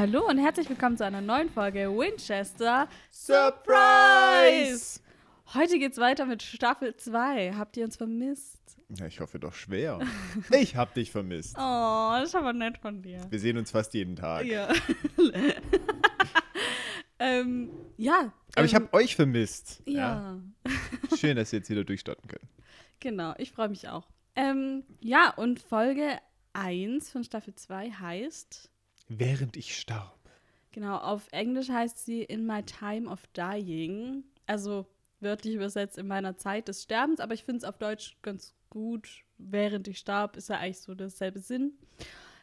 Hallo und herzlich willkommen zu einer neuen Folge Winchester Surprise! Heute geht's weiter mit Staffel 2. Habt ihr uns vermisst? Ja, ich hoffe doch schwer. Ich hab dich vermisst. Oh, das ist aber nett von dir. Wir sehen uns fast jeden Tag. Ja. ähm, ja. Aber ich ähm, habe euch vermisst. Ja, Schön, dass wir jetzt wieder durchstarten können. genau. Ich freue mich auch. Ähm, ja, und Folge 1 von Staffel 2 heißt, Während ich starb. genau, auf Englisch heißt sie In My Time of Dying. Also wörtlich übersetzt in meiner Zeit des Sterbens, aber ich finde es auf Deutsch ganz gut. Während ich starb, ist ja eigentlich so derselbe Sinn.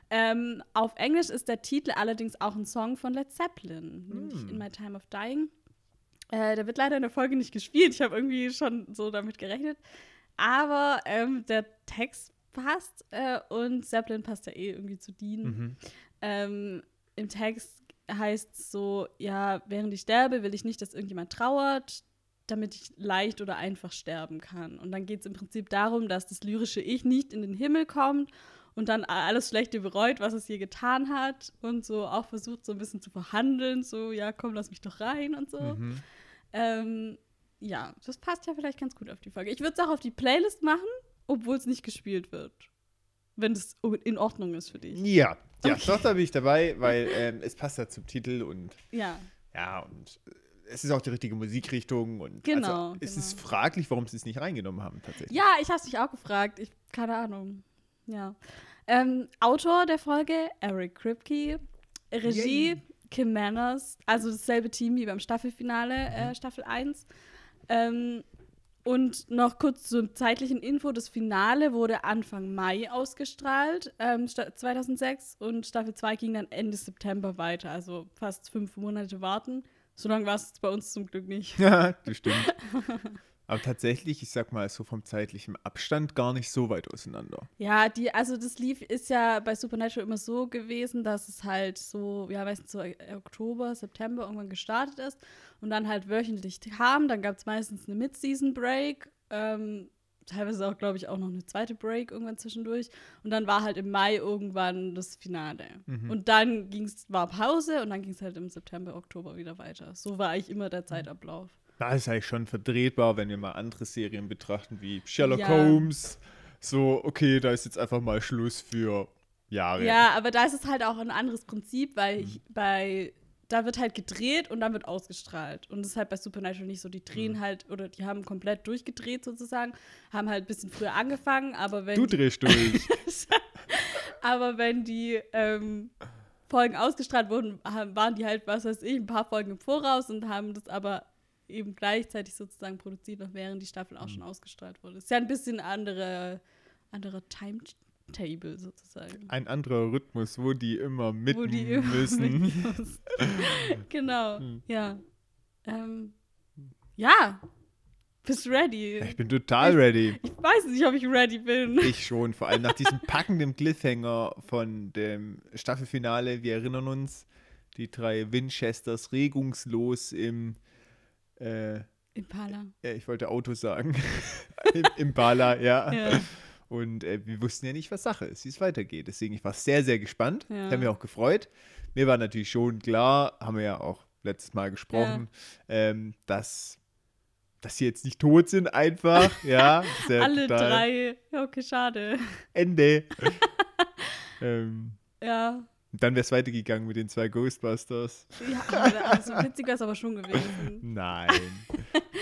Ähm, auf Englisch ist der Titel allerdings auch ein Song von Led Zeppelin, nämlich Hm. In My Time of Dying. Äh, der wird leider in der Folge nicht gespielt. Ich habe irgendwie schon so damit gerechnet. Aber ähm, der Text passt äh, und Zeppelin passt ja eh irgendwie zu Dean. Mhm. Ähm, Im Text heißt es so, ja, während ich sterbe, will ich nicht, dass irgendjemand trauert, damit ich leicht oder einfach sterben kann. Und dann geht es im Prinzip darum, dass das lyrische Ich nicht in den Himmel kommt und dann alles Schlechte bereut, was es hier getan hat und so auch versucht, so ein bisschen zu verhandeln, so, ja, komm, lass mich doch rein und so. Mhm. Ähm, ja, das passt ja vielleicht ganz gut auf die Folge. Ich würde es auch auf die Playlist machen, obwohl es nicht gespielt wird. Wenn es in Ordnung ist für dich. Ja, ja Okay. doch, da bin ich dabei, weil ähm, es passt ja zum Titel und Ja. ja, und äh, es ist auch die richtige Musikrichtung und Genau, also, es genau. ist fraglich, warum sie es nicht reingenommen haben tatsächlich. Ja, ich habe dich auch gefragt. Ich, keine Ahnung. Ja. Ähm, Autor der Folge, Eric Kripke. Regie, Yay. Kim Manners. Also dasselbe Team wie beim Staffelfinale, äh, Staffel 1. Ähm, und noch kurz zur zeitlichen Info: Das Finale wurde Anfang Mai ausgestrahlt, ähm, sta- 2006. Und Staffel 2 ging dann Ende September weiter. Also fast fünf Monate warten. So lange war es bei uns zum Glück nicht. Ja, das stimmt. Aber tatsächlich, ich sag mal, so vom zeitlichen Abstand gar nicht so weit auseinander. Ja, die, also das lief, ist ja bei Supernatural immer so gewesen, dass es halt so, ja, meistens so Oktober, September irgendwann gestartet ist und dann halt wöchentlich kam. Dann gab es meistens eine Mid-Season-Break, ähm, teilweise auch, glaube ich, auch noch eine zweite Break irgendwann zwischendurch. Und dann war halt im Mai irgendwann das Finale. Mhm. Und dann ging's, war Pause und dann ging es halt im September, Oktober wieder weiter. So war eigentlich immer der Zeitablauf. Da ist eigentlich schon verdrehtbar, wenn wir mal andere Serien betrachten, wie Sherlock Ja. Holmes. So, okay, da ist jetzt einfach mal Schluss für Jahre. Ja, aber da ist es halt auch ein anderes Prinzip, weil ich, bei da wird halt gedreht und dann wird ausgestrahlt. Und das ist halt bei Supernatural nicht so. Die drehen Mhm. halt, oder die haben komplett durchgedreht sozusagen, haben halt ein bisschen früher angefangen, aber wenn, Du drehst durch. aber wenn die ähm, Folgen ausgestrahlt wurden, waren die halt, was weiß ich, ein paar Folgen im Voraus und haben das aber eben gleichzeitig sozusagen produziert, noch während die Staffel auch schon Mhm. ausgestrahlt wurde. Ist ja ein bisschen andere, anderer Timetable sozusagen. Ein anderer Rhythmus, wo die immer mit wo die immer müssen. muss. genau, Hm. ja. Ähm, ja, bist du ready? Ich bin total ready. Ich weiß nicht, ob ich ready bin. Ich schon, vor allem nach diesem packenden Cliffhanger von dem Staffelfinale. Wir erinnern uns, die drei Winchesters regungslos im, äh, Impala. ja, ich wollte Auto sagen, im, im Bala, ja. Ja. Und äh, wir wussten ja nicht, was Sache ist, wie es weitergeht. Deswegen, ich war sehr, sehr gespannt. Ja. Ich habe mich auch gefreut. Mir war natürlich schon klar, haben wir ja auch letztes Mal gesprochen, ähm, dass, dass sie jetzt nicht tot sind, einfach. ja, ja Alle drei. Ja, okay, schade. Ende. ähm, Ja. Dann wäre es weitergegangen mit den zwei Ghostbusters. Ja, also witzig wäre es aber schon gewesen. Nein.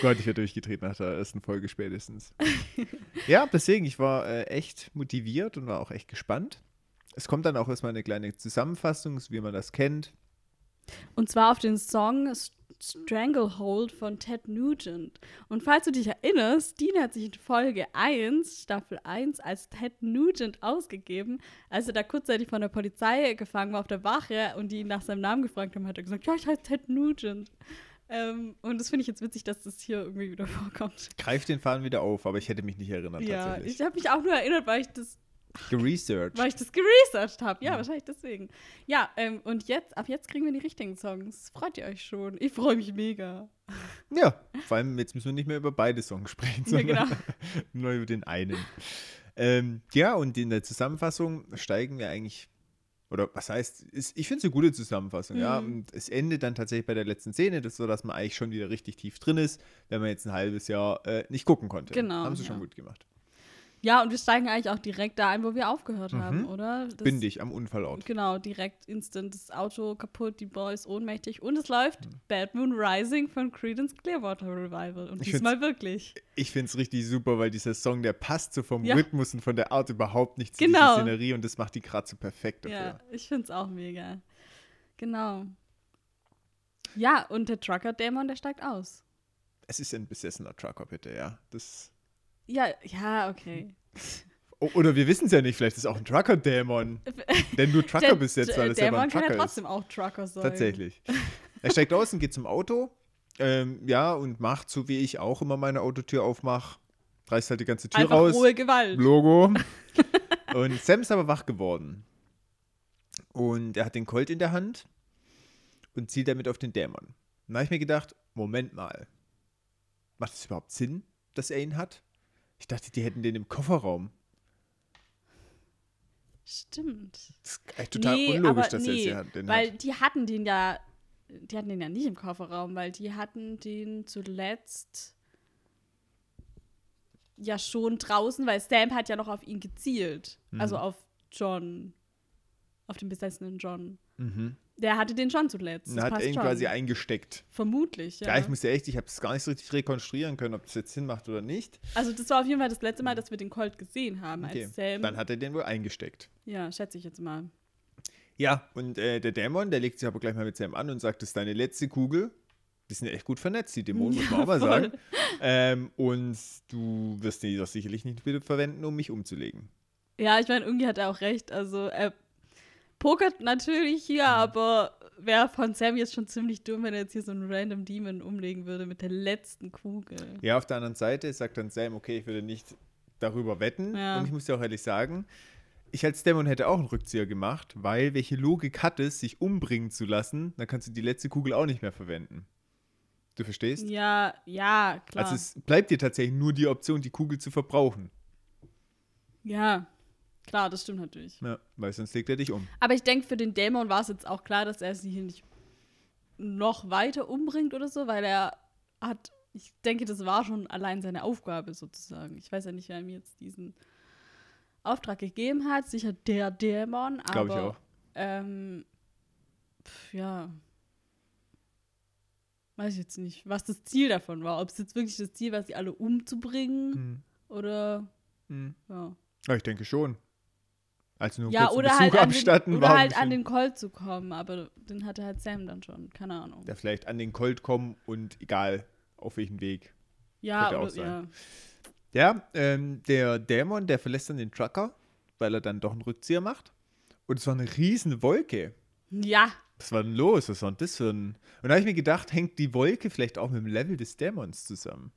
Gott, ich wäre durchgedreht nach der ersten Folge spätestens. ja, deswegen, ich war äh, echt motiviert und war auch echt gespannt. Es kommt dann auch erstmal eine kleine Zusammenfassung, so wie man das kennt. Und zwar auf den Song Stranglehold von Ted Nugent. Und falls du dich erinnerst, Dean hat sich in Folge 1, Staffel 1, als Ted Nugent ausgegeben. Als er da kurzzeitig von der Polizei gefangen war auf der Wache und die ihn nach seinem Namen gefragt haben, hat er gesagt, ja, ich heiße Ted Nugent. Ähm, und das finde ich jetzt witzig, dass das hier irgendwie wieder vorkommt. Greif den Faden wieder auf, aber ich hätte mich nicht erinnert Ja, tatsächlich. ich habe mich auch nur erinnert, weil ich das Geresearched. weil ich das geresearched habe. Ja, Mhm. wahrscheinlich deswegen. Ja, ähm, und jetzt, ab jetzt kriegen wir die richtigen Songs. Freut ihr euch schon? Ich freue mich mega. Ja, vor allem jetzt müssen wir nicht mehr über beide Songs sprechen, Ja, sondern genau. nur über den einen. Ähm, ja, und in der Zusammenfassung steigen wir eigentlich, oder was heißt, ist, ich finde es eine gute Zusammenfassung, ja. Mhm. Und es endet dann tatsächlich bei der letzten Szene, das so, dass man eigentlich schon wieder richtig tief drin ist, wenn man jetzt ein halbes Jahr äh, nicht gucken konnte. Genau, Haben sie schon ja. gut gemacht. Ja, und wir steigen eigentlich auch direkt da ein, wo wir aufgehört Mhm. haben, oder? Das- Bin dich am Unfallort. Genau, direkt instant das Auto kaputt, die Boys ohnmächtig und es läuft Mhm. Bad Moon Rising von Creedence Clearwater Revival. Und Ich diesmal wirklich. Ich finde es richtig super, weil dieser Song, der passt so vom Ja. Rhythmus und von der Art überhaupt nicht zu Genau. dieser Szenerie und das macht die gerade so perfekt dafür. Ja, ich finde es auch mega. Genau. Ja, und der Trucker-Dämon, der steigt aus. Es ist ein besessener Trucker, bitte, ja. Das, Ja, ja, okay. Oder wir wissen es ja nicht, vielleicht ist es auch ein Trucker-Dämon, der nur Trucker Der- besetzt, der weil es ja aber Dämon ein kann ja Trucker ist. trotzdem auch Trucker sein. Tatsächlich. Er steigt aus und geht zum Auto. Ähm, ja, und macht, so wie ich auch immer meine Autotür aufmache, reißt halt die ganze Tür Einfach raus. rohe Gewalt. Logo. und Sam ist aber wach geworden. Und er hat den Colt in der Hand und zielt damit auf den Dämon. Und da habe ich mir gedacht, Moment mal. Macht es überhaupt Sinn, dass er ihn hat? Ich dachte, die hätten den im Kofferraum. Stimmt. Das ist echt total nee, unlogisch, dass er nee, jetzt den- weil hat. die hatten den ja, die hatten den ja nicht im Kofferraum, weil die hatten den zuletzt ja schon draußen, weil Sam hat ja noch auf ihn gezielt. Mhm. Also auf John, auf den besessenen John. Mhm. Der hatte den schon zuletzt. Das hat passt ihn schon. quasi eingesteckt. Vermutlich, ja. Ja, ich muss ja echt, ich habe es gar nicht so richtig rekonstruieren können, ob das jetzt Sinn macht oder nicht. also das war auf jeden Fall das letzte Mal, dass wir den Colt gesehen haben, Okay. als Sam. Dann hat er den wohl eingesteckt. ja, schätze ich jetzt mal. Ja, und äh, der Dämon, der legt sich aber gleich mal mit Sam an und sagt, das ist deine letzte Kugel. Die sind ja echt gut vernetzt, die Dämonen, muss man auch mal voll. sagen. Ähm, und du wirst die doch sicherlich nicht wieder verwenden, um mich umzulegen. Ja, ich meine, irgendwie hat er auch recht. Also er pokert natürlich hier, aber wäre von Sam jetzt schon ziemlich dumm, wenn er jetzt hier so einen random Demon umlegen würde mit der letzten Kugel. Ja, auf der anderen Seite sagt dann Sam, okay, ich würde nicht darüber wetten. Ja. Und ich muss dir auch ehrlich sagen, ich als Dämon hätte auch einen Rückzieher gemacht, weil welche Logik hat es, sich umbringen zu lassen? Dann kannst du die letzte Kugel auch nicht mehr verwenden. Du verstehst? Ja, ja, klar. Also es bleibt dir tatsächlich nur die Option, die Kugel zu verbrauchen. ja, klar, das stimmt natürlich. Ja, weil sonst legt er dich um. Aber ich denke, für den Dämon war es jetzt auch klar, dass er sie hier nicht noch weiter umbringt oder so, weil er hat, ich denke, das war schon allein seine Aufgabe sozusagen. Ich weiß ja nicht, wer ihm jetzt diesen Auftrag gegeben hat. Sicher der Dämon, aber Glaube ich auch. Ähm, pf, ja. Weiß ich jetzt nicht, was das Ziel davon war. Ob es jetzt wirklich das Ziel war, sie alle umzubringen Hm. oder Hm. ja. Ja, ich denke schon. Also nur Ja, oder halt, an den, abstatten oder war halt an bestimmt- den Colt zu kommen, aber den hatte halt Sam dann schon, keine Ahnung. Ja, vielleicht an den Colt kommen und egal auf welchen Weg. Ja, könnte auch oder, sein. ja. Ja, ähm, der Dämon, der verlässt dann den Trucker, weil er dann doch einen Rückzieher macht. Und es war eine riesen Wolke. Ja, Was war denn los? Was war denn das für ein. Und da habe ich mir gedacht, hängt die Wolke vielleicht auch mit dem Level des Dämons zusammen?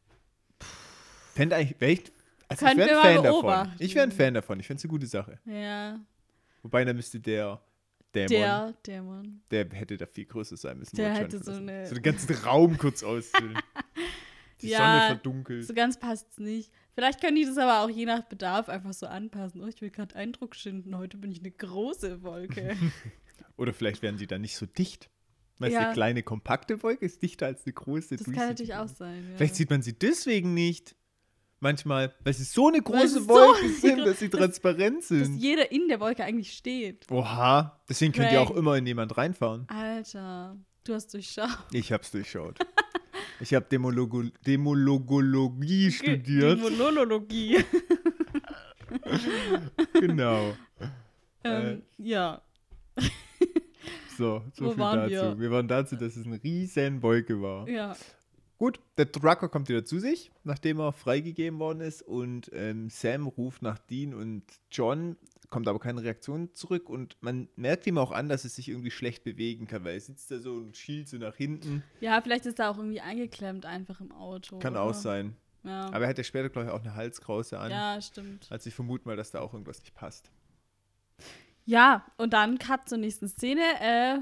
Fände eigentlich, wäre ich. Also ich Können wäre wir ein mal Fan davon. Ich wäre ein Fan davon. Ich fände es eine gute Sache. ja. Wobei, dann müsste der Dämon, der, Der Dämon. hätte da viel größer sein müssen. Der hätte so eine- So den ganzen Raum kurz ausfüllen. die Ja, Sonne verdunkelt. So ganz passt es nicht. Vielleicht können die das aber auch je nach Bedarf einfach so anpassen. Oh, ich will gerade Eindruck schinden. Heute bin ich eine große Wolke. Oder vielleicht wären sie dann nicht so dicht. Weißt du, Ja. eine kleine, kompakte Wolke ist dichter als eine große. Das kann natürlich auch sein. Ja. Vielleicht sieht man sie deswegen nicht. Manchmal, weil sie so eine große so Wolke sind, dass sie dass- transparent dass sind. jeder in der Wolke eigentlich steht. Oha, deswegen könnt ihr auch immer in jemand reinfahren. Alter, du hast durchschaut. Ich hab's durchschaut. ich habe Demologo Demologologie studiert. Monologie. genau. ähm, ja. So, so Wo viel dazu. wir? Wir? waren dazu, dass es eine riesen Wolke war. Ja. Gut, der Trucker kommt wieder zu sich, nachdem er freigegeben worden ist und ähm, Sam ruft nach Dean und John, kommt aber keine Reaktion zurück und man merkt ihm auch an, dass er sich irgendwie schlecht bewegen kann, weil er sitzt da so und schielt so nach hinten. Ja, vielleicht ist er auch irgendwie eingeklemmt einfach im Auto. Kann oder? auch sein. Ja. Aber er hat ja später, glaube ich, auch eine Halskrause an. ja, stimmt. Also ich vermute mal, dass da auch irgendwas nicht passt. Ja, und dann Cut zur nächsten Szene. Äh,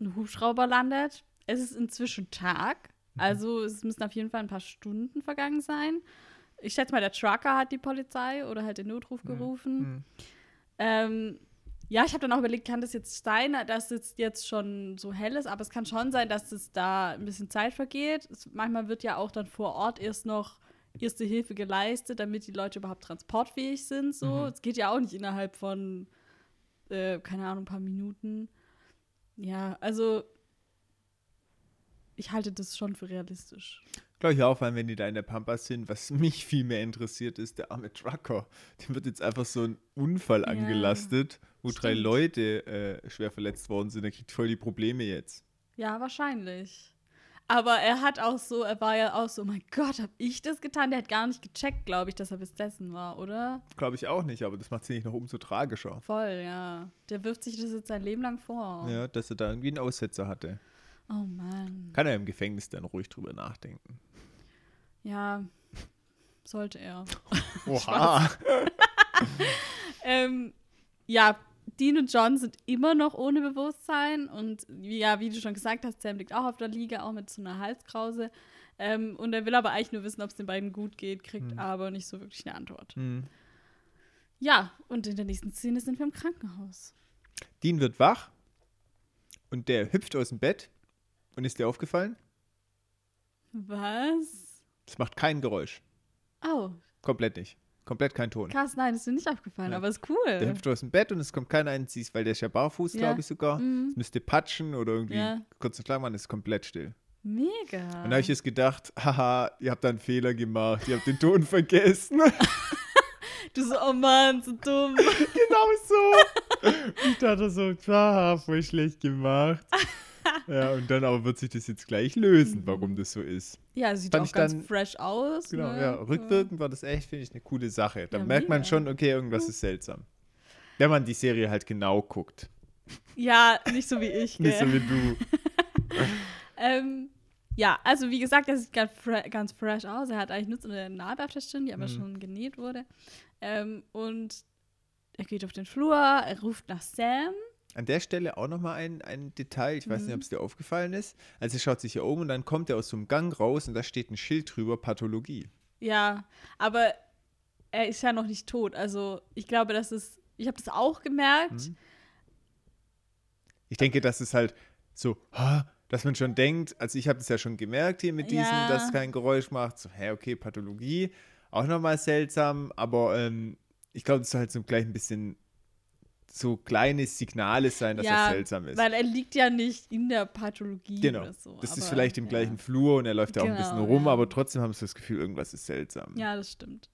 ein Hubschrauber landet. Es ist inzwischen Tag. Mhm. Also es müssen auf jeden Fall ein paar Stunden vergangen sein. Ich schätze mal, der Trucker hat die Polizei oder halt den Notruf gerufen. Mhm. Ähm, Ja, ich habe dann auch überlegt, kann das jetzt sein, dass es jetzt schon so hell ist, aber es kann schon sein, dass es da ein bisschen Zeit vergeht. Es, manchmal wird ja auch dann vor Ort erst noch erste Hilfe geleistet, damit die Leute überhaupt transportfähig sind. So, Mhm. es geht ja auch nicht innerhalb von, äh, keine Ahnung, ein paar Minuten. Ja, also ich halte das schon für realistisch. Glaube ich auch, weil wenn die da in der Pampas sind, was mich viel mehr interessiert, ist der arme Trucker. Dem wird jetzt einfach so ein Unfall Ja, angelastet, wo drei stimmt. Leute äh, schwer verletzt worden sind. Der kriegt voll die Probleme jetzt. Ja, wahrscheinlich. Aber er hat auch so, er war ja auch so, oh mein Gott, hab ich das getan? Der hat gar nicht gecheckt, glaube ich, dass er bis dessen war, oder? Glaube ich auch nicht, aber das macht es nicht noch umso tragischer. Voll, ja. Der wirft sich das jetzt sein Leben lang vor. Ja, dass er da irgendwie einen Aussetzer hatte. Oh Mann. Kann er im Gefängnis dann ruhig drüber nachdenken. Ja, sollte er. Oha! ähm, ja, Dean und John sind immer noch ohne Bewusstsein und ja, wie du schon gesagt hast, Sam liegt auch auf der Liege, auch mit so einer Halskrause. Ähm, und er will aber eigentlich nur wissen, ob es den beiden gut geht, kriegt Hm. aber nicht so wirklich eine Antwort. Hm. Ja, und in der nächsten Szene sind wir im Krankenhaus. Dean wird wach und der hüpft aus dem Bett. Und ist dir aufgefallen? Was? Das macht kein Geräusch. Oh, Komplett nicht. Komplett kein Ton. krass, nein, ist mir nicht aufgefallen, Ja. aber ist Der cool. hüpft aus dem Bett und es kommt kein einziges, weil der ist ja barfuß, Ja. glaube ich sogar. Mhm. Es müsste patschen oder irgendwie Ja. kurz und klar machen, ist komplett still. Mega. Und da habe ich jetzt gedacht, haha, ihr habt da einen Fehler gemacht, ihr habt den Ton vergessen. du so, oh Mann, so dumm. genau so. Ich dachte so, haha, voll schlecht gemacht. Ja, und dann aber wird sich das jetzt gleich lösen, warum das so ist. Ja, sieht Fand auch ich ganz dann- fresh aus. Genau, ne? ja. Rückwirkend war das echt, finde ich, eine coole Sache. Da Ja, merkt man mega. schon, okay, irgendwas ist seltsam. Wenn man die Serie halt genau guckt. Ja, nicht so wie ich. Nicht so gell? wie du. ähm, ja, also wie gesagt, er sieht ganz, fre ganz fresh aus. Er hat eigentlich nur so eine Narbe auf der Stirn, die aber Mhm. schon genäht wurde. Ähm, und er geht auf den Flur, er ruft nach Sam. An der Stelle auch nochmal ein, ein Detail, ich weiß Mhm. nicht, ob es dir aufgefallen ist. Also er schaut sich hier um und dann kommt er aus so einem Gang raus und da steht ein Schild drüber, Pathologie. Ja, aber er ist ja noch nicht tot. Also ich glaube, das ist, ich habe das auch gemerkt. Mhm. Ich denke, das ist halt so, ha, dass man schon denkt, also ich habe das ja schon gemerkt hier mit diesem, Ja. dass es kein Geräusch macht. So, hä, okay, Pathologie, auch nochmal seltsam, aber ähm, ich glaube, das soll halt so gleich ein bisschen so kleine Signale sein, dass ja, das seltsam ist. Weil er liegt ja nicht in der Pathologie Genau. oder so. das ist aber, vielleicht im ja. gleichen Flur und er läuft da auch ein bisschen Genau, rum, ja. aber trotzdem haben sie das Gefühl, irgendwas ist seltsam. Ja, das stimmt.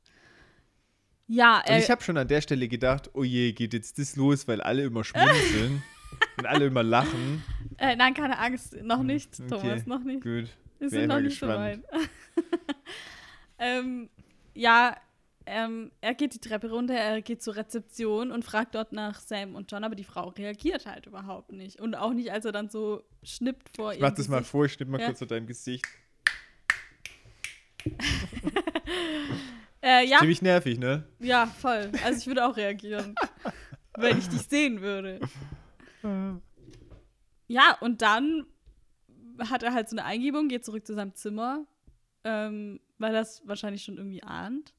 Ja, Und er, ich habe schon an der Stelle gedacht, oh je, geht jetzt das los, weil alle immer schmunzeln und alle immer lachen. äh, nein, keine Angst, noch nicht, okay, Thomas, noch nicht. Gut. Wir sind noch nicht so gespannt. weit. ähm, ja, ähm, er geht die Treppe runter, er geht zur Rezeption und fragt dort nach Sam und John, aber die Frau reagiert halt überhaupt nicht. Und auch nicht, als er dann so schnippt vor Ich ihr. mach das mal vor, ich schnipp mal Ja. kurz auf deinem Gesicht. Äh, ja, Ziemlich nervig, ne? ja, voll. Also ich würde auch reagieren, wenn ich dich sehen würde. Ja, und dann hat er halt so eine Eingebung, geht zurück zu seinem Zimmer, ähm, weil er es wahrscheinlich schon irgendwie ahnt.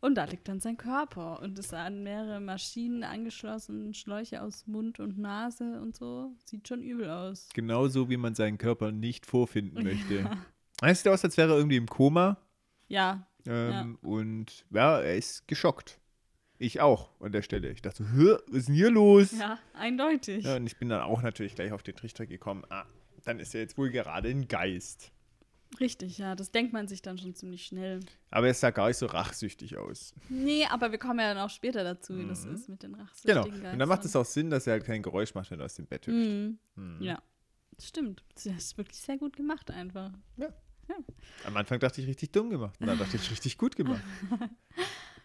Und da liegt dann sein Körper und ist an mehrere Maschinen angeschlossen, Schläuche aus Mund und Nase und so. Sieht schon übel aus. Genauso wie man seinen Körper nicht vorfinden möchte. Es sieht aus, als wäre er irgendwie im Koma. Ja, Ähm, Und ja, er ist geschockt. Ich auch an der Stelle. Ich dachte so, "Hä, was ist denn hier los? ja, eindeutig. Ja, und ich bin dann auch natürlich gleich auf den Trichter gekommen. Ah, dann ist er jetzt wohl gerade ein Geist. Richtig, ja, das denkt man sich dann schon ziemlich schnell. Aber er sah gar nicht so rachsüchtig aus. Nee, aber wir kommen ja dann auch später dazu, wie das Mhm. ist mit den Genau. rachsüchtigen Und dann macht es auch Sinn, dass er halt kein Geräusch macht, wenn er aus dem Bett hüpft. Mhm. Mhm. Ja, das stimmt. Das ist wirklich sehr gut gemacht einfach. Am Anfang dachte ich richtig dumm gemacht. Und dann dachte ich richtig gut gemacht.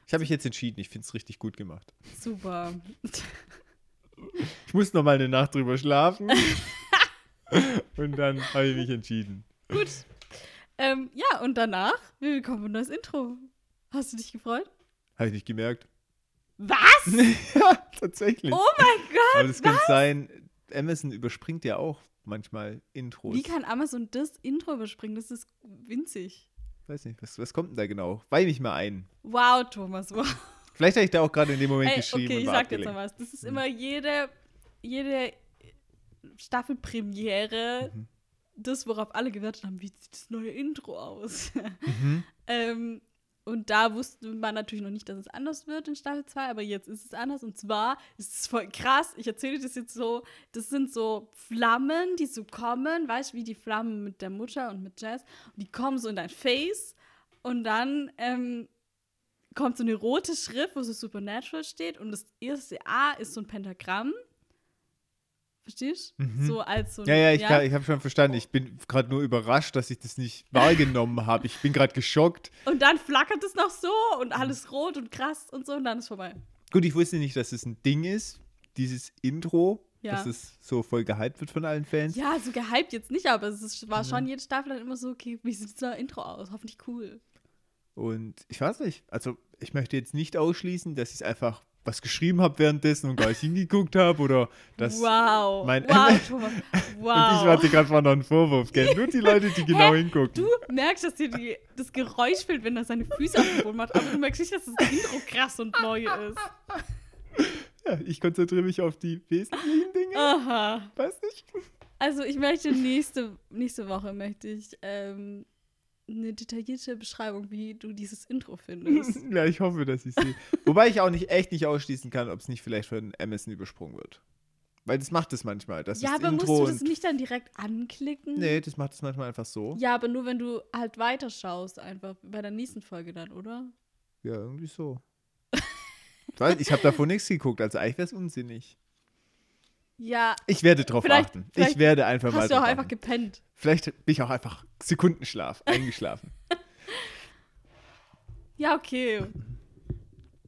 Ich habe mich jetzt entschieden, ich finde es richtig gut gemacht. Super. Ich muss noch mal eine Nacht drüber schlafen. und dann habe ich mich entschieden. gut. Ähm, ja, und danach, wir bekommen ein neues Intro. Hast du dich gefreut? Habe ich nicht gemerkt. Was? ja, tatsächlich. Oh mein Gott! Aber das kann sein, Amazon überspringt ja auch manchmal Intros. Wie kann Amazon das Intro überspringen? Das ist winzig. Weiß nicht, was, was kommt denn da genau? Weih mich mal ein. Wow, Thomas, wow. Vielleicht habe ich da auch gerade in dem Moment Ey, geschrieben okay, ich sag jetzt abgelenkt. noch was. Das ist immer jede, jede Staffelpremiere, Mhm. Das, worauf alle gewartet haben, wie sieht das neue Intro aus? Mhm. ähm, und da wusste man natürlich noch nicht, dass es anders wird in Staffel 2, aber jetzt ist es anders. Und zwar ist es voll krass. Ich erzähle das jetzt so: Das sind so Flammen, die so kommen, weißt du, wie die Flammen mit der Mutter und mit Jazz. Und die kommen so in dein Face. Und dann ähm, kommt so eine rote Schrift, wo so Supernatural steht. Und das erste A ist so ein Pentagramm. Verstehst du? Mhm. So als so Ja, ja, ich, kann- ich habe schon verstanden. Ich bin gerade nur überrascht, dass ich das nicht wahrgenommen habe. Ich bin gerade geschockt. Und dann flackert es noch so und alles rot und krass und so und dann ist vorbei. Gut, ich wusste nicht, dass es ein Ding ist, dieses Intro, Ja. dass es so voll gehypt wird von allen Fans. Ja, so gehypt jetzt nicht, aber es ist, war schon jede Staffel dann immer so, okay, wie sieht das Intro aus? Hoffentlich cool. Und ich weiß nicht, also ich möchte jetzt nicht ausschließen, dass ich einfach was geschrieben habe währenddessen und gar nicht hingeguckt habe oder dass. wow. mein- wow, Thomas. Und ich Wow. hatte gerade mal noch einen Vorwurf, gell? Nur die Leute, die genau hingucken. Du merkst, dass dir die, das Geräusch fehlt, wenn er seine Füße auf den Boden macht, aber du merkst nicht, dass das Intro krass und neu ist. Ja, ich konzentriere mich auf die wesentlichen Dinge. Aha. Weiß nicht. Also ich möchte nächste, nächste Woche möchte ich ähm, eine detaillierte Beschreibung, wie du dieses Intro findest. Ja, ich hoffe, dass ich sehe. Wobei ich auch nicht echt nicht ausschließen kann, ob es nicht vielleicht von Amazon übersprungen wird. Weil das macht es manchmal. Das ja, aber musst Intro du das nicht dann direkt anklicken? Nee, das macht es manchmal einfach so. Ja, aber nur wenn du halt weiterschaust, einfach bei der nächsten Folge dann, oder? Ja, irgendwie so. Ich habe davor nichts geguckt, also eigentlich wäre es unsinnig. Ja, Ich werde drauf Vielleicht- achten. Ich vielleicht werde einfach mal hast du auch einfach achten. gepennt. Vielleicht bin ich auch einfach Sekundenschlaf, eingeschlafen. Ja, okay.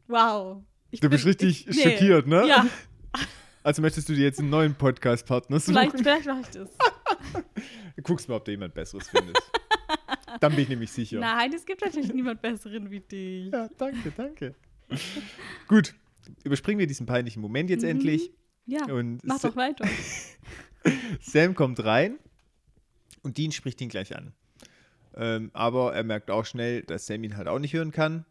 Wow. Ich Du bist richtig ich- nee. schockiert, ne? Ja, Also möchtest du dir jetzt einen neuen Podcast-Partner suchen? vielleicht, vielleicht mache ich das. Guckst mal, ob du jemand Besseres findest. Dann bin ich nämlich sicher. Nein, es gibt natürlich niemand Besseren wie dich. Ja, danke, danke. Gut, überspringen wir diesen peinlichen Moment jetzt Mhm. endlich. Ja, Und mach Sa- doch weiter. Sam kommt rein und Dean spricht ihn gleich an. Ähm, aber er merkt auch schnell, dass Sam ihn halt auch nicht hören kann.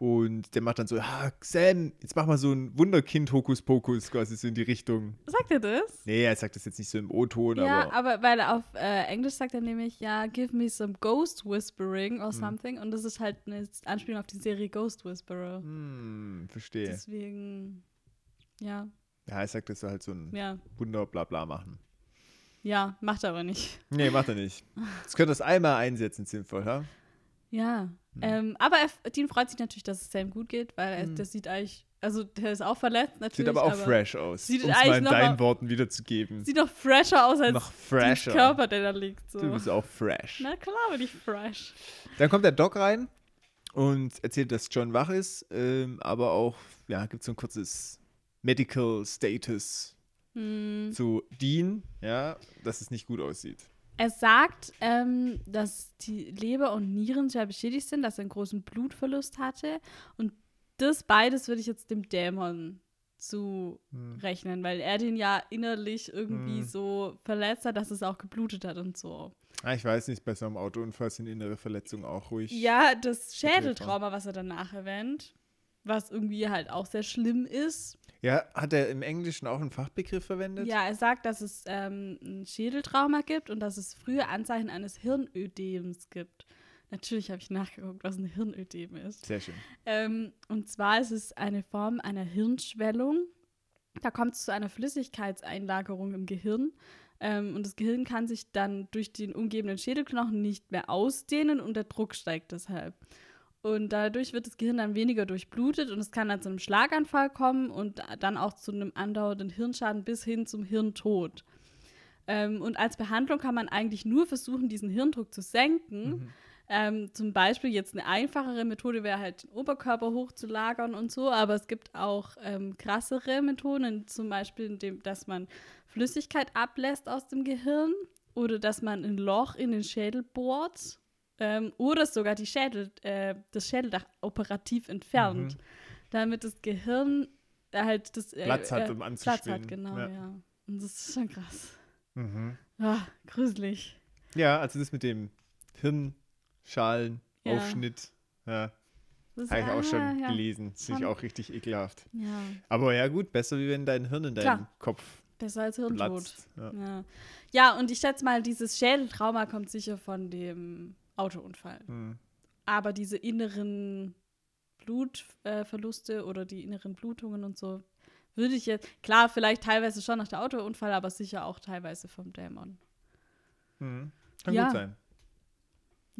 Und der macht dann so, ah, Sam, jetzt mach mal so ein Wunderkind-Hokuspokus quasi so in die Richtung. Sagt er das? Nee, er sagt das jetzt nicht so im O-Ton, Ja, aber aber weil auf äh, Englisch sagt er nämlich, ja, give me some ghost whispering Mhm. or something. Und das ist halt eine Anspielung auf die Serie Ghost Whisperer. hm, verstehe. Deswegen, ja, Ja, er sagt, dass er halt so ein ja, Wunder bla bla machen. ja, macht er aber nicht. Nee, macht er nicht. Das könnte das einmal einsetzen, sinnvoll, ja? Ja, Hm. ähm, aber er, Dean freut sich natürlich, dass es Sam gut geht, weil er, der sieht eigentlich, also der ist auch verletzt natürlich. Hm. Sieht aber auch fresh aus. sieht Um es mal in noch deinen mal- Worten wiederzugeben. Sieht noch fresher aus als Noch fresher. Körper, der da liegt. So. Du bist auch fresh. Na klar bin ich fresh. Dann kommt der Doc rein und erzählt, dass John wach ist, ähm, aber auch, ja, gibt so ein kurzes Medical Status Hm. zu Dean, ja, dass es nicht gut aussieht. Er sagt, ähm, dass die Leber und Nieren sehr beschädigt sind, dass er einen großen Blutverlust hatte. Und das beides würde ich jetzt dem Dämon zurechnen, weil er den ja innerlich irgendwie Hm. so verletzt hat, dass es auch geblutet hat und so. Ah, ich weiß nicht, bei so einem Autounfall sind innere Verletzungen auch ruhig. Ja, das Schädeltrauma, was er danach erwähnt, was irgendwie halt auch sehr schlimm ist. Ja, hat er im Englischen auch einen Fachbegriff verwendet? Ja, er sagt, dass es ähm, ein Schädeltrauma gibt und dass es frühe Anzeichen eines Hirnödems gibt. Natürlich habe ich nachgeguckt, was ein Hirnödem ist. Sehr schön. Ähm, und zwar ist es eine Form einer Hirnschwellung. Da kommt es zu einer Flüssigkeitseinlagerung im Gehirn. Ähm, und das Gehirn kann sich dann durch den umgebenden Schädelknochen nicht mehr ausdehnen und der Druck steigt deshalb. Und dadurch wird das Gehirn dann weniger durchblutet und es kann dann zu einem Schlaganfall kommen und dann auch zu einem andauernden Hirnschaden bis hin zum Hirntod. Ähm, und als Behandlung kann man eigentlich nur versuchen, diesen Hirndruck zu senken. Ähm, zum Beispiel jetzt eine einfachere Methode wäre halt den Oberkörper hochzulagern und so, aber es gibt auch ähm, krassere Methoden, zum Beispiel, indem, dass man Flüssigkeit ablässt aus dem Gehirn oder dass man ein Loch in den Schädel bohrt ähm, oder sogar die Schädel, äh, das Schädeldach operativ entfernt, damit das Gehirn halt das äh, Platz hat, äh, um Platz anzuspielen. hat, genau, Ja. ja. Und das ist schon krass. Mhm. Ah, gruselig. Ja, also das mit dem Hirnschalen, Ja. Aufschnitt. Ja. Habe ich auch schon ah, ja. gelesen. Das finde ich auch richtig ekelhaft. Ja, Aber ja, gut, besser wie wenn dein Hirn in deinem Klar. Kopf besser als Hirntod. Ja. ja, und ich schätze mal, dieses Schädeltrauma kommt sicher von dem Autounfall. Hm. Aber diese inneren Blutverluste äh, oder die inneren Blutungen und so, würde ich jetzt, klar, vielleicht teilweise schon nach der Autounfall, aber sicher auch teilweise vom Dämon. Hm. Kann Ja. gut sein.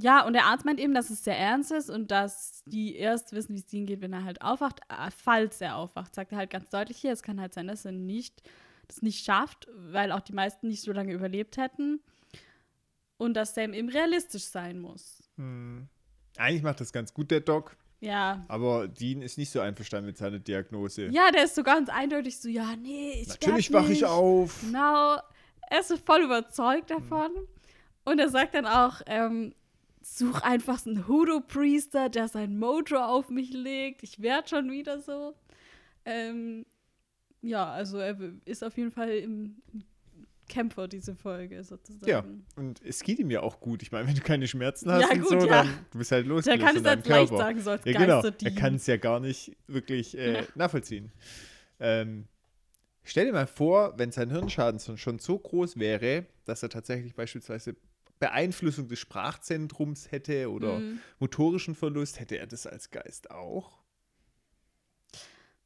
Ja, und der Arzt meint eben, dass es sehr ernst ist und dass die erst wissen, wie es ihnen geht, wenn er halt aufwacht. Äh, Falls er aufwacht, sagt er halt ganz deutlich hier, es kann halt sein, dass er nicht, das nicht schafft, weil auch die meisten nicht so lange überlebt hätten. Und dass Sam eben realistisch sein muss. Hm. Eigentlich macht das ganz gut, der Doc. Ja. Aber Dean ist nicht so einverstanden mit seiner Diagnose. Ja, der ist so ganz eindeutig so, ja, nee, ich Natürlich wache ich auf. Genau. Er ist so voll überzeugt davon. Und er sagt dann auch, ähm, such einfach einen Hoodoo-Priester, der sein Mojo auf mich legt. Ich werde schon wieder so. Ähm, ja, also er ist auf jeden Fall im Kämpfer, diese Folge sozusagen. Ja, und es geht ihm ja auch gut. Ich meine, wenn du keine Schmerzen hast Ja, und gut, so, ja. dann du bist halt Der losgelöst kann es jetzt leicht sagen, so als Ja, genau. Er kann es ja gar nicht wirklich äh, nachvollziehen. Ähm, stell dir mal vor, wenn sein Hirnschaden schon- schon so groß wäre, dass er tatsächlich beispielsweise Beeinflussung des Sprachzentrums hätte oder Mhm. motorischen Verlust, hätte er das als Geist auch?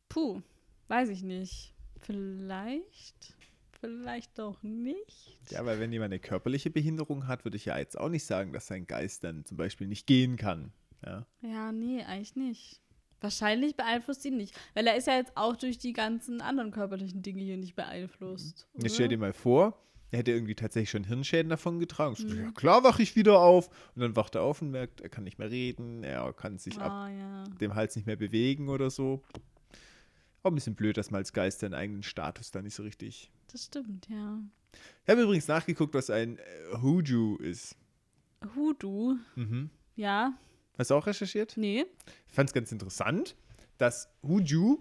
Puh, weiß ich nicht. Vielleicht, vielleicht doch nicht. Ja, weil wenn jemand eine körperliche Behinderung hat, würde ich ja jetzt auch nicht sagen, dass sein Geist dann zum Beispiel nicht gehen kann. Ja. Ja, nee, eigentlich nicht. Wahrscheinlich beeinflusst ihn nicht. Weil er ist ja jetzt auch durch die ganzen anderen körperlichen Dinge hier nicht beeinflusst. Und Jetzt stell dir mal vor, er hätte irgendwie tatsächlich schon Hirnschäden davon getragen. Mhm. Ja, klar wache ich wieder auf. Und dann wacht er auf und merkt, er kann nicht mehr reden, er kann sich ab Ah, ja. dem Hals nicht mehr bewegen oder so. Auch ein bisschen blöd, dass man als Geist seinen eigenen Status da nicht so richtig. Das stimmt, ja. Ich habe übrigens nachgeguckt, was ein äh, Hoodoo ist. Hoodoo, Mhm. ja. Hast du auch recherchiert? Nee. Ich fand es ganz interessant, dass Hoodoo,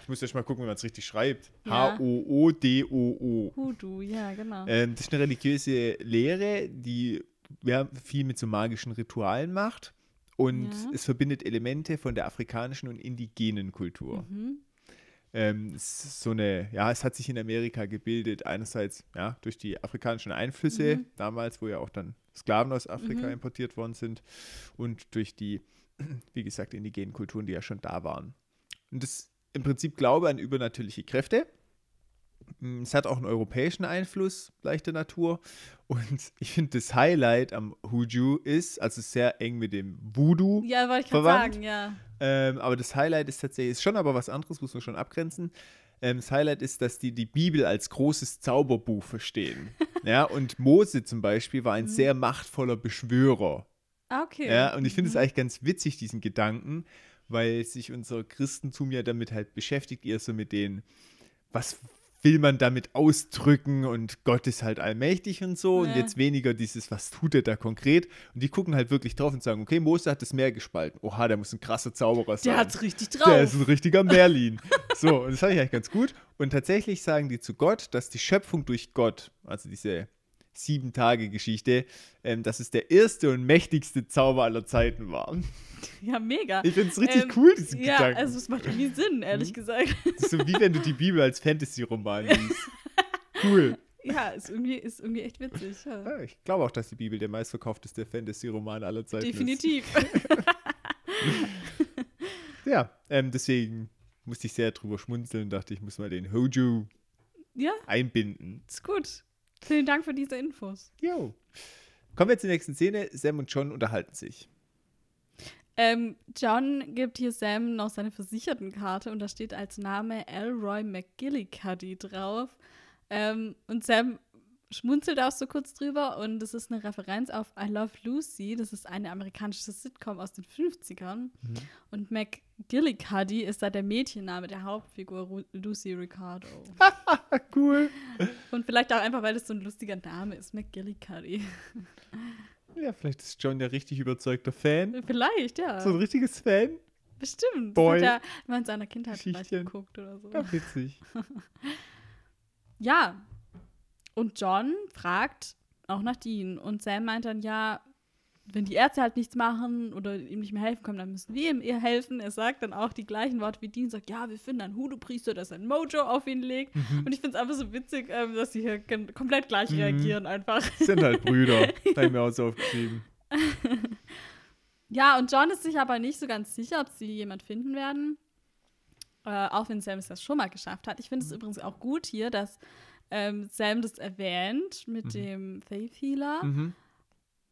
ich muss erst mal gucken, wie man es richtig schreibt. Ja. H-O-O-D-O-O. Hoodoo, ja, genau. Ähm, das ist eine religiöse Lehre, die ja, viel mit so magischen Ritualen macht. Und Ja. es verbindet Elemente von der afrikanischen und indigenen Kultur. Mhm. Ähm, so eine, ja, es hat sich in Amerika gebildet, einerseits ja, durch die afrikanischen Einflüsse Mhm. damals, wo ja auch dann Sklaven aus Afrika Mhm. importiert worden sind, und durch die, wie gesagt, indigenen Kulturen, die ja schon da waren. Und das im Prinzip Glaube an übernatürliche Kräfte. Es hat auch einen europäischen Einfluss, leichter Natur. Und ich finde, das Highlight am Hoodoo ist, also sehr eng mit dem Voodoo Ja, wollte ich gerade Verwandt? sagen, ja. ähm, aber das Highlight ist tatsächlich, ist schon aber was anderes, muss man schon abgrenzen. Ähm, das Highlight ist, dass die die Bibel als großes Zauberbuch verstehen. ja, und Mose zum Beispiel war ein Mhm. sehr machtvoller Beschwörer. Ah, okay. Ja, und ich finde es Mhm. eigentlich ganz witzig, diesen Gedanken, weil sich unser Christentum ja damit halt beschäftigt, eher so mit den, was will man damit ausdrücken und Gott ist halt allmächtig und so und Ja. jetzt weniger dieses, was tut er da konkret und die gucken halt wirklich drauf und sagen, okay, Mose hat das Meer gespalten. Oha, der muss ein krasser Zauberer sein. Der hat's richtig drauf. Der ist ein richtiger Merlin. so, und das fand ich eigentlich ganz gut. Und tatsächlich sagen die zu Gott, dass die Schöpfung durch Gott, also diese Sieben-Tage-Geschichte, ähm, dass es der erste und mächtigste Zauber aller Zeiten war. ja, mega. Ich finde es richtig Ähm, cool, diesen Ja, Gedanken. also es macht irgendwie Sinn, ehrlich Mhm. gesagt. So wie wenn du die Bibel als Fantasy-Roman liest. Cool. Ja, ist irgendwie, ist irgendwie echt witzig. Ja. Ja, ich glaube auch, dass die Bibel der meistverkaufteste Fantasy-Roman aller Zeiten Definitiv. ist. Ja, ähm, deswegen musste ich sehr drüber schmunzeln und dachte, ich muss mal den Hoju ja, einbinden. ist gut. Vielen Dank für diese Infos. Jo. Kommen wir zur nächsten Szene. Sam und John unterhalten sich. Ähm, John gibt hier Sam noch seine Versichertenkarte und da steht als Name Elroy McGillicuddy drauf. Ähm, und Sam schmunzelt auch so kurz drüber und das ist eine Referenz auf I Love Lucy. Das ist eine amerikanische Sitcom aus den 50ern. Und McGillicuddy ist da der Mädchenname der Hauptfigur Ru Lucy Ricardo. Cool. und vielleicht auch einfach, weil das so ein lustiger Name ist, McGillicuddy. Ja, vielleicht ist John ja richtig überzeugter Fan. vielleicht, ja. So ein richtiges Fan. Bestimmt. Boy. Das hat er mal in seiner Kindheit vielleicht geguckt oder so. Ja, witzig. Ja. Und John fragt auch nach Dean. Und Sam meint dann, ja, wenn die Ärzte halt nichts machen oder ihm nicht mehr helfen können, dann müssen wir ihm eher helfen. Er sagt dann auch die gleichen Worte wie Dean, sagt, ja, wir finden einen Hoodoo-Priester, der sein Mojo auf ihn legt. Mhm. Und ich finde es einfach so witzig, ähm, dass sie hier komplett gleich mhm. reagieren einfach. Sind halt Brüder, habe ich mir auch so aufgeschrieben. ja, und John ist sich aber nicht so ganz sicher, ob sie jemand finden werden. Äh, auch wenn Sam es das schon mal geschafft hat. Ich finde es mhm. übrigens auch gut hier, dass ähm, Sam das erwähnt mit mhm. dem Faith Healer. Mhm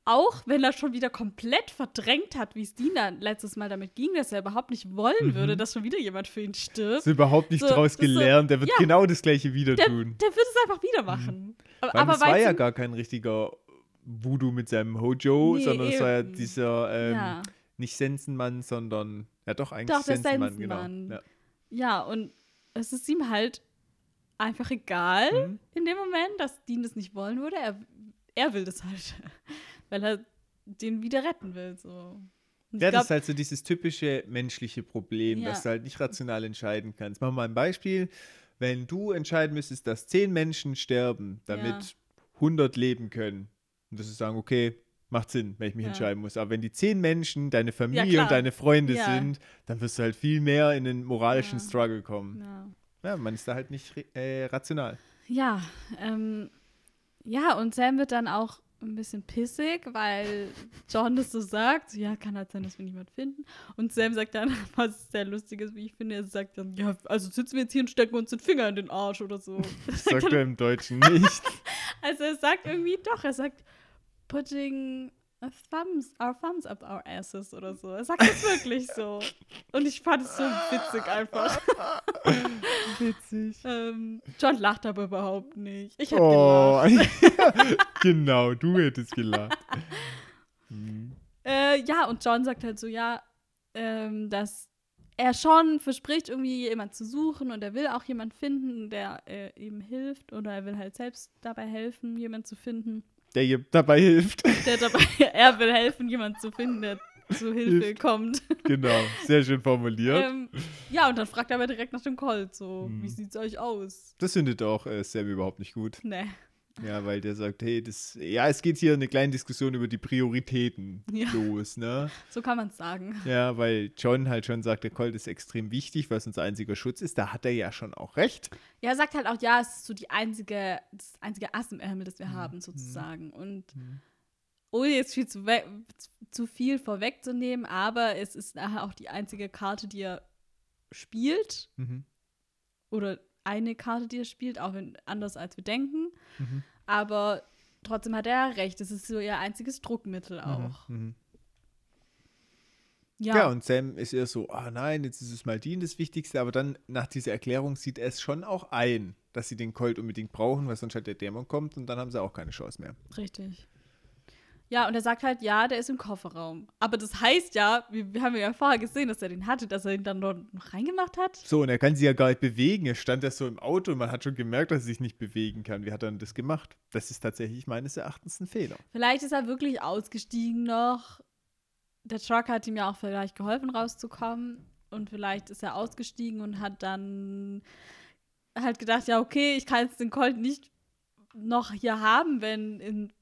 auch wenn er schon wieder komplett verdrängt hat, wie es Dina letztes Mal damit ging, dass er überhaupt nicht wollen mhm. würde, dass schon wieder jemand für ihn stirbt. Ist überhaupt nicht so, draus gelernt. So, der wird ja, genau das gleiche wieder der, tun. Der wird es einfach wieder machen. Mhm. Aber, aber es war ja gar kein richtiger Voodoo mit seinem Hojo, nee, sondern es war ja dieser ähm, ja. nicht Sensenmann, sondern ja doch eigentlich doch, Sensenmann. Sensenmann. genau. Ja. ja, und es ist ihm halt einfach egal mhm. in dem Moment, dass Dean das nicht wollen würde. Er, er will das halt weil er den wieder retten will. So. ja, glaub, das ist halt so dieses typische menschliche Problem, ja. dass du halt nicht rational entscheiden kannst. Machen wir mal ein Beispiel. Wenn du entscheiden müsstest, dass zehn Menschen sterben, damit ja. 100 leben können, und das ist sagen, okay, macht Sinn, wenn ich mich ja. entscheiden muss. Aber wenn die zehn Menschen deine Familie ja, und deine Freunde ja. sind, dann wirst du halt viel mehr in den moralischen Struggle kommen. Ja. man ist da halt nicht äh, rational. Ja, ähm, ja, und Sam wird dann auch ein bisschen pissig, weil John das so sagt. Ja, kann halt sein, dass wir niemanden finden. Und Sam sagt dann, was sehr lustig ist, wie ich finde, er sagt dann, ja, also sitzen wir jetzt hier und stecken uns den Finger in den Arsch oder so. Das sagt er im Deutschen nicht. also er sagt irgendwie doch, er sagt, putting thumbs, our thumbs up our asses oder so. Er sagt das wirklich so. Und ich fand es so witzig einfach. Witzig. ähm, John lacht aber überhaupt nicht. Ich hätte oh. gelacht. genau, du hättest gelacht. Mhm. Äh, ja, und John sagt halt so, ja, ähm, dass er schon verspricht, irgendwie jemand zu suchen und er will auch jemand finden, der äh, ihm hilft oder er will halt selbst dabei helfen, jemand zu finden der ihr dabei hilft. Der dabei, er will helfen, jemanden zu finden, der zu Hilfe Hilft. kommt. Genau, sehr schön formuliert. Ähm, ja, und dann fragt er aber direkt nach dem Colt, so, hm. wie sieht's euch aus? Das findet auch äh, Sam überhaupt nicht gut. Nee. Ja, weil der sagt, hey, das, ja, es geht hier eine kleine Diskussion über die Prioritäten ja. los, ne? So kann man es sagen. Ja, weil John halt schon sagt, der Colt ist extrem wichtig, weil es unser einziger Schutz ist. Da hat er ja schon auch recht. Ja, er sagt halt auch, ja, es ist so die einzige, das einzige Ass im Ärmel, das wir mhm. haben, sozusagen. Und mhm. ohne jetzt viel zu, zu viel vorwegzunehmen, aber es ist nachher auch die einzige Karte, die er spielt. Mhm. Oder eine Karte, die er spielt, auch wenn anders als wir denken. Mhm. Aber trotzdem hat er recht. Es ist so ihr einziges Druckmittel mhm, auch. Mhm. Ja. ja, und Sam ist eher so, ah nein, jetzt ist es mal Dean das Wichtigste, aber dann nach dieser Erklärung sieht er es schon auch ein, dass sie den Colt unbedingt brauchen, weil sonst halt der Dämon kommt und dann haben sie auch keine Chance mehr. Richtig. Ja, und er sagt halt, ja, der ist im Kofferraum. Aber das heißt ja, wir, wir haben ja vorher gesehen, dass er den hatte, dass er ihn dann dort noch reingemacht hat. So, und er kann sich ja gar nicht bewegen. Er stand ja so im Auto und man hat schon gemerkt, dass er sich nicht bewegen kann. Wie hat er denn das gemacht? Das ist tatsächlich meines Erachtens ein Fehler. Vielleicht ist er wirklich ausgestiegen noch. Der Truck hat ihm ja auch vielleicht geholfen, rauszukommen. Und vielleicht ist er ausgestiegen und hat dann halt gedacht, ja, okay, ich kann jetzt den Colt nicht noch hier haben, wenn in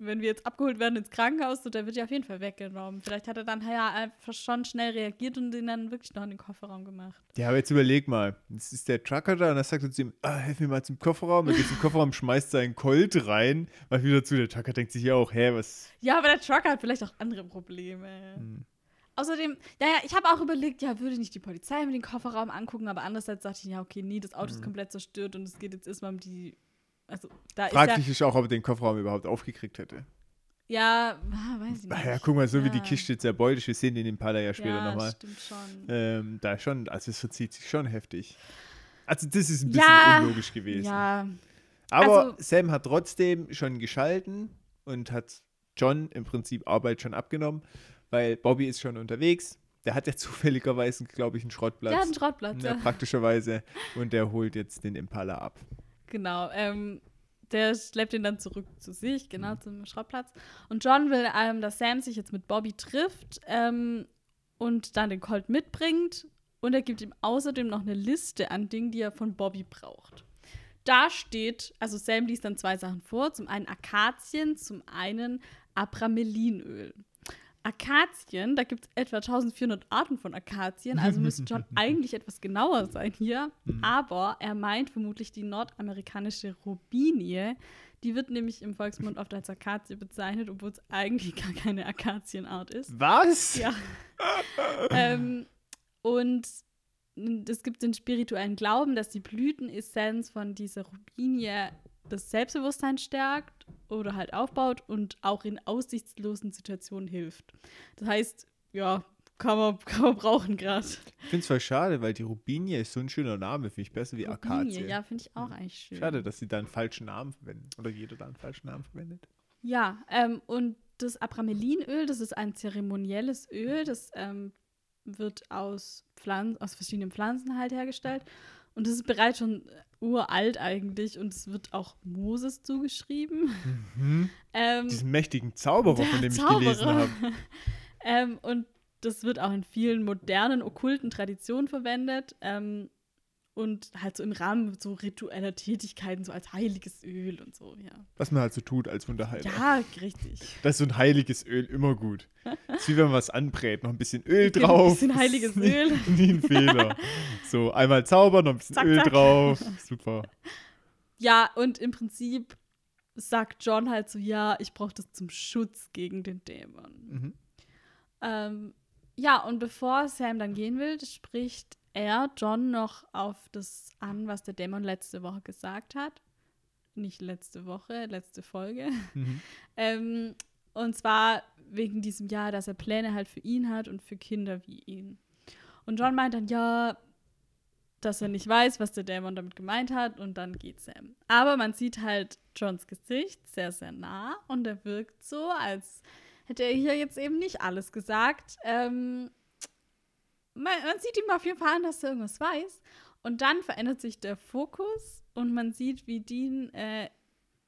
wenn wir jetzt abgeholt werden ins Krankenhaus, so, der wird ja auf jeden Fall weggenommen. Vielleicht hat er dann ja einfach schon schnell reagiert und den dann wirklich noch in den Kofferraum gemacht. Ja, aber jetzt überleg mal. Jetzt ist der Trucker da und er sagt zu ihm, ah, helf mir mal zum Kofferraum. Er geht zum Kofferraum, schmeißt seinen Colt rein, mal wieder zu. Der Trucker denkt sich ja auch, hä, was? Ja, aber der Trucker hat vielleicht auch andere Probleme. Hm. Außerdem, naja, ich habe auch überlegt, ja, würde ich nicht die Polizei mit den Kofferraum angucken, aber andererseits dachte ich, ja, okay, nee, das Auto hm. ist komplett zerstört und es geht jetzt erstmal um die also, da Frag dich ist ja, auch, ob er den Kofferraum überhaupt aufgekriegt hätte. Ja, ah, weiß ich nicht. Ja, guck mal, so ja. wie die Kiste zerbeult ist, wir sehen den Impala ja später ja, nochmal. stimmt schon. Ähm, da schon, also es verzieht sich schon heftig. Also das ist ein bisschen ja, unlogisch gewesen. Ja. Aber also, Sam hat trotzdem schon geschalten und hat John im Prinzip Arbeit schon abgenommen, weil Bobby ist schon unterwegs. Der hat ja zufälligerweise, glaube ich, einen Schrottplatz. Der hat einen Schrottplatz, ja. Praktischerweise. Und der holt jetzt den Impala ab. Genau. Ähm, der schleppt ihn dann zurück zu sich, genau, mhm. zum Schrottplatz. Und John will, ähm, dass Sam sich jetzt mit Bobby trifft ähm, und dann den Colt mitbringt. Und er gibt ihm außerdem noch eine Liste an Dingen, die er von Bobby braucht. Da steht, also Sam liest dann zwei Sachen vor. Zum einen Akazien, zum einen Abramelinöl. Akazien, da gibt es etwa 1400 Arten von Akazien, also müsste John eigentlich etwas genauer sein hier. Mhm. Aber er meint vermutlich die nordamerikanische Robinie. Die wird nämlich im Volksmund oft als Akazie bezeichnet, obwohl es eigentlich gar keine Akazienart ist. Was? Ja. ähm, und es gibt den spirituellen Glauben, dass die Blütenessenz von dieser Rubinie das Selbstbewusstsein stärkt oder halt aufbaut und auch in aussichtslosen Situationen hilft. Das heißt, ja, kann man, kann man brauchen gerade. Ich finde es voll schade, weil die Rubinie ist so ein schöner Name, finde ich besser wie Akazie. Ja, finde ich auch eigentlich schön. Schade, dass sie da einen falschen Namen verwenden. Oder jeder da einen falschen Namen verwendet. Ja, ähm, und das Abramelinöl, das ist ein zeremonielles Öl, das ähm, wird aus, Pflanzen, aus verschiedenen Pflanzen halt hergestellt. Und das ist bereits schon uralt eigentlich und es wird auch Moses zugeschrieben. Mhm. Ähm, Diesen mächtigen Zauberer, von dem ich Zauberer. gelesen habe. ähm, und das wird auch in vielen modernen, okkulten Traditionen verwendet. Ähm, und halt so im Rahmen so ritueller Tätigkeiten, so als heiliges Öl und so, ja. Was man halt so tut als Wunderheiler. Ja, richtig. Das ist so ein heiliges Öl immer gut. Das ist wie wenn man was anbrät, noch ein bisschen Öl drauf. ein bisschen heiliges Nie- Öl. Nie ein Fehler. So, einmal zaubern, noch ein bisschen Zack, Öl zack. drauf. Super. Ja, und im Prinzip sagt John halt so, ja, ich brauche das zum Schutz gegen den Dämon. Mhm. Ähm, ja, und bevor Sam dann gehen will, spricht er John noch auf das an, was der Dämon letzte Woche gesagt hat. Nicht letzte Woche, letzte Folge. Mhm. Ähm, und zwar wegen diesem Jahr, dass er Pläne halt für ihn hat und für Kinder wie ihn. Und John meint dann, ja, dass er nicht weiß, was der Dämon damit gemeint hat und dann geht Sam. Aber man sieht halt Johns Gesicht sehr, sehr nah und er wirkt so, als hätte er hier jetzt eben nicht alles gesagt. Ähm, man, man sieht ihm auf jeden Fall an, dass er irgendwas weiß. Und dann verändert sich der Fokus und man sieht, wie Dean äh,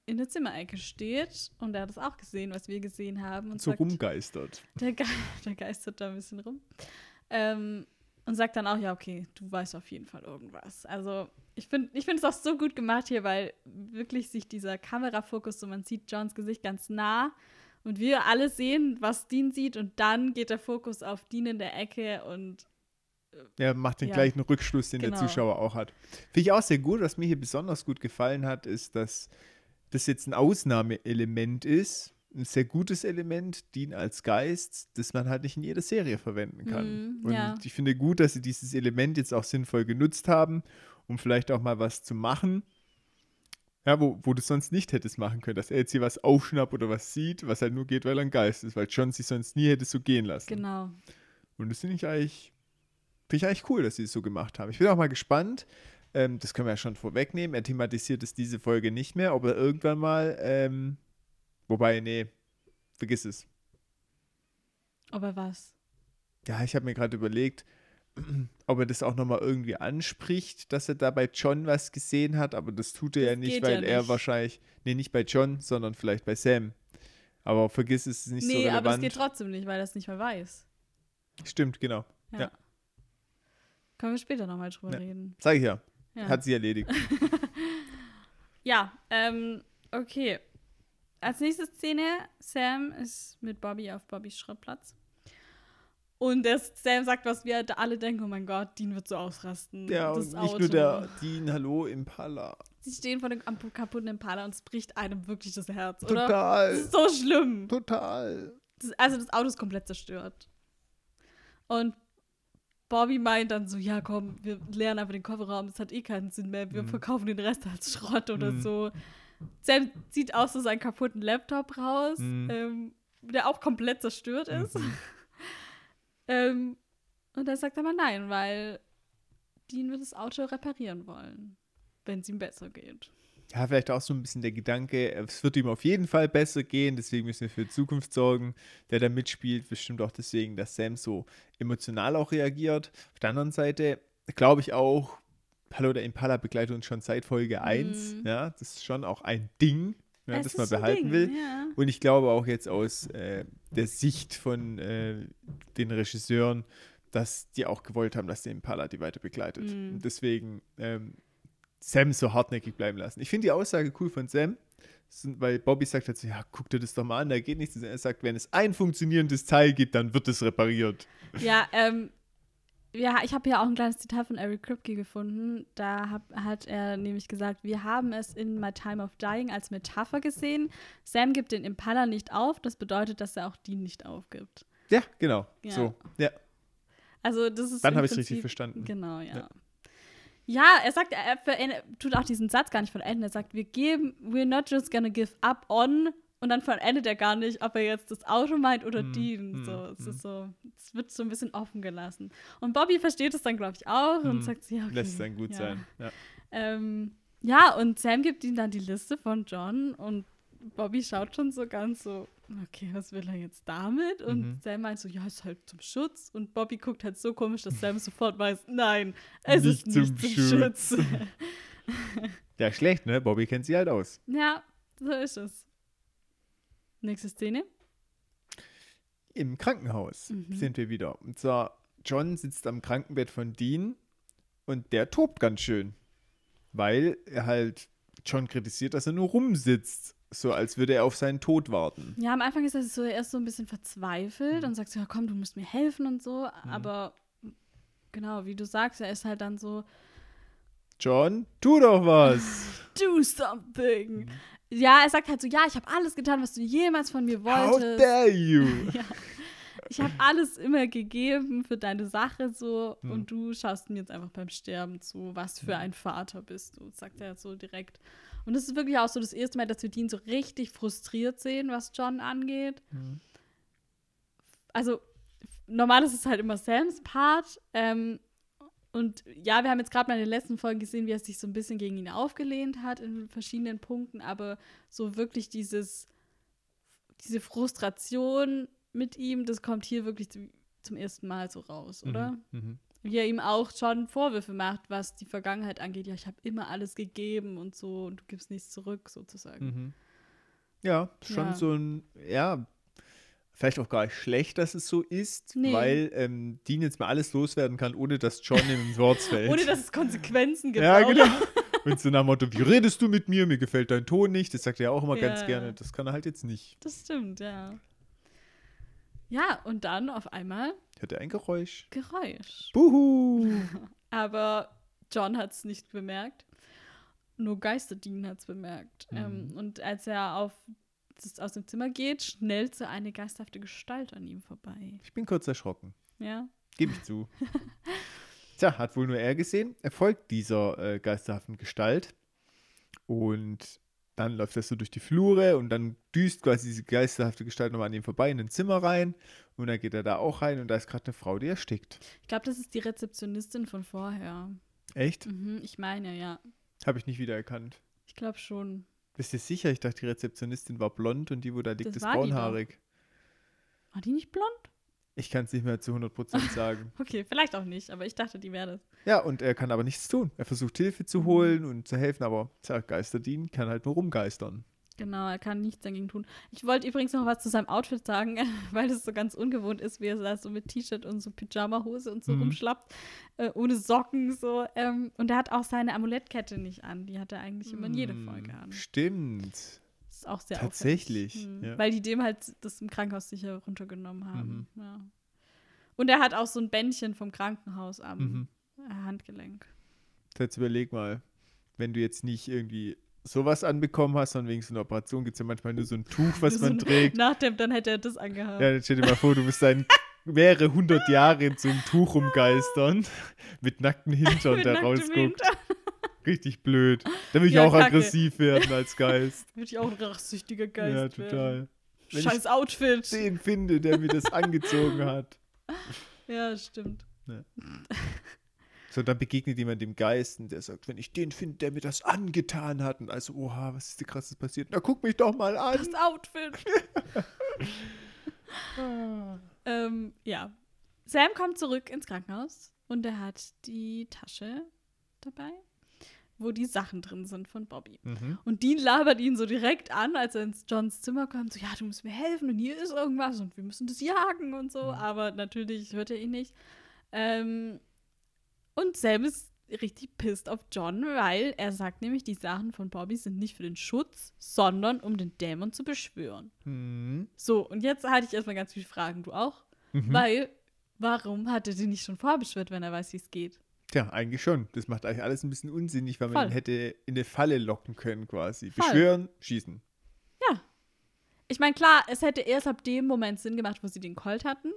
in der Zimmerecke steht und er hat das auch gesehen, was wir gesehen haben. Und So sagt, rumgeistert. der, Ge der geistert da ein bisschen rum. Ähm, und sagt dann auch, ja, okay, du weißt auf jeden Fall irgendwas. Also ich finde ich finde es auch so gut gemacht hier, weil wirklich sich dieser Kamerafokus, so man sieht Johns Gesicht ganz nah und wir alle sehen, was Dean sieht und dann geht der Fokus auf Dean in der Ecke und Er macht den Ja. gleichen Rückschluss, den Genau. der Zuschauer auch hat. Finde ich auch sehr gut. Was mir hier besonders gut gefallen hat, ist, dass das jetzt ein Ausnahmeelement ist. Ein sehr gutes Element, Dean als Geist, das man halt nicht in jeder Serie verwenden kann. Und ja. ich finde gut, dass sie dieses Element jetzt auch sinnvoll genutzt haben, um vielleicht auch mal was zu machen. Ja, wo, wo du sonst nicht hättest machen können, dass er jetzt hier was aufschnappt oder was sieht, was halt nur geht, weil er ein Geist ist, weil John sich sonst nie hätte so gehen lassen. genau. Und das finde ich eigentlich, finde ich eigentlich cool, dass sie es so gemacht haben. Ich bin auch mal gespannt. Ähm, das können wir ja schon vorwegnehmen. Er thematisiert es diese Folge nicht mehr, ob er irgendwann mal, ähm, wobei, nee, vergiss es. Aber was? Ja, ich habe mir gerade überlegt, ob er das auch nochmal irgendwie anspricht, dass er da bei John was gesehen hat, aber das tut er ja Das nicht, geht weil ja er nicht. wahrscheinlich, nee, nicht bei John, sondern vielleicht bei Sam. Aber vergiss es, ist nicht so nee, relevant. aber es geht trotzdem nicht, weil er es nicht mehr weiß. Stimmt, genau. Ja. Ja. Können wir später nochmal drüber Ja. reden. Sag ich ja. Ja. Hat sie erledigt. Ja, ähm, okay. Als nächste Szene, Sam ist mit Bobby auf Bobbys Schrottplatz. Und der Sam sagt, was wir alle denken, oh mein Gott, Dean wird so ausrasten. Ja, das und nicht Auto. nur der Dean, hallo, Impala. Sie stehen vor dem kaputten Impala und es bricht einem wirklich das Herz, oder? Das Total. ist so schlimm. Total. Das, also das Auto ist komplett zerstört. Und Bobby meint dann so, ja komm, wir leeren einfach den Kofferraum, das hat eh keinen Sinn mehr, wir Mhm. verkaufen den Rest als Schrott oder Mhm. so. Sam zieht aus so seinen kaputten Laptop raus, Mhm. ähm, der auch komplett zerstört ist. Mhm. ähm, und dann sagt er mal nein, weil Dean wird das Auto reparieren wollen, wenn es ihm besser geht. Ja, vielleicht auch so ein bisschen der Gedanke, es wird ihm auf jeden Fall besser gehen, deswegen müssen wir für die Zukunft sorgen. Der da mitspielt, bestimmt auch deswegen, dass Sam so emotional auch reagiert. Auf der anderen Seite glaube ich auch, Hallo, der Impala begleitet uns schon seit Folge 1. Mhm. Ja, das ist schon auch ein Ding, das man ist ein behalten Ding, will. Ja. Und ich glaube auch jetzt aus äh, der Sicht von äh, den Regisseuren, dass die auch gewollt haben, dass der Impala die weiter begleitet. Mhm. Und deswegen ähm, Sam so hartnäckig bleiben lassen. Ich finde die Aussage cool von Sam. Weil Bobby sagt halt so, ja, guck dir das doch mal an, da geht nichts. Er sagt, wenn es ein funktionierendes Teil gibt, dann wird es repariert. Ja, ähm, ja, ich habe ja auch ein kleines Zitat von Eric Kripke gefunden. Da hab, hat er nämlich gesagt, wir haben es in My Time of Dying als Metapher gesehen. Sam gibt den Impala nicht auf, das bedeutet, dass er auch die nicht aufgibt. Ja, genau. Ja. So, ja. Also das ist Dann habe ich's richtig Prinzip- verstanden. Genau, ja. Ja. Ja. er sagt, er ver- tut auch diesen Satz gar nicht vollenden. Er sagt, wir geben, we're not just gonna give up on und dann vollendet er gar nicht, ob er jetzt das Auto meint oder Hm, Dean. hm, So, es hm. ist so, es wird so ein bisschen offen gelassen. Und Bobby versteht es dann, glaube ich, auch und Hm, sagt, ja, okay. Lässt dann gut ja. sein. Ja. Ähm, ja, und Sam gibt ihm dann die Liste von John und Bobby schaut schon so ganz so, okay, was will er jetzt damit? Und Mhm. Sam meint so, ja, ist halt zum Schutz. Und Bobby guckt halt so komisch, dass Sam sofort weiß, nein, es Nicht ist nicht zum zum, Schutz. Schutz. ja, schlecht, ne? Bobby kennt sie halt aus. ja, so ist es. Nächste Szene. Im Krankenhaus Mhm. sind wir wieder. Und zwar, John sitzt am Krankenbett von Dean und der tobt ganz schön. Weil er halt John kritisiert, dass er nur rumsitzt. So als würde er auf seinen Tod warten. Ja, am Anfang ist er so erst so ein bisschen verzweifelt Mhm. und sagt so, ja komm, du musst mir helfen und so. Aber genau, wie du sagst, er ist halt dann so, John, tu doch was. do something. Ja, er sagt halt so, ja, ich habe alles getan, was du jemals von mir How wolltest. dare you? Ja. Ich habe alles immer gegeben für deine Sache so Hm. und du schaust mir jetzt einfach beim Sterben zu. Was für ein Vater bist du, sagt er so direkt. Und es ist wirklich auch so das erste Mal, dass wir Dean so richtig frustriert sehen, was John angeht. Hm. Also normal ist es halt immer Sams Part. Ähm, und ja, wir haben jetzt gerade mal in den letzten Folgen gesehen, wie er sich so ein bisschen gegen ihn aufgelehnt hat in verschiedenen Punkten, aber so wirklich dieses, diese Frustration mit ihm, das kommt hier wirklich zum, zum ersten Mal so raus, oder? Mhm. Wie er ihm auch schon Vorwürfe macht, was die Vergangenheit angeht. Ja, ich habe immer alles gegeben und so und du gibst nichts zurück, sozusagen. Mhm. Ja, schon Ja. so ein, ja, vielleicht auch gar nicht schlecht, dass es so ist, Nee. weil ähm, Dean jetzt mal alles loswerden kann, ohne dass John ihm ins Wort fällt. Ohne dass es Konsequenzen gibt. ja, genau. Und so nach dem Motto, wie redest du mit mir? Mir gefällt dein Ton nicht. Das sagt er ja auch immer Ja, ganz gerne. Das kann er halt jetzt nicht. Das stimmt, ja. Ja, und dann auf einmal Hört er ein Geräusch. Geräusch. Buhu! Aber John hat es nicht bemerkt. Nur Geisterdien hat es bemerkt. Mhm. Ähm, und als er auf, aus dem Zimmer geht, schnellt so eine geisthafte Gestalt an ihm vorbei. Ich bin kurz erschrocken. Ja. Gebe ich zu. Tja, hat wohl nur er gesehen. Er folgt dieser äh, geisterhaften Gestalt. Und dann läuft er so durch die Flure und dann düst quasi diese geisterhafte Gestalt nochmal an ihm vorbei in ein Zimmer rein. Und dann geht er da auch rein und da ist gerade eine Frau, die erstickt. Ich glaube, das ist die Rezeptionistin von vorher. Echt? Mhm, ich meine, ja. Habe ich nicht wiedererkannt. Ich glaube schon. Bist du sicher? Ich dachte, die Rezeptionistin war blond und die, wo da liegt, Das ist braunhaarig. War die nicht blond? Ich kann es nicht mehr zu 100% sagen. Okay, vielleicht auch nicht, aber ich dachte, die wäre das. ja, und er kann aber nichts tun. Er versucht Hilfe Mhm. zu holen und zu helfen, aber tja, Geisterdien kann halt nur rumgeistern. Genau, er kann nichts dagegen tun. Ich wollte übrigens noch was zu seinem Outfit sagen, weil es so ganz ungewohnt ist, wie er da so mit T-Shirt und so Pyjama-Hose und so Mhm. rumschlappt, äh, ohne Socken so. Ähm, und er hat auch seine Amulettkette nicht an. Die hat er eigentlich immer in jede Hm, Folge an. Stimmt. Ist auch sehr Tatsächlich. Mhm. ja. Weil die dem halt das im Krankenhaus sicher runtergenommen haben. Mhm. Ja. Und er hat auch so ein Bändchen vom Krankenhaus am Mhm. Handgelenk. Jetzt überleg mal, wenn du jetzt nicht irgendwie sowas anbekommen hast, sondern wegen so einer Operation gibt es ja manchmal nur so ein Tuch, was So man ein- trägt. Nach dem, dann hätte er das angehabt. Ja, dann stell dir mal vor, du bist dann mehrere hundert Jahre in so einem Tuch rumgeistern, mit nackten Hintern, Mit rausguckt. Hintern. Richtig blöd. Da will ich Ja, auch kacke. aggressiv werden als Geist. Würde ich auch ein rachsüchtiger Geist ja, werden. total. Wenn ich Scheiß Outfit. Den finde, der mir das angezogen hat. Ja, stimmt. So, dann begegnet jemand dem Geist und der sagt, wenn ich den finde, der mir das angetan hat. Und also, oha, was ist dir krasses passiert? Na, guck mich doch mal an. Das Outfit. ähm, ja. Sam kommt zurück ins Krankenhaus und er hat die Tasche dabei, wo die Sachen drin sind von Bobby. Mhm. Und Dean labert ihn so direkt an, als er ins Johns Zimmer kommt. So, ja, du musst mir helfen und hier ist irgendwas und wir müssen das jagen und so. Aber natürlich hört er ihn nicht. Ähm, und Sam ist richtig pisst auf John, weil er sagt nämlich, die Sachen von Bobby sind nicht für den Schutz, sondern um den Dämon zu beschwören. Mhm. So, und jetzt hatte ich erstmal ganz viele Fragen, du auch? Mhm. Weil, warum hat er die nicht schon vorbeschwört, wenn er weiß, wie es geht? Tja, eigentlich schon. Das macht eigentlich alles ein bisschen unsinnig, weil man Voll. ihn hätte in eine Falle locken können quasi. Voll. Beschwören, schießen. Ja. Ich meine, klar, es hätte erst ab dem Moment Sinn gemacht, wo sie den Colt hatten.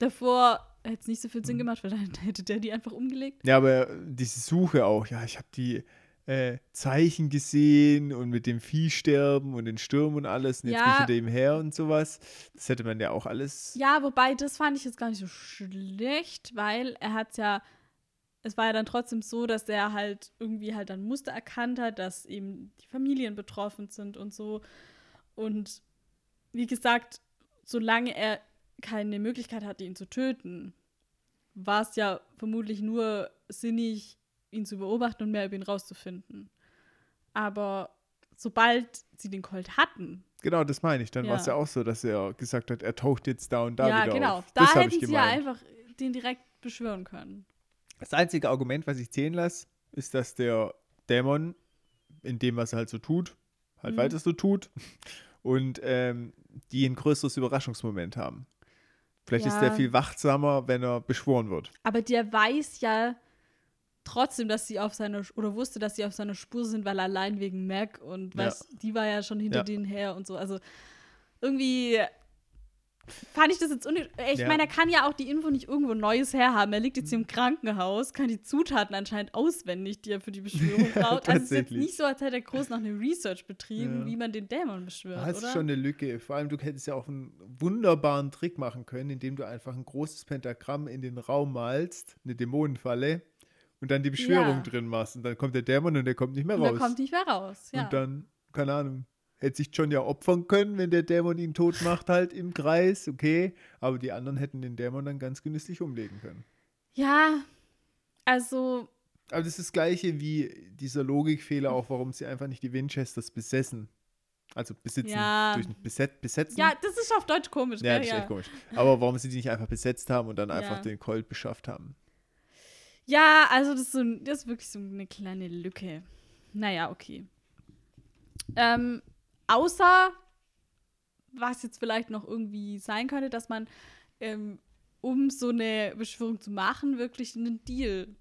Davor hätte es nicht so viel Mhm. Sinn gemacht, weil dann hätte der die einfach umgelegt. Ja, aber diese Suche auch, ja, ich habe die äh, Zeichen gesehen und mit dem Viehsterben und den Sturm und alles und jetzt Ja. bin ich hinter ihm her und sowas. Das hätte man ja auch alles. Ja, wobei, das fand ich jetzt gar nicht so schlecht, weil er hat ja, es war ja dann trotzdem so, dass er halt irgendwie halt dann Muster erkannt hat, dass eben die Familien betroffen sind und so. Und wie gesagt, solange er keine Möglichkeit hatte, ihn zu töten, war es ja vermutlich nur sinnig, ihn zu beobachten und mehr über ihn rauszufinden. Aber sobald sie den Colt hatten, Genau, das meine ich. Dann Ja. war es ja auch so, dass er gesagt hat, er taucht jetzt da und da ja, wieder genau, auf. da Das habe hätten sie ja einfach den direkt beschwören können. Das einzige Argument, was ich zählen lasse, ist, dass der Dämon in dem, was er halt so tut, halt Mhm. weiter so tut und ähm, die ein größeres Überraschungsmoment haben. Vielleicht ist Ja. der viel wachsamer, wenn er beschworen wird. Aber der weiß ja trotzdem, dass sie auf seiner oder wusste, dass sie auf seiner Spur sind, weil allein wegen Mac und Ja. weiß, die war ja schon hinter Ja. denen her und so. Also irgendwie fand ich das jetzt unnötig. Ich Ja. meine, er kann ja auch die Info nicht irgendwo Neues herhaben. Er liegt jetzt hier im Krankenhaus, kann die Zutaten anscheinend auswendig, die er für die Beschwörung braucht. also es ist jetzt nicht so, als hätte er groß noch eine Research betrieben, Ja. wie man den Dämon beschwört, Das oder? ist schon eine Lücke. Vor allem, du hättest ja auch einen wunderbaren Trick machen können, indem du einfach ein großes Pentagramm in den Raum malst, eine Dämonenfalle, und dann die Beschwörung Ja. drin machst. Und dann kommt der Dämon und der kommt nicht mehr und raus. er kommt nicht mehr raus. Ja. Und dann, keine Ahnung, hätte sich John ja opfern können, wenn der Dämon ihn tot macht, halt im Kreis, okay. Aber die anderen hätten den Dämon dann ganz genüsslich umlegen können. ja, also Aber das ist das gleiche wie dieser Logikfehler auch, warum sie einfach nicht die Winchesters besessen. Also besitzen, Ja. durch ein Beset, besetzen. Ja, das ist auf Deutsch komisch, Ja, gell? das ist echt komisch. Aber warum sie die nicht einfach besetzt haben und dann einfach Ja. den Colt beschafft haben. Ja, also das ist, so, das ist wirklich so eine kleine Lücke. Naja, okay. Ähm, außer, was jetzt vielleicht noch irgendwie sein könnte, dass man, ähm, um so eine Beschwörung zu machen, wirklich einen Deal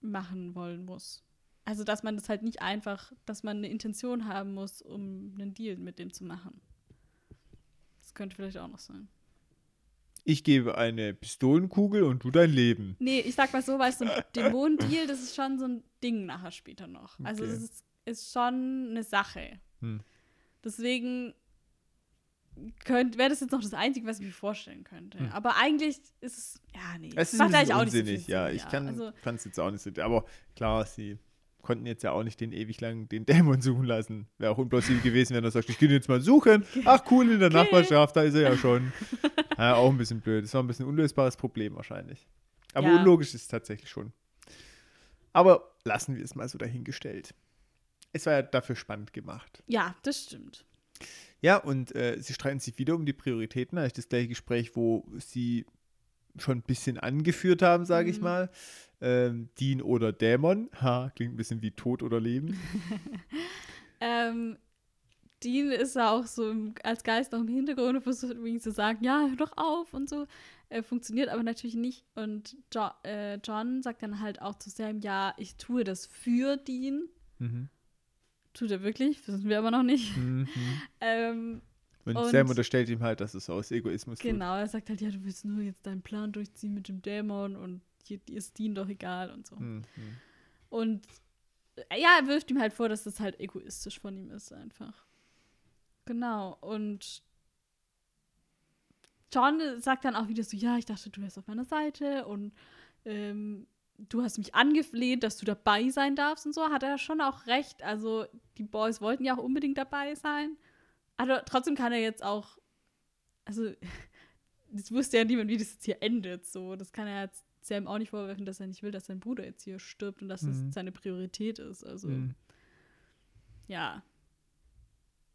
machen wollen muss. Also, dass man das halt nicht einfach, dass man eine Intention haben muss, um einen Deal mit dem zu machen. Das könnte vielleicht auch noch sein. Ich gebe eine Pistolenkugel und du dein Leben. Nee, ich sag mal so, weil so ein Dämonendeal, das ist schon so ein Ding nachher später noch. Also Okay. das ist, ist schon eine Sache. Hm. Deswegen wäre das jetzt noch das Einzige, was ich mir vorstellen könnte. Hm. Aber eigentlich ist es, ja, nee. Es ist macht eigentlich auch nicht so unsinnig, ja. Ich kann Also, es jetzt auch nicht so. Aber klar, sie konnten jetzt ja auch nicht den ewig lang den Dämon suchen lassen. Wäre auch unplausibel gewesen, wenn er sagt, ich gehe jetzt mal suchen. Ach cool, in der Okay. Nachbarschaft, da ist er ja schon. ja, auch ein bisschen blöd. Das war ein bisschen ein unlösbares Problem wahrscheinlich. Aber Ja. unlogisch ist es tatsächlich schon. Aber lassen wir es mal so dahingestellt. Es war ja dafür spannend gemacht. ja, das stimmt. Ja, und äh, sie streiten sich wieder um die Prioritäten. Eigentlich das gleiche Gespräch, wo sie schon ein bisschen angeführt haben, sage ich Mhm. mal. Ähm, Dean oder Dämon. Ha, klingt ein bisschen wie Tod oder Leben. Ähm, Dean ist ja auch so im, als Geist noch im Hintergrund und versucht irgendwie zu sagen, ja, hör doch auf und so. Äh, funktioniert aber natürlich nicht. Und jo äh, John sagt dann halt auch zu Sam, ja, ich tue das für Dean. Mhm. Tut er wirklich? Wissen wir aber noch nicht. Mhm. Ähm, Und, Und- Sam unterstellt ihm halt, dass es aus Egoismus tut. genau, er sagt halt, ja, du willst nur jetzt deinen Plan durchziehen mit dem Dämon und dir dir ist Dean doch egal und so. Mhm. Und äh, ja, er wirft ihm halt vor, dass das halt egoistisch von ihm ist, einfach. Genau. Und John sagt dann auch wieder so: Ja, ich dachte, du wärst auf meiner Seite und ähm, du hast mich angefleht, dass du dabei sein darfst und so. Hat er schon auch recht. Also, die Boys wollten ja auch unbedingt dabei sein. Aber trotzdem kann er jetzt auch. Also, das wusste ja niemand, wie das jetzt hier endet. So, das kann er jetzt Sam auch nicht vorwerfen, dass er nicht will, dass sein Bruder jetzt hier stirbt und dass Mhm. das seine Priorität ist. Also, Mhm. ja.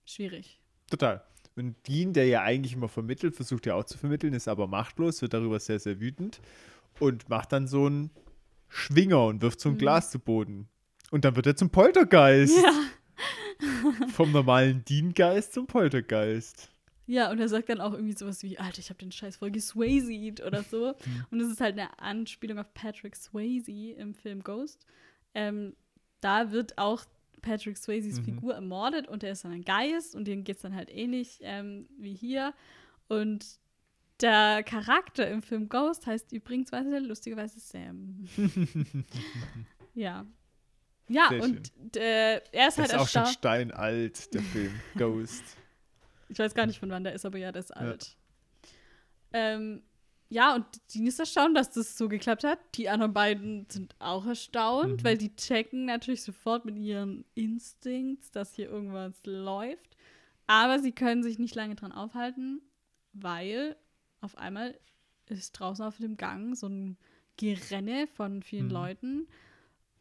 Schwierig. Total. Und Dean, der ja eigentlich immer vermittelt, versucht ja auch zu vermitteln, ist aber machtlos, wird darüber sehr, sehr wütend und macht dann so ein Schwinger und wirft so ein Mhm. Glas zu Boden. Und dann wird er zum Poltergeist. Ja. Vom normalen Diengeist zum Poltergeist. Ja, und er sagt dann auch irgendwie sowas wie, Alter, ich habe den Scheiß voll geswaysied oder so. Mhm. Und das ist halt eine Anspielung auf Patrick Swayze im Film Ghost. Ähm, da wird auch Patrick Swayzes Mhm. Figur ermordet und er ist dann ein Geist und dem geht es dann halt ähnlich ähm, wie hier. Und der Charakter im Film Ghost heißt übrigens, lustigerweise Sam. ja. Ja, Sehr und äh, er ist Das halt ist auch schon steinalt, der Film Ghost. Ich weiß gar nicht, von wann der ist, aber ja, der ist alt. Ähm, ja, und Dean ist erstaunt, dass das so geklappt hat. Die anderen beiden sind auch erstaunt, Mhm. weil die checken natürlich sofort mit ihren Instincts, dass hier irgendwas läuft. Aber sie können sich nicht lange dran aufhalten, weil auf einmal ist draußen auf dem Gang so ein Gerenne von vielen Mhm. Leuten.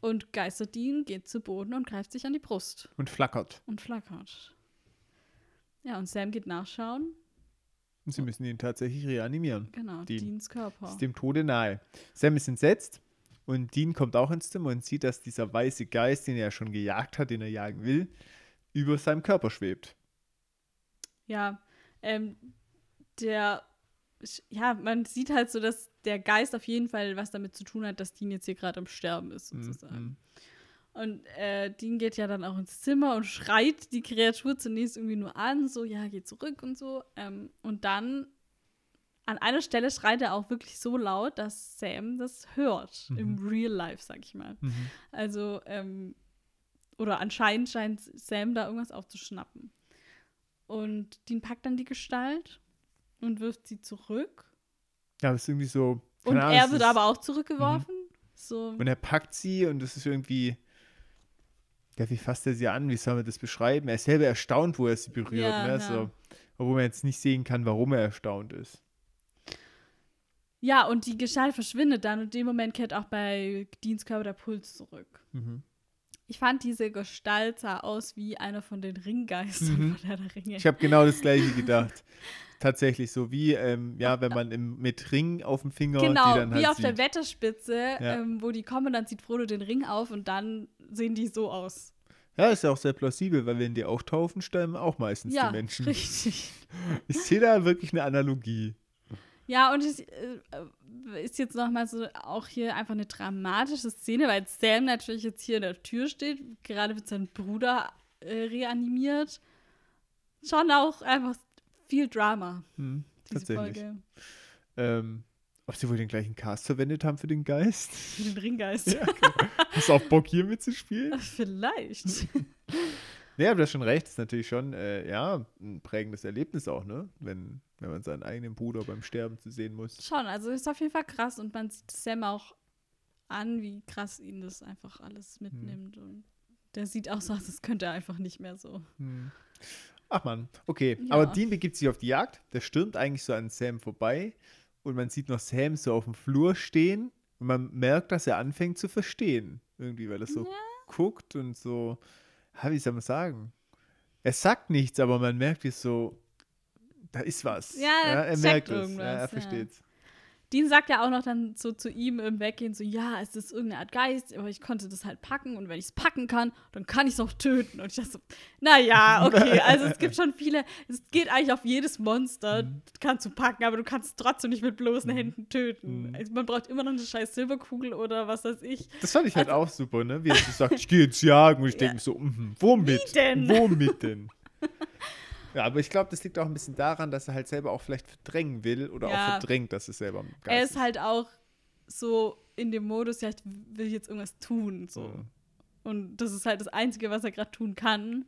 Und Geisterdien geht zu Boden und greift sich an die Brust Und flackert. und flackert. Ja, und Sam geht nachschauen. Und sie müssen ihn tatsächlich reanimieren. Genau, Dean. Deans Körper. Ist dem Tode nahe. Sam ist entsetzt und Dean kommt auch ins Zimmer und sieht, dass dieser weiße Geist, den er schon gejagt hat, den er jagen will, über seinem Körper schwebt. Ja, ähm, der, ja, man sieht halt so, dass der Geist auf jeden Fall was damit zu tun hat, dass Dean jetzt hier gerade am Sterben ist, sozusagen. Mhm. Und äh, Dean geht ja dann auch ins Zimmer und schreit die Kreatur zunächst irgendwie nur an, so, ja, geh zurück und so. Ähm, und dann an einer Stelle schreit er auch wirklich so laut, dass Sam das hört. Mhm. Im Real Life, sag ich mal. Mhm. Also, ähm, oder anscheinend scheint Sam da irgendwas aufzuschnappen. Und Dean packt dann die Gestalt und wirft sie zurück. Ja, das ist irgendwie so. Und Ahnung, er wird aber auch zurückgeworfen. So. Und er packt sie und das ist irgendwie. Ja, wie fasst er sie an? Wie soll man das beschreiben? Er ist selber erstaunt, wo er sie berührt. Ja, ne? ja. So, obwohl man jetzt nicht sehen kann, warum er erstaunt ist. Ja, und die Gestalt verschwindet dann und in dem Moment kehrt auch bei Deans Körper der Puls zurück. Mhm. Ich fand, diese Gestalt sah aus wie einer von den Ringgeistern Mhm. von Herr der Ringe. Ich habe genau das gleiche gedacht. Tatsächlich so wie, ähm, ja, wenn man im, mit Ring auf dem Finger Genau, dann wie halt auf sieht. der Wetterspitze, Ja. ähm, wo die kommen, dann zieht Frodo den Ring auf und dann sehen die so aus. Ja, ist ja auch sehr plausibel, weil wenn die auftauchen, sterben auch meistens ja, die Menschen. richtig. Ich sehe da wirklich eine Analogie. Ja, und es äh, ist jetzt nochmal so auch hier einfach eine dramatische Szene, weil Sam natürlich jetzt hier in der Tür steht, gerade wird sein Bruder äh, reanimiert. Schon auch einfach viel Drama, Hm, diese tatsächlich. Folge. Ähm, ob sie wohl den gleichen Cast verwendet haben für den Geist? Für den Ringgeist. Ja, genau. Hast du auch Bock hier mitzuspielen? Vielleicht. Aber du hast schon recht, ist natürlich schon, äh, ja, ein prägendes Erlebnis auch, ne? Wenn, wenn man seinen eigenen Bruder beim Sterben zu sehen muss. Schon, also ist auf jeden Fall krass und man sieht Sam auch an, wie krass ihn das einfach alles mitnimmt. Und der sieht auch so aus, das könnte er einfach nicht mehr so. Hm. Ach man, okay. Ja. Aber Dean begibt sich auf die Jagd. Der stürmt eigentlich so an Sam vorbei. Und man sieht noch Sam so auf dem Flur stehen. Und man merkt, dass er anfängt zu verstehen. Irgendwie, weil er so guckt und so, ja, wie soll man sagen? Er sagt nichts, aber man merkt, wie es so, da ist was. Ja, er er merkt es. Ja, er ja. versteht's. Dean sagt ja auch noch dann so zu ihm im Weggehen so, ja, es ist irgendeine Art Geist, aber ich konnte das halt packen und wenn ich es packen kann, dann kann ich es auch töten. Und ich dachte so, naja, okay, also es gibt schon viele, es geht eigentlich auf jedes Monster, Mhm. kannst du packen, aber du kannst es trotzdem nicht mit bloßen Händen töten. Mhm. Also man braucht immer noch eine scheiß Silberkugel oder was weiß ich. Das fand ich halt Also- auch super, ne? Wie er so sagt, ich gehe jetzt jagen. Und ich Ja. denke so, mhm, womit? Wie denn? Womit denn? ja, aber ich glaube, das liegt auch ein bisschen daran, dass er halt selber auch vielleicht verdrängen will oder Ja. auch verdrängt, dass es selber Geist Er ist halt auch so in dem Modus, ja, ich will jetzt irgendwas tun. So. Ja. Und das ist halt das Einzige, was er gerade tun kann.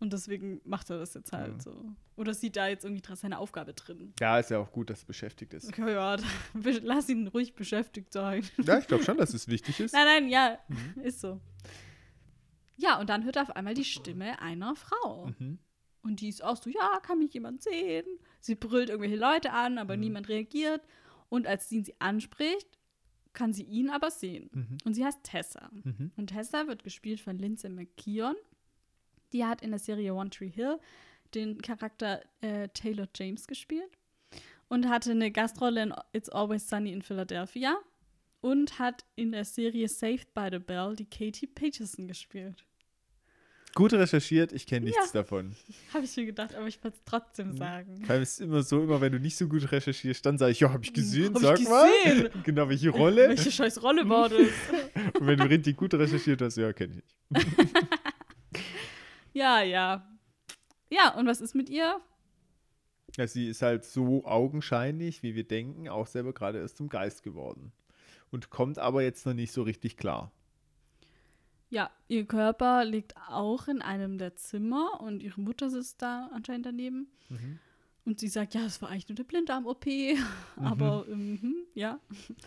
Und deswegen macht er das jetzt halt Ja. so. Oder sieht da jetzt irgendwie seine Aufgabe drin. Ja, ist ja auch gut, dass er beschäftigt ist. Okay, ja, lass ihn ruhig beschäftigt sein. Ja, ich glaube schon, dass es wichtig ist. nein, nein, ja, Mhm. ist so. Ja, und dann hört er auf einmal die Stimme einer Frau. Mhm. Und die ist auch so, ja, kann mich jemand sehen? Sie brüllt irgendwelche Leute an, aber Mhm. niemand reagiert. Und als Dean sie anspricht, kann sie ihn aber sehen. Mhm. Und sie heißt Tessa. Mhm. Und Tessa wird gespielt von Lindsay McKeon. Die hat in der Serie One Tree Hill den Charakter äh, Taylor James gespielt und hatte eine Gastrolle in It's Always Sunny in Philadelphia und hat in der Serie Saved by the Bell die Katie Peterson gespielt. Gut recherchiert, ich kenne nichts Ja. davon. Habe ich mir gedacht, aber ich wollte es trotzdem Mhm. sagen. Weil es ist immer so, immer wenn du nicht so gut recherchierst, dann sage ich, ja, habe ich gesehen, Hab sag ich mal. gesehen. genau, welche Rolle. Welche scheiß Rolle war das? Und wenn du richtig gut recherchiert hast, ja, kenne ich ja, ja. Ja, und was ist mit ihr? Ja, sie ist halt so augenscheinlich, wie wir denken, auch selber gerade erst zum Geist geworden. Und kommt aber jetzt noch nicht so richtig klar. Ja, ihr Körper liegt auch in einem der Zimmer und ihre Mutter sitzt da anscheinend daneben. Mhm. Und sie sagt, ja, es war eigentlich nur eine Blinddarm-OP. Aber, mhm, ja,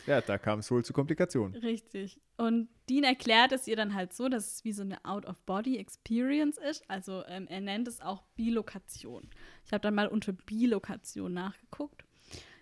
Ja, da kam es wohl zu Komplikationen. richtig. Und Dean erklärt es ihr dann halt so, dass es wie so eine Out-of-Body-Experience ist. Also ähm, er nennt es auch Bilokation. Ich habe dann mal unter Bilokation nachgeguckt.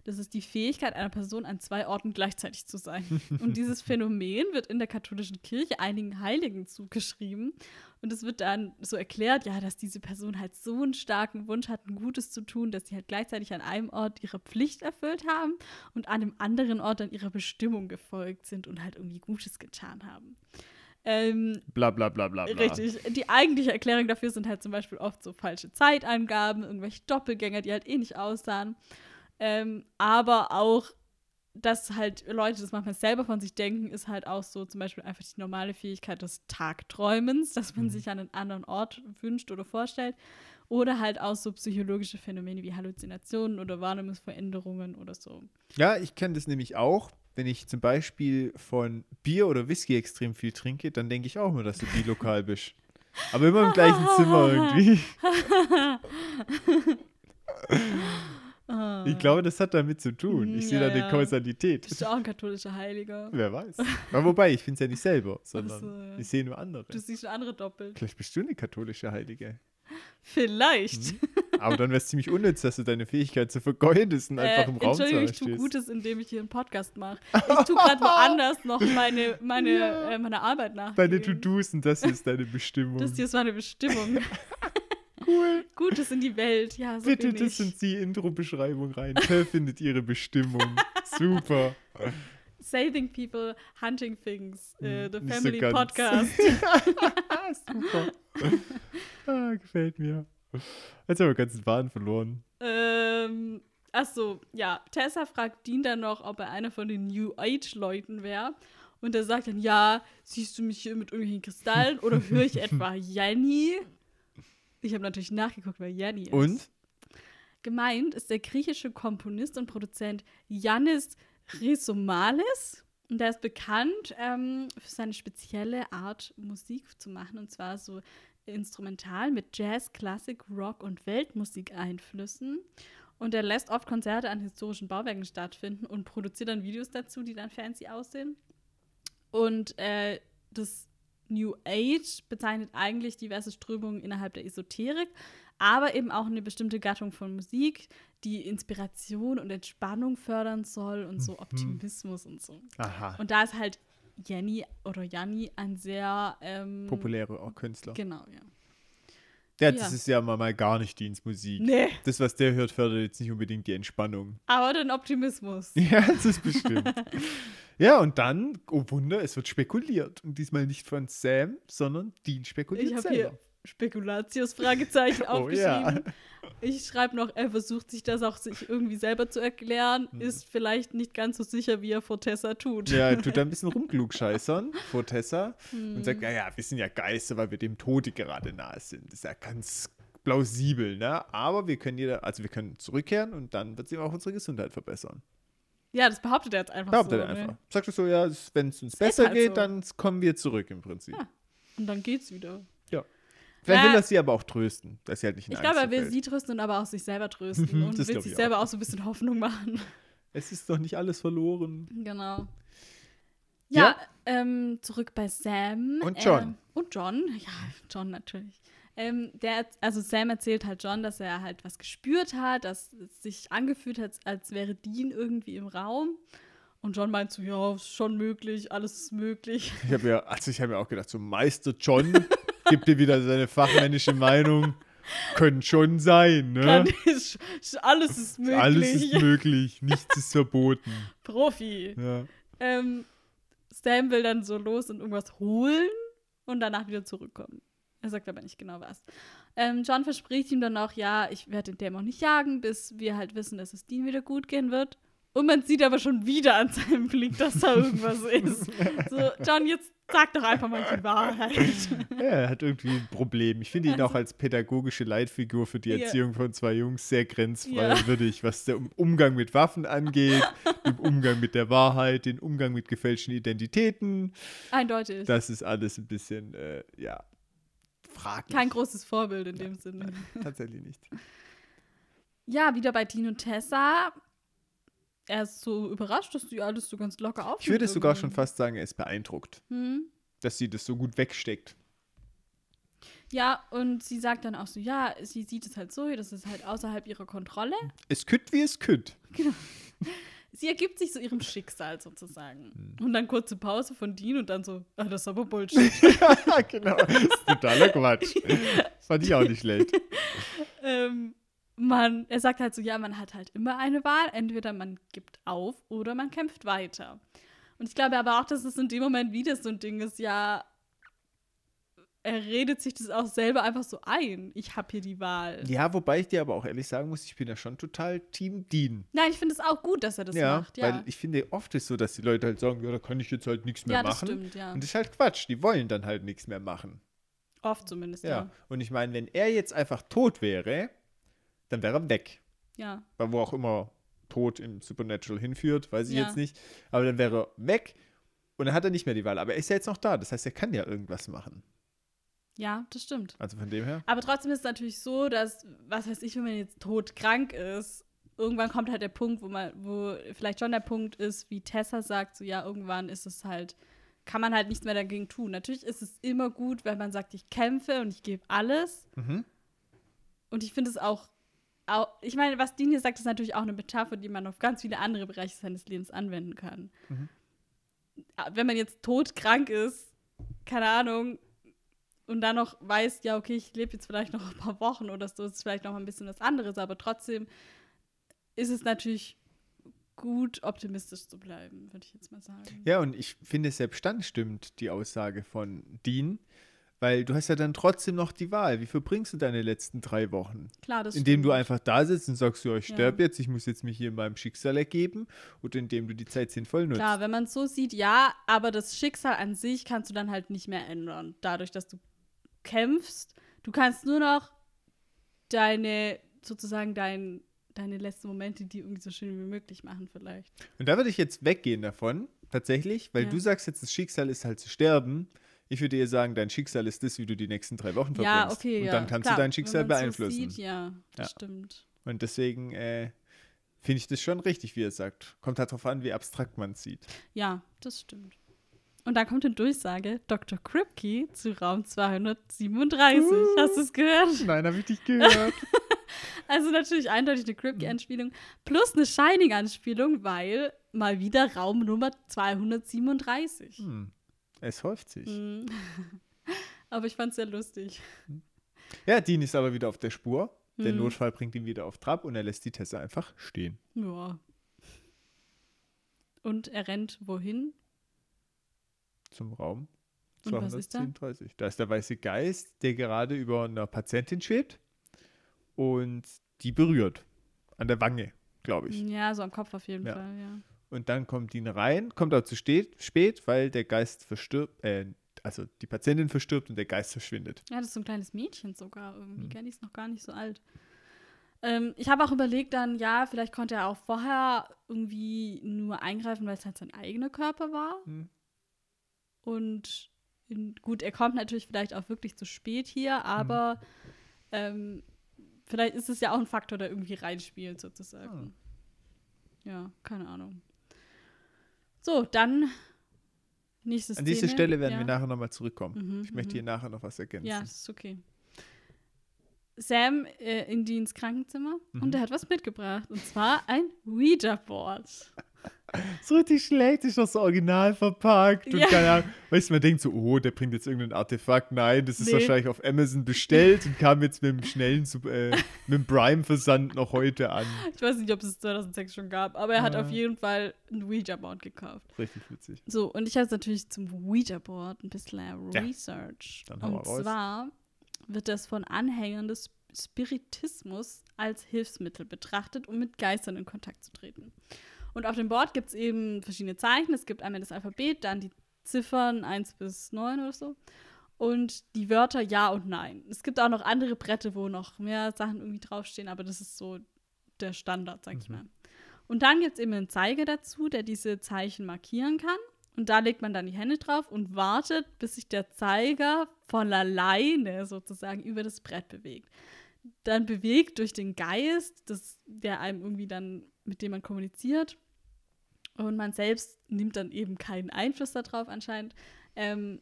Das ist die Fähigkeit einer Person, an zwei Orten gleichzeitig zu sein. Und dieses Phänomen wird in der katholischen Kirche einigen Heiligen zugeschrieben. Und es wird dann so erklärt, ja, dass diese Person halt so einen starken Wunsch hat, ein Gutes zu tun, dass sie halt gleichzeitig an einem Ort ihre Pflicht erfüllt haben und an einem anderen Ort dann ihrer Bestimmung gefolgt sind und halt irgendwie Gutes getan haben. Ähm, Bla bla bla bla bla. Richtig. Die eigentliche Erklärung dafür sind halt zum Beispiel oft so falsche Zeitangaben, irgendwelche Doppelgänger, die halt eh nicht aussahen. Ähm, aber auch, dass halt Leute das manchmal selber von sich denken, ist halt auch so zum Beispiel einfach die normale Fähigkeit des Tagträumens, dass man Mhm. sich an einen anderen Ort wünscht oder vorstellt. Oder halt auch so psychologische Phänomene wie Halluzinationen oder Wahrnehmungsveränderungen oder so. Ja, ich kenne das nämlich auch. Wenn ich zum Beispiel von Bier oder Whisky extrem viel trinke, dann denke ich auch nur, dass du bilokal bist. Aber immer im gleichen Zimmer irgendwie. Ah. Ich glaube, das hat damit zu tun. Ich sehe Ja, da eine ja. Kausalität. Bist du auch ein katholischer Heiliger? Wer weiß. Aber wobei, ich finde es ja nicht selber, sondern so, ich sehe nur andere. Du siehst andere doppelt. Vielleicht bist du eine katholische Heilige. Vielleicht. Aber dann wäre es ziemlich unnütz, dass du deine Fähigkeit zu vergeudest und einfach im Raum Entschuldigung, ich tue. Gutes, indem ich hier einen Podcast mache. Ich tue gerade woanders noch meine, meine, Ja. äh, meine Arbeit nach. Deine To-Dos und das ist deine Bestimmung. Das hier ist meine Bestimmung. Cool. Gutes in die Welt. Ja, so Bitte, das sind die Intro-Beschreibung rein. Pearl findet ihre Bestimmung. Super. Saving People, Hunting Things, äh, Hm, The nicht so Family ganz. Podcast. Super. Ah, gefällt mir. Jetzt haben wir ganz den Faden verloren. ähm, achso, ja. Tessa fragt Dean dann noch, ob er einer von den New Age-Leuten wäre. Und er sagt dann, ja, siehst du mich hier mit irgendwelchen Kristallen oder höre ich etwa Jenny? Ich habe natürlich nachgeguckt, wer Jenny ist. Und? Gemeint ist der griechische Komponist und Produzent Yannis Rhizomalis. Und der ist bekannt ähm, für seine spezielle Art, Musik zu machen. Und zwar so instrumental mit Jazz, Klassik, Rock und Weltmusik-Einflüssen. Und er lässt oft Konzerte an historischen Bauwerken stattfinden und produziert dann Videos dazu, die dann fancy aussehen. Und äh, das New Age bezeichnet eigentlich diverse Strömungen innerhalb der Esoterik, aber eben auch eine bestimmte Gattung von Musik, die Inspiration und Entspannung fördern soll und so Optimismus und so. Aha. Und da ist halt Jenny oder Janni ein sehr ähm, Populäre auch Künstler. Genau, ja. Ja, das ja. ist ja mal, mal gar nicht Dienstmusik. Nee, Das, was der hört, fördert jetzt nicht unbedingt die Entspannung. aber den Optimismus. Ja, das ist bestimmt. ja, und dann, oh Wunder, es wird spekuliert. Und diesmal nicht von Sam, sondern Dean spekuliert Ich selber. hier Spekulatius Fragezeichen Oh, aufgeschrieben. ja. Ich schreibe noch, er versucht sich das auch sich irgendwie selber zu erklären, ist vielleicht nicht ganz so sicher, wie er vor Tessa tut. Hm. Ja, er tut da ein bisschen rumklugscheißern vor Tessa Hm. und sagt, ja, ja, wir sind ja Geister, weil wir dem Tode gerade nahe sind. Das ist ja ganz plausibel, ne? Aber wir können jeder, also wir können zurückkehren und dann wird sich auch unsere Gesundheit verbessern. Ja, das behauptet er jetzt einfach Behauptet so. er einfach. Ne? Sagst du so, ja, wenn es uns ist besser halt geht, so. dann kommen wir zurück im Prinzip. Ja. Und dann geht's wieder. Vielleicht will er sie aber auch trösten, dass sie halt nicht in Ich glaube, er will verfällt. sie trösten und aber auch sich selber trösten und das will glaub sich ich selber auch. so ein bisschen Hoffnung machen. Es ist doch nicht alles verloren. Genau. Ja. Ja, Ähm, zurück bei Sam. Und John. Ähm, und John, ja, John natürlich. Ähm, der, also Sam erzählt halt John, dass er halt was gespürt hat, dass es sich angefühlt hat, als wäre Dean irgendwie im Raum. Und John meint so, ja, ist schon möglich, alles ist möglich. Ich habe ja, also ich habe mir auch gedacht, so Meister John gibt dir wieder seine fachmännische Meinung. Können schon sein, ne? Kann ich, alles ist möglich. Alles ist möglich, nichts ist verboten. Profi. Ja. Ähm, Sam will dann so los und irgendwas holen und danach wieder zurückkommen. Er sagt aber nicht genau was. Ähm, John verspricht ihm dann auch, ja, ich werde den Dämon nicht jagen, bis wir halt wissen, dass es Dean wieder gut gehen wird. Und man sieht aber schon wieder an seinem Blick, dass da irgendwas ist. So, John, jetzt sag doch einfach mal die Wahrheit. Ja, er hat irgendwie ein Problem. Ich finde ihn auch als pädagogische Leitfigur für die Ja. Erziehung von zwei Jungs sehr Ja. grenzfreiwürdig, was den Umgang mit Waffen angeht, den Umgang mit der Wahrheit, den Umgang mit gefälschten Identitäten. Eindeutig. Das ist alles ein bisschen, äh, ja, fraglich. Kein großes Vorbild in dem Sinne. Tatsächlich nicht. Ja, wieder bei Dean und Tessa. Er ist so überrascht, dass die alles so ganz locker auf. Ich würde sogar schon fast sagen, er ist beeindruckt, Hm. dass sie das so gut wegsteckt. Ja, und sie sagt dann auch so, ja, sie sieht es halt so, das ist halt außerhalb ihrer Kontrolle. Es kütt wie es kütt. Sie ergibt sich so ihrem Schicksal sozusagen. Hm. Und dann kurze Pause von Dean und dann so, ah, das ist aber Bullshit. genau, das ist totaler Quatsch. Fand ich auch nicht schlecht. ähm, man, er sagt halt so, ja, man hat halt immer eine Wahl. Entweder man gibt auf oder man kämpft weiter. Und ich glaube aber auch, dass es in dem Moment wieder so ein Ding ist, ja, er redet sich das auch selber einfach so ein. Ich habe hier die Wahl. Ja, wobei ich dir aber auch ehrlich sagen muss, ich bin ja schon total Team Dean. Nein, ich finde es auch gut, dass er das ja, macht. Ja, weil ich finde, oft ist so, dass die Leute halt sagen, ja, da kann ich jetzt halt nichts mehr ja das machen. stimmt, ja. Und das ist halt Quatsch, die wollen dann halt nichts mehr machen. Oft zumindest, Ja. ja. Und ich meine, wenn er jetzt einfach tot wäre, dann wäre er weg. Ja, Weil wo auch immer Tod im Supernatural hinführt, weiß ich Ja. jetzt nicht. Aber dann wäre er weg und dann hat er nicht mehr die Wahl. Aber er ist ja jetzt noch da, das heißt, er kann ja irgendwas machen. ja, das stimmt. Also von dem her. Aber trotzdem ist es natürlich so, dass, was weiß ich, wenn man jetzt todkrank ist, irgendwann kommt halt der Punkt, wo man, wo vielleicht schon der Punkt ist, wie Tessa sagt, so ja, irgendwann ist es halt, kann man halt nichts mehr dagegen tun. Natürlich ist es immer gut, wenn man sagt, ich kämpfe und ich gebe alles. Mhm. Und ich finde es auch, auch, ich meine, was Dean hier sagt, ist natürlich auch eine Metapher, die man auf ganz viele andere Bereiche seines Lebens anwenden kann. Mhm. Wenn man jetzt todkrank ist, keine Ahnung, und dann noch weiß, ja, okay, ich lebe jetzt vielleicht noch ein paar Wochen oder so, ist vielleicht noch ein bisschen was anderes, aber trotzdem ist es natürlich gut, optimistisch zu bleiben, würde ich jetzt mal sagen. Ja, und ich finde, selbst dann stimmt die Aussage von Dean, weil du hast ja dann trotzdem noch die Wahl. Wie verbringst du deine letzten drei Wochen? Klar, das Indem du einfach da sitzt und sagst, ja, ich Ja. sterbe jetzt, ich muss jetzt mich hier meinem Schicksal ergeben oder indem du die Zeit sinnvoll nutzt. Klar, wenn man es so sieht, ja, aber das Schicksal an sich kannst du dann halt nicht mehr ändern. Dadurch, dass du kämpfst, du kannst nur noch deine, sozusagen dein, deine letzten Momente, die irgendwie so schön wie möglich machen, vielleicht. Und da würde ich jetzt weggehen davon, tatsächlich, weil Ja. du sagst jetzt, das Schicksal ist halt zu sterben. Ich würde eher sagen, dein Schicksal ist das, wie du die nächsten drei Wochen verbringst. Ja, okay, Und ja. dann kannst Klar, du dein Schicksal beeinflussen. So sieht, ja, das Ja. stimmt. Und deswegen äh, finde ich das schon richtig, wie er sagt. Kommt halt darauf an, wie abstrakt man es sieht. Ja, das stimmt. Und dann kommt eine Durchsage, Dr. Kripke zu Raum 237. Hast du es gehört? Nein, habe ich nicht gehört. Also natürlich eindeutig eine Kripke-Anspielung. Plus eine Shining-Anspielung, weil mal wieder Raum Nummer 237. hm. Es häuft sich. Mhm. Aber ich fand es sehr lustig. Ja, Dean ist aber wieder auf der Spur. Der Mhm. Notfall bringt ihn wieder auf Trab und er lässt die Tessa einfach stehen. Ja. Und er rennt wohin? Zum Raum Und was ist da? 237. Da ist der weiße Geist, der gerade über einer Patientin schwebt und die berührt. An der Wange, glaube ich. Ja, so am Kopf auf jeden Ja. Fall, ja. Und dann kommt Dean rein, kommt auch zu spät, weil der Geist verstirbt, äh, also die Patientin verstirbt und der Geist verschwindet. Ja, das ist so ein kleines Mädchen sogar irgendwie. Hm. Gell, die ist noch gar nicht so alt. Ähm, ich habe auch überlegt dann, ja, vielleicht konnte er auch vorher irgendwie nur eingreifen, weil es halt sein eigener Körper war. Hm. Und in, gut, er kommt natürlich vielleicht auch wirklich zu spät hier, aber ähm, vielleicht ist es ja auch ein Faktor, der irgendwie reinspielt, sozusagen. Ja, keine Ahnung. So, dann nächstes An diese Szene. Stelle werden ja. wir nachher nochmal zurückkommen. Mhm, ich möchte mhm. hier nachher noch was ergänzen. Ja, ist okay. Sam äh, in Deans Krankenzimmer Mhm. und er hat was mitgebracht. Und zwar ein Ouija-Board. so richtig schlecht, ist so original verpackt. Und Ja. keine Ahnung, weißt du, man denkt so, oh, der bringt jetzt irgendein Artefakt. Nein, das ist Nee. wahrscheinlich auf Amazon bestellt und kam jetzt mit dem schnellen, äh, mit dem Prime-Versand noch heute an. Ich weiß nicht, ob es 2006 schon gab, aber er hat Ja. auf jeden Fall ein Ouija-Board gekauft. Richtig witzig. So, und ich habe natürlich zum Ouija-Board ein bisschen Ja, Research. dann hau und zwar wird das von Anhängern des Spiritismus als Hilfsmittel betrachtet, um mit Geistern in Kontakt zu treten. Und auf dem Board gibt es eben verschiedene Zeichen. Es gibt einmal das Alphabet, dann die Ziffern 1 bis 9 oder so. Und die Wörter Ja und Nein. Es gibt auch noch andere Bretter, wo noch mehr Sachen irgendwie draufstehen, aber das ist so der Standard, sag ich Mhm. mal. Und dann gibt es eben einen Zeiger dazu, der diese Zeichen markieren kann. Und da legt man dann die Hände drauf und wartet, bis sich der Zeiger von alleine sozusagen über das Brett bewegt. Dann bewegt durch den Geist, das, der einem irgendwie dann, mit dem man kommuniziert. Und man selbst nimmt dann eben keinen Einfluss darauf anscheinend. Ähm,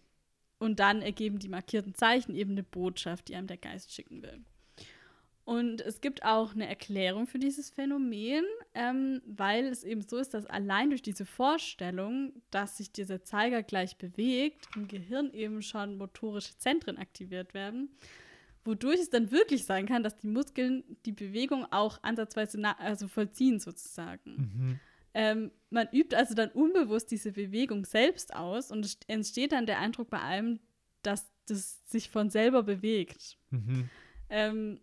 und dann ergeben die markierten Zeichen eben eine Botschaft, die einem der Geist schicken will. Und es gibt auch eine Erklärung für dieses Phänomen, ähm, weil es eben so ist, dass allein durch diese Vorstellung, dass sich dieser Zeiger gleich bewegt, im Gehirn eben schon motorische Zentren aktiviert werden, wodurch es dann wirklich sein kann, dass die Muskeln die Bewegung auch ansatzweise also vollziehen sozusagen. Mhm. Ähm, man übt also dann unbewusst diese Bewegung selbst aus und es entsteht dann der Eindruck bei allem, dass das sich von selber bewegt. Mhm. Ähm,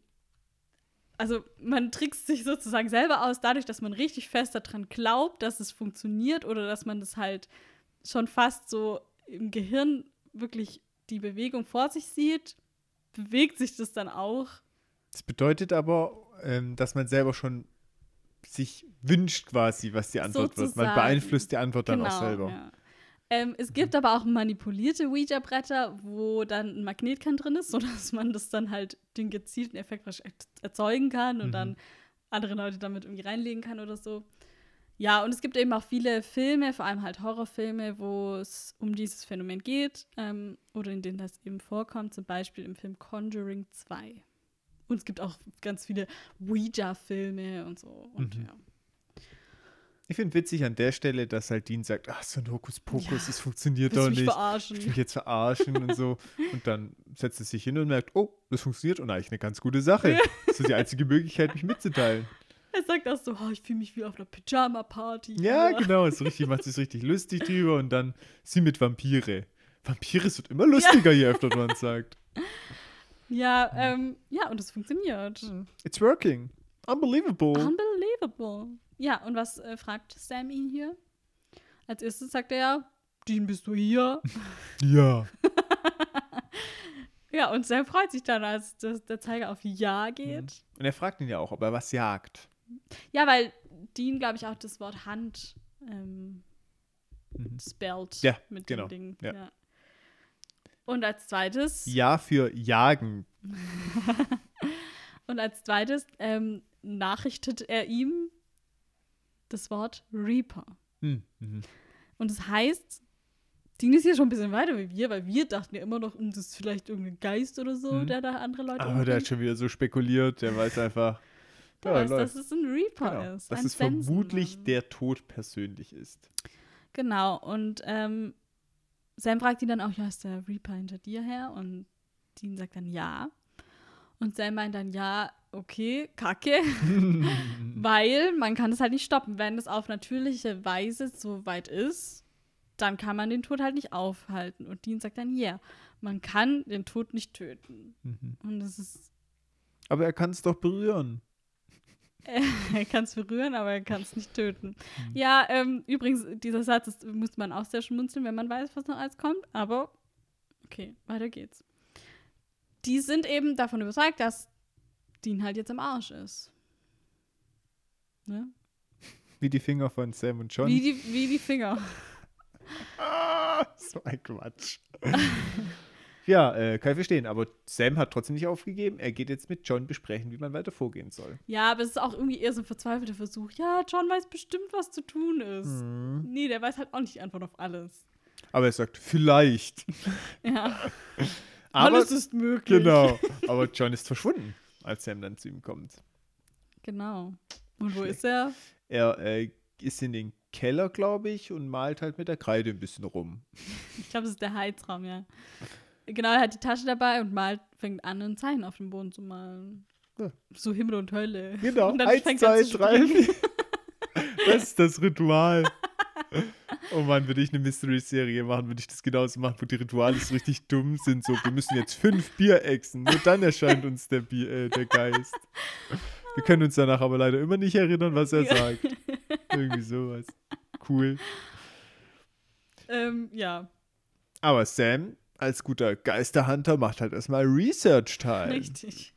also man trickst sich sozusagen selber aus, dadurch, dass man richtig fest daran glaubt, dass es funktioniert oder dass man das halt schon fast so im Gehirn wirklich die Bewegung vor sich sieht, bewegt sich das dann auch. Das bedeutet aber, ähm, dass man selber schon sich wünscht quasi, was die Antwort wird. Man Sozusagen. beeinflusst die Antwort dann auch selber. Ja. Ähm, es gibt aber auch manipulierte Ouija-Bretter, wo dann ein Magnetkern drin ist, sodass man das dann halt den gezielten Effekt erzeugen kann und Mhm. dann andere Leute damit irgendwie reinlegen kann oder so. Ja, und es gibt eben auch viele Filme, vor allem halt Horrorfilme, wo es um dieses Phänomen geht ähm, oder in denen das eben vorkommt, zum Beispiel im Film Conjuring 2. Und es gibt auch ganz viele Ouija-Filme und so. Und Mhm. ja. Ich finde witzig an der Stelle, dass halt Dean sagt, ach, so ein Hokuspokus, Ja, das funktioniert doch nicht. verarschen? Ich will mich jetzt verarschen und so. Und dann setzt es sich hin und merkt, oh, das funktioniert und eigentlich eine ganz gute Sache. Das ist die einzige Möglichkeit, mich mitzuteilen. Er sagt auch so, oh, ich fühle mich wie auf einer Pyjama-Party. Ja, Aber- genau. So richtig, macht sich richtig lustig drüber und dann sie mit Vampire. Vampire, wird immer lustiger, je öfter man es sagt. Ja, ähm, ja, und es funktioniert. It's working. Unbelievable. Unbelievable. Ja, und was äh, fragt Sam ihn hier? Als erstes sagt er ja, Dean, bist du hier? ja. ja, und Sam freut sich dann, als das, der Zeiger auf Ja geht. Und er fragt ihn ja auch, ob er was jagt. Ja, weil Dean, glaube ich, auch das Wort Hand ähm, Mhm. spellt Ja, mit genau, dem Ding. ja. Und als zweites, Ja für jagen. und als zweites ähm, nachrichtet er ihm das Wort Reaper. Hm. Mhm. Und das heißt, Dean ist hier schon ein bisschen weiter wie wir, weil wir dachten ja immer noch, hm, das ist vielleicht irgendein Geist oder so, Mhm. der da andere Leute Aber der hat umbringt. schon wieder so spekuliert, der weiß einfach. Der ja, weiß, läuft. dass es ein Reaper Genau. ist. Dass es vermutlich der Tod persönlich ist. Genau, und ähm, Sam fragt ihn dann auch, ja, ist der Reaper hinter dir her? Und Dean sagt dann ja. Und Sam meint dann, ja, okay, kacke, weil man kann es halt nicht stoppen. Wenn es auf natürliche Weise so weit ist, dann kann man den Tod halt nicht aufhalten. Und Dean sagt dann, ja, yeah, man kann den Tod nicht töten. Mhm. Und das ist, Aber er kann es doch berühren. Er kann es berühren, aber er kann es nicht töten. Mhm. Ja, ähm, übrigens, dieser Satz das muss man auch sehr schmunzeln, wenn man weiß, was noch alles kommt. Aber okay, weiter geht's. Die sind eben davon überzeugt, dass Dean halt jetzt am Arsch ist. Ne? Wie die Finger von Sam und John. Wie, die, wie die Finger. Ah, so ein Quatsch. ja, äh, kann ich verstehen. Aber Sam hat trotzdem nicht aufgegeben. Er geht jetzt mit John besprechen, wie man weiter vorgehen soll. Ja, aber es ist auch irgendwie eher so ein verzweifelter Versuch. Ja, John weiß bestimmt, was zu tun ist. Mhm. Nee, der weiß halt auch nicht die Antwort auf alles. Aber er sagt, vielleicht. Ja, Aber, alles ist möglich. genau. Aber John ist verschwunden, als Sam dann zu ihm kommt. Genau. Und wo Schlecht. ist er? Er äh, ist in den Keller, glaube ich, und malt halt mit der Kreide ein bisschen rum. Ich glaube, das ist der Heizraum, ja. Genau, er hat die Tasche dabei und malt, fängt an, ein Zeichen auf dem Boden zu malen. Ja. So Himmel und Hölle. Genau, Und eins, zwei, drei. Das ist das Ritual. Oh Mann, würde ich eine Mystery-Serie machen, würde ich das genauso machen, wo die Rituale so richtig dumm sind. So, wir müssen jetzt fünf Bier exen, nur dann erscheint uns der, Bier, äh, der Geist. Wir können uns danach aber leider immer nicht erinnern, was er sagt. Irgendwie sowas. Cool. Ähm, ja, Aber Sam, als guter Geisterhunter, macht halt erstmal Research-Time. richtig.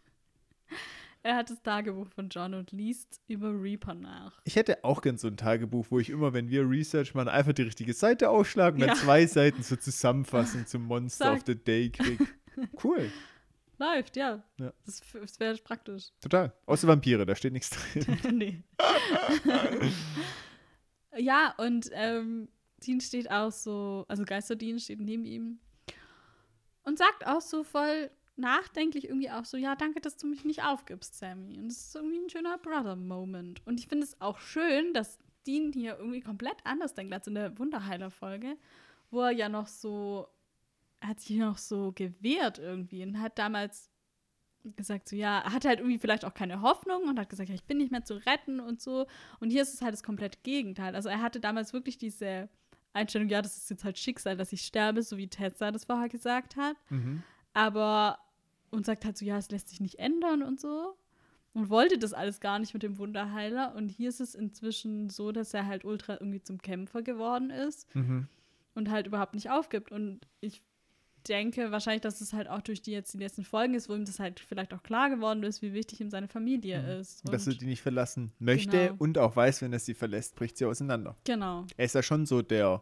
Er hat das Tagebuch von John und liest über Reaper nach. Ich hätte auch gern so ein Tagebuch, wo ich immer, wenn wir Research machen, einfach die richtige Seite aufschlagen, dann Ja. zwei Seiten zur Zusammenfassung zum Monster Sag. of the Day krieg. Cool. Läuft, ja. Ja. Das, das wäre praktisch. Total. Außer Vampire, da steht nichts drin. nee. ja, und ähm, Dean steht auch so, also Geisterdean steht neben ihm und sagt auch so voll nachdenklich irgendwie auch so, ja, danke, dass du mich nicht aufgibst, Sammy. Und das ist irgendwie ein schöner Brother-Moment. Und ich finde es auch schön, dass Dean hier irgendwie komplett anders denkt als in der Wunderheiler-Folge, wo er ja noch so, er hat sich noch so gewehrt irgendwie und hat damals gesagt, so ja, hatte halt irgendwie vielleicht auch keine Hoffnung und hat gesagt, ja, ich bin nicht mehr zu retten und so. Und hier ist es halt das komplette Gegenteil. Also er hatte damals wirklich diese Einstellung, ja, das ist jetzt halt Schicksal, dass ich sterbe, so wie Tessa das vorher gesagt hat. Mhm. Aber und sagt halt so, ja, es lässt sich nicht ändern und so. Und wollte das alles gar nicht mit dem Wunderheiler. Und hier ist es inzwischen so, dass er halt ultra irgendwie zum Kämpfer geworden ist Mhm. und halt überhaupt nicht aufgibt. Und ich denke wahrscheinlich, dass es halt auch durch die jetzt die letzten Folgen ist, wo ihm das halt vielleicht auch klar geworden ist, wie wichtig ihm seine Familie Mhm. ist. Und dass er die nicht verlassen möchte Genau. und auch weiß, wenn er sie verlässt, bricht sie auseinander. genau. Er ist ja schon so der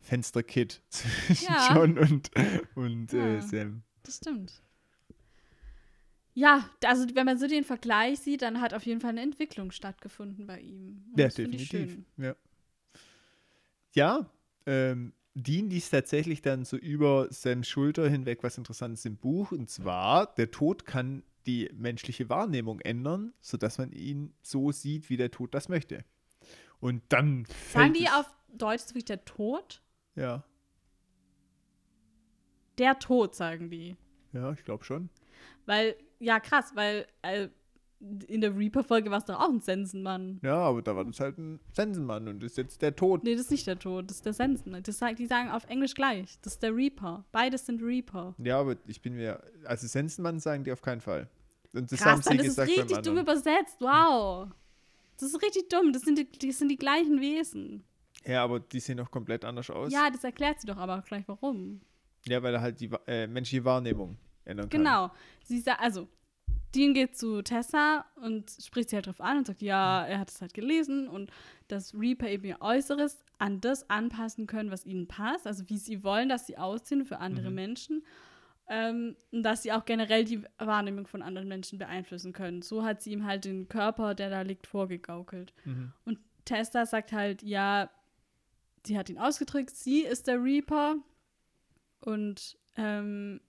Fensterkid zwischen Ja. John und, und äh, Ja. Sam. Das stimmt. Ja, also wenn man so den Vergleich sieht, dann hat auf jeden Fall eine Entwicklung stattgefunden bei ihm. Und Ja, definitiv. Ja, ja ähm, Dean liest tatsächlich dann so über Sams Schulter hinweg was Interessantes im Buch. Und zwar, der Tod kann die menschliche Wahrnehmung ändern, sodass man ihn so sieht, wie der Tod das möchte. Und dann Sagen die auf Deutsch wirklich der Tod? Ja, Der Tod, sagen die. ja, ich glaube schon. Weil, ja, krass, weil äh, in der Reaper-Folge war es doch auch ein Sensenmann. Ja, aber da war das halt ein Sensenmann und ist jetzt der Tod. Nee, das ist nicht der Tod, das ist der Sensenmann. Das, sagt- die sagen auf Englisch gleich. Das ist der Reaper. Beides sind Reaper. Ja, aber ich bin mir, also Sensenmann sagen die auf keinen Fall. Und das Krass, haben sie ist gesagt beim richtig dumm übersetzt. Wow. Das ist richtig dumm. Das sind die, das sind die gleichen Wesen. Ja, aber die sehen doch komplett anders aus. Ja, das erklärt sie doch aber auch gleich, warum. Ja, weil er halt die äh, menschliche Wahrnehmung ändern kann. Genau. Sie sagt, also, Dean geht zu Tessa und spricht sie halt drauf an und sagt, ja, er hat es halt gelesen und dass Reaper eben ihr Äußeres an das anpassen können, was ihnen passt, also wie sie wollen, dass sie aussehen für andere Mhm. Menschen. Ähm, und dass sie auch generell die Wahrnehmung von anderen Menschen beeinflussen können. So hat sie ihm halt den Körper, der da liegt, vorgegaukelt. Mhm. Und Tessa sagt halt, ja, sie hat ihn ausgedrückt, sie ist der Reaper. Und ähm,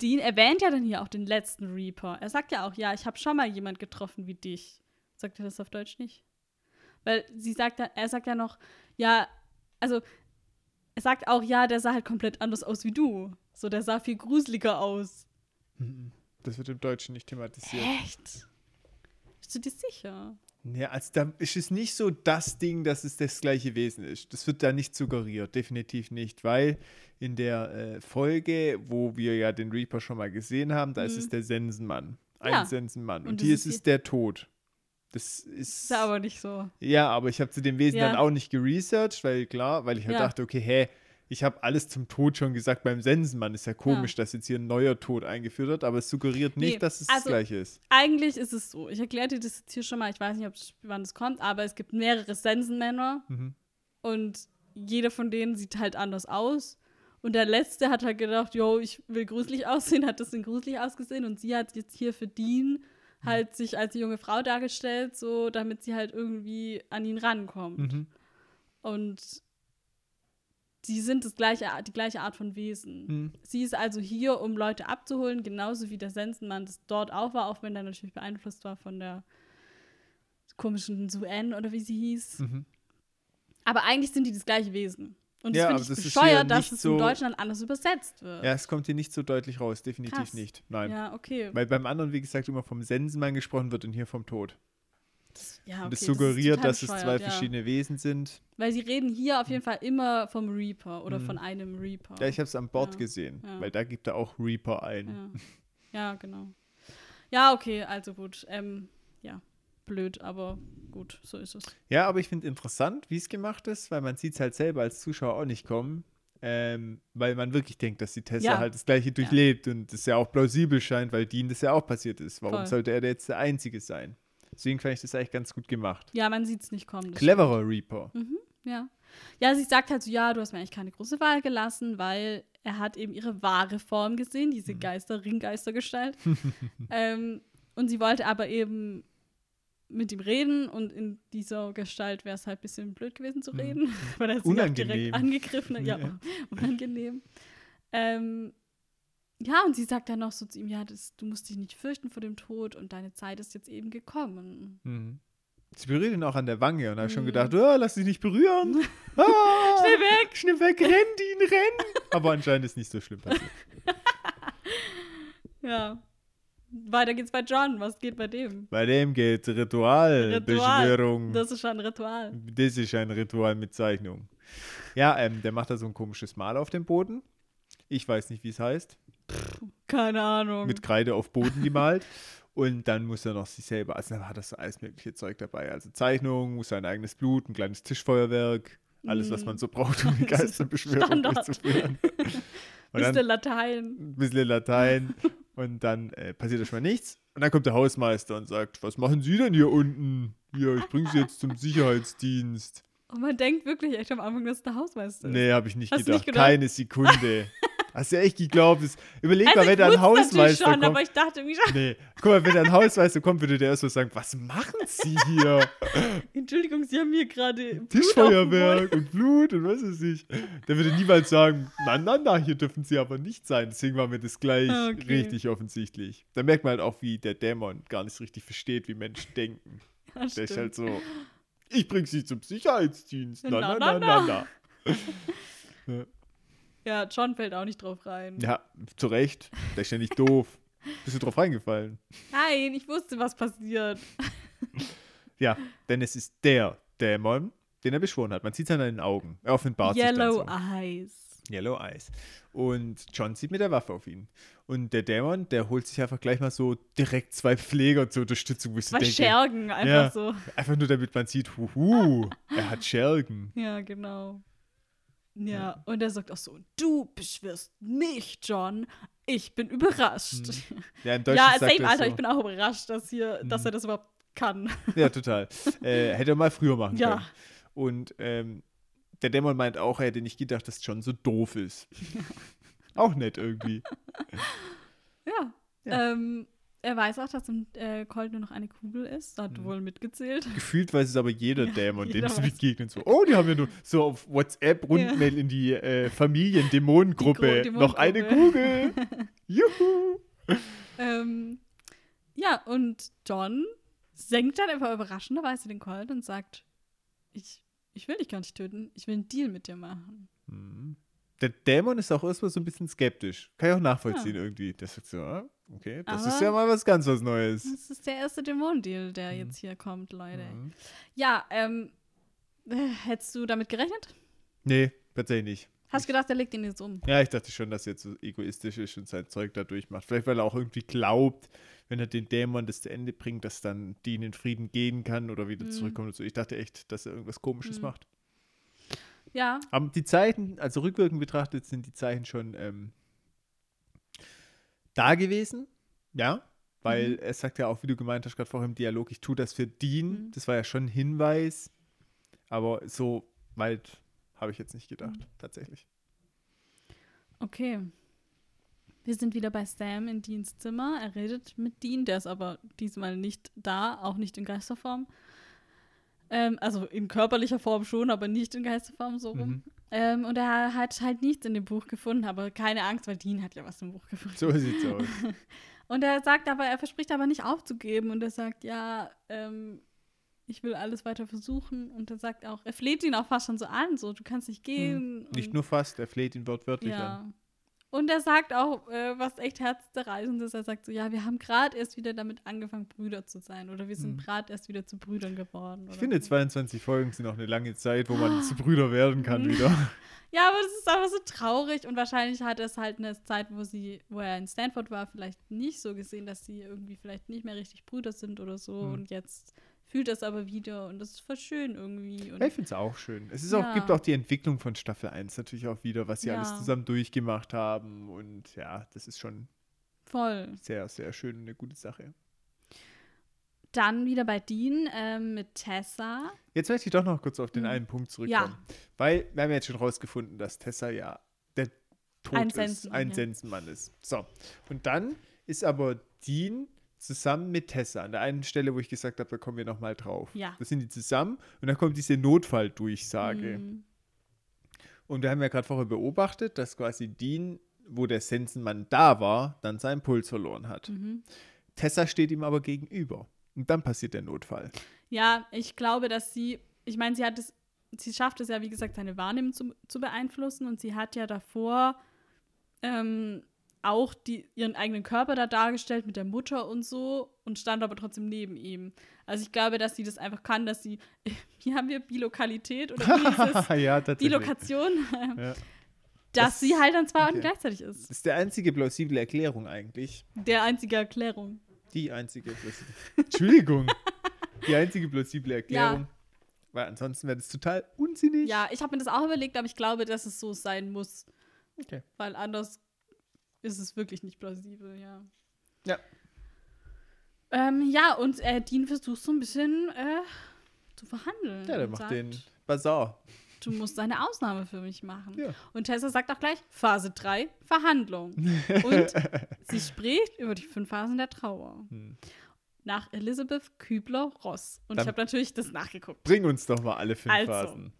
Dean erwähnt ja dann hier auch den letzten Reaper. Er sagt ja auch, ja, ich habe schon mal jemand getroffen wie dich. Sagt er das auf Deutsch nicht? Weil sie sagt, er sagt ja noch, ja, also er sagt auch, ja, der sah halt komplett anders aus wie du. So, der sah viel gruseliger aus. Mhm. Das wird im Deutschen nicht thematisiert. Echt? Bist du dir sicher? Ja, also da ist es nicht so das Ding, dass es das gleiche Wesen ist. Das wird da nicht suggeriert, definitiv nicht, weil in der äh, Folge, wo wir ja den Reaper schon mal gesehen haben, da ist Mhm. es der Sensenmann. Ein Ja. Sensenmann. Und, Und hier ist ist es der Tod. Das ist. Ist ja aber nicht so. Ja, aber ich habe zu dem Wesen Ja. dann auch nicht geresearched, weil klar, weil ich halt Ja. dachte, okay, hä, ich habe alles zum Tod schon gesagt beim Sensenmann. Ist ja komisch, dass jetzt hier ein neuer Tod eingeführt wird, aber es suggeriert nicht, Nee, dass es also- das gleiche ist. Eigentlich ist es so. Ich erkläre dir das jetzt hier schon mal. Ich weiß nicht, ob wann es kommt, aber es gibt mehrere Sensenmänner Mhm. und jeder von denen sieht halt anders aus. Und der letzte hat halt gedacht, yo, ich will gruselig aussehen, hat das denn gruselig ausgesehen und sie hat jetzt hier für Dean halt sich als junge Frau dargestellt, so damit sie halt irgendwie an ihn rankommt. Mhm. Und die sind das gleiche, die gleiche Art von Wesen. Mhm. Sie ist also hier, um Leute abzuholen, genauso wie der Sensenmann das dort auch war, auch wenn er natürlich beeinflusst war von der komischen Suen oder wie sie hieß. Mhm. Aber eigentlich sind die das gleiche Wesen. Und Ja, das aber finde das ich ist hier bescheuert, dass es so- in Deutschland anders übersetzt wird. Ja, es kommt hier nicht so deutlich raus, definitiv Krass. nicht. Nein. Ja, okay. Weil beim anderen, wie gesagt, immer vom Sensenmann gesprochen wird und hier vom Tod. Ja, und es okay, ist suggeriert, total dass es zwei ja. verschiedene Wesen sind. Weil sie reden hier auf jeden Fall immer vom Reaper oder Mhm. von einem Reaper. Ja, ich habe es an Bord Ja. gesehen, Ja. weil da gibt er auch Reaper ein. Ja. ja, genau. Ja, okay, also gut. Ähm, ja, blöd, aber gut, so ist es. Ja, aber ich finde interessant, wie es gemacht ist, weil man sieht es halt selber als Zuschauer auch nicht kommen. Ähm, weil man wirklich denkt, dass die Tessa Ja. halt das Gleiche durchlebt und das ja auch plausibel scheint, weil Dean das ja auch passiert ist. Warum Voll. sollte er jetzt der Einzige sein? Deswegen fand ich das eigentlich ganz gut gemacht. Ja, man sieht es nicht kommen. Cleverer Reaper. Ja. Ja, sie sagt halt so, ja, du hast mir eigentlich keine große Wahl gelassen, weil er hat eben ihre wahre Form gesehen, diese Mhm. Geister, Ringgeistergestalt. ähm, und sie wollte aber eben mit ihm reden und in dieser Gestalt wäre es halt ein bisschen blöd gewesen zu reden, weil er sie Mhm. Direkt angegriffen hat. Ja, Ja. unangenehm. Ähm, ja, und sie sagt dann noch so zu ihm, ja, das, du musst dich nicht fürchten vor dem Tod und deine Zeit ist jetzt eben gekommen. Mhm. Sie berührt ihn auch an der Wange und da habe schon Mhm. gedacht, oh, lass dich nicht berühren. Ah, Schnell weg! Schnell weg, renn, Dean, renn. Aber anscheinend ist nicht so schlimm passiert. Ja. Weiter geht's bei John. Was geht bei dem? Bei dem geht Ritualbeschwörung. Das ist schon ein Ritual. Das ist ein Ritual mit Zeichnung. Ja, ähm, der macht da so ein komisches Mal auf dem Boden. Ich weiß nicht, wie es heißt. Keine Ahnung. Mit Kreide auf Boden gemalt. Und dann muss er noch sich selber, also dann hat er so alles mögliche Zeug dabei. Also Zeichnung, muss sein eigenes Blut, ein kleines Tischfeuerwerk, alles, was man so braucht, um die Geisterbeschwörung Standard. durchzuführen. Bisschen Latein. ein bisschen Latein und dann äh, passiert erstmal nichts. Und dann kommt der Hausmeister und sagt, was machen Sie denn hier unten? Hier, ich bringe Sie jetzt zum Sicherheitsdienst. Und man denkt wirklich echt am Anfang, dass es der Hausmeister ist. Nee, habe ich nicht gedacht. nicht gedacht? Keine Sekunde. Hast du echt geglaubt? Das, überleg Also mal, wenn da ein Hausmeister schon, kommt. aber ich dachte irgendwie schon, Nee, guck mal, wenn da ein Hausmeister kommt, würde der erst so sagen, was machen Sie hier? Entschuldigung, Sie haben hier gerade Tischfeuerwerk und Blut und was weiß ich. Der würde niemals sagen, na, na, na, hier dürfen Sie aber nicht sein. Deswegen war mir das gleich Ah, Okay. richtig offensichtlich. Da merkt man halt auch, wie der Dämon gar nicht so richtig versteht, wie Menschen denken. Ja, Der ist halt so, ich bring Sie zum Sicherheitsdienst. Na, Na, na, na, na, na, na. Ja, John fällt auch nicht drauf rein. Ja, zu Recht. Der ist ja nicht doof. Bist du drauf reingefallen? Nein, ich wusste, was passiert. Ja, denn es ist der Dämon, den er beschworen hat. Man sieht es an den Augen. Er offenbart Yellow sich dann Eyes. so. Yellow Eyes. Und John sieht mit der Waffe auf ihn. Und der Dämon, der holt sich einfach gleich mal so direkt zwei Pfleger zur Unterstützung, wo ich so Zwei denke, Schergen, einfach Ja. so. einfach nur damit man sieht, huhu, er hat Schergen. Ja, genau. Ja, und er sagt auch so, du beschwörst mich, John. Ich bin überrascht. Ja, im Deutschen Ja, same, er Alter, so, ich bin auch überrascht, dass, hier, dass er das überhaupt kann. Ja, total. äh, hätte er mal früher machen Ja. können. Und ähm, der Dämon meint auch, er hätte nicht gedacht, dass John so doof ist. auch nett irgendwie. Ja. Ja. Ähm, er weiß auch, dass im äh, Colt nur noch eine Kugel ist. Hat Mhm. wohl mitgezählt. Gefühlt weiß es aber jeder Ja, Dämon, dem weiß. begegnen. So, oh, die haben ja nur so auf WhatsApp Rundmail in die äh, Familien-Dämonengruppe. Noch eine Kugel. Juhu. Ähm, ja, und John senkt dann einfach überraschenderweise den Colt und sagt, ich, ich will dich gar nicht töten, ich will einen Deal mit dir machen. Mhm. Der Dämon ist auch erstmal so ein bisschen skeptisch. Kann ich auch nachvollziehen irgendwie. Der sagt so, ah, okay, das ist Aber- ja mal was ganz was Neues. Das ist der erste Dämon-Deal, der jetzt hier kommt, Leute. Mhm. Ja, ähm, äh, hättest du damit gerechnet? Nee, tatsächlich nicht. Hast du gedacht, er legt ihn jetzt um? Ja, ich dachte schon, dass er jetzt so egoistisch ist und sein Zeug da durchmacht. Vielleicht, weil er auch irgendwie glaubt, wenn er den Dämon das zu Ende bringt, dass dann die in den Frieden gehen kann oder wieder Mhm. zurückkommt und so. Ich dachte echt, dass er irgendwas Komisches Mhm. macht. Ja, Aber die Zeichen, also rückwirkend betrachtet, sind die Zeichen schon ähm, da gewesen. Ja, weil Mhm. er sagt ja auch, wie du gemeint hast, gerade vorhin im Dialog, ich tue das für Dean. Mhm. Das war ja schon ein Hinweis. Aber so weit habe ich jetzt nicht gedacht, Mhm. tatsächlich. okay. Wir sind wieder bei Sam in Deans Zimmer. Er redet mit Dean, der ist aber diesmal nicht da, auch nicht in Geisterform. Ähm, also in körperlicher Form schon, aber nicht in Geisterform so rum. Mhm. Ähm, und er hat halt nichts in dem Buch gefunden, aber keine Angst, weil Dean hat ja was im Buch gefunden. So sieht's aus. Und er sagt aber, er verspricht aber nicht aufzugeben. Und er sagt, ja, ähm, ich will alles weiter versuchen. Und er sagt auch, er fleht ihn auch fast schon so an, so, du kannst nicht gehen. Hm. Nicht nur fast, er fleht ihn wortwörtlich ja. an. Und er sagt auch, äh, was echt herzzerreißend ist, er sagt so, ja, wir haben gerade erst wieder damit angefangen, Brüder zu sein. Oder wir sind Mhm. gerade erst wieder zu Brüdern geworden. Ich finde, so. 22 Folgen sind auch eine lange Zeit, wo man zu Brüder werden kann Mhm. wieder. Ja, aber das ist einfach so traurig und wahrscheinlich hat es halt eine Zeit, wo sie, wo er in Stanford war, vielleicht nicht so gesehen, dass sie irgendwie vielleicht nicht mehr richtig Brüder sind oder so Hm. und jetzt fühlt das aber wieder und das ist voll schön irgendwie. Und Ja, ich finde es auch schön. Es ist auch, Ja. gibt auch die Entwicklung von Staffel 1 natürlich auch wieder, was sie alles Ja. zusammen durchgemacht haben. Und ja, das ist schon voll. sehr, sehr schön und eine gute Sache. Dann wieder bei Dean ähm, mit Tessa. Jetzt möchte ich doch noch kurz auf den Mhm. einen Punkt zurückkommen. Weil wir haben jetzt schon rausgefunden, dass Tessa ja der Tod Ein ist, Sensenmann, ein ja. Sensenmann ist. So. Und dann ist aber Dean zusammen mit Tessa an der einen Stelle, wo ich gesagt habe, da kommen wir nochmal drauf. Ja. Da sind die zusammen und dann kommt diese Notfalldurchsage. Mhm. Und wir haben ja gerade vorher beobachtet, dass quasi Dean, wo der Sensenmann da war, dann seinen Puls verloren hat. Mhm. Tessa steht ihm aber gegenüber. Und dann passiert der Notfall. Ja, ich glaube, dass sie, ich meine, sie hat es, sie schafft es ja, wie gesagt, seine Wahrnehmung zu, zu beeinflussen und sie hat ja davor ähm, auch die, ihren eigenen Körper da dargestellt mit der Mutter und so und stand aber trotzdem neben ihm. Also ich glaube, dass sie das einfach kann, dass sie, hier haben wir Bilokalität oder wie hieß es? ja. Bilokation, Ja. dass Das- sie halt dann zwei und gleichzeitig ist. Das ist der einzige plausible Erklärung eigentlich. Der einzige Erklärung. Die einzige plausible. Entschuldigung. Die einzige plausible Erklärung. Weil ansonsten wäre das total unsinnig. Ja, ich habe mir das auch überlegt, aber ich glaube, dass es so sein muss. Okay. Weil anders ist es wirklich nicht plausibel, ja. Ja. Ähm, ja, und äh, Dean versucht so ein bisschen äh, zu verhandeln. Ja, der macht sagt, den Bazar. Du musst eine Ausnahme für mich machen. Ja. Und Tessa sagt auch gleich, Phase 3, Verhandlung. und sie spricht über die fünf Phasen der Trauer. Hm. Nach Elisabeth Kübler-Ross. Und Dann- ich habe natürlich das nachgeguckt. Bring uns doch mal alle fünf Also. Phasen.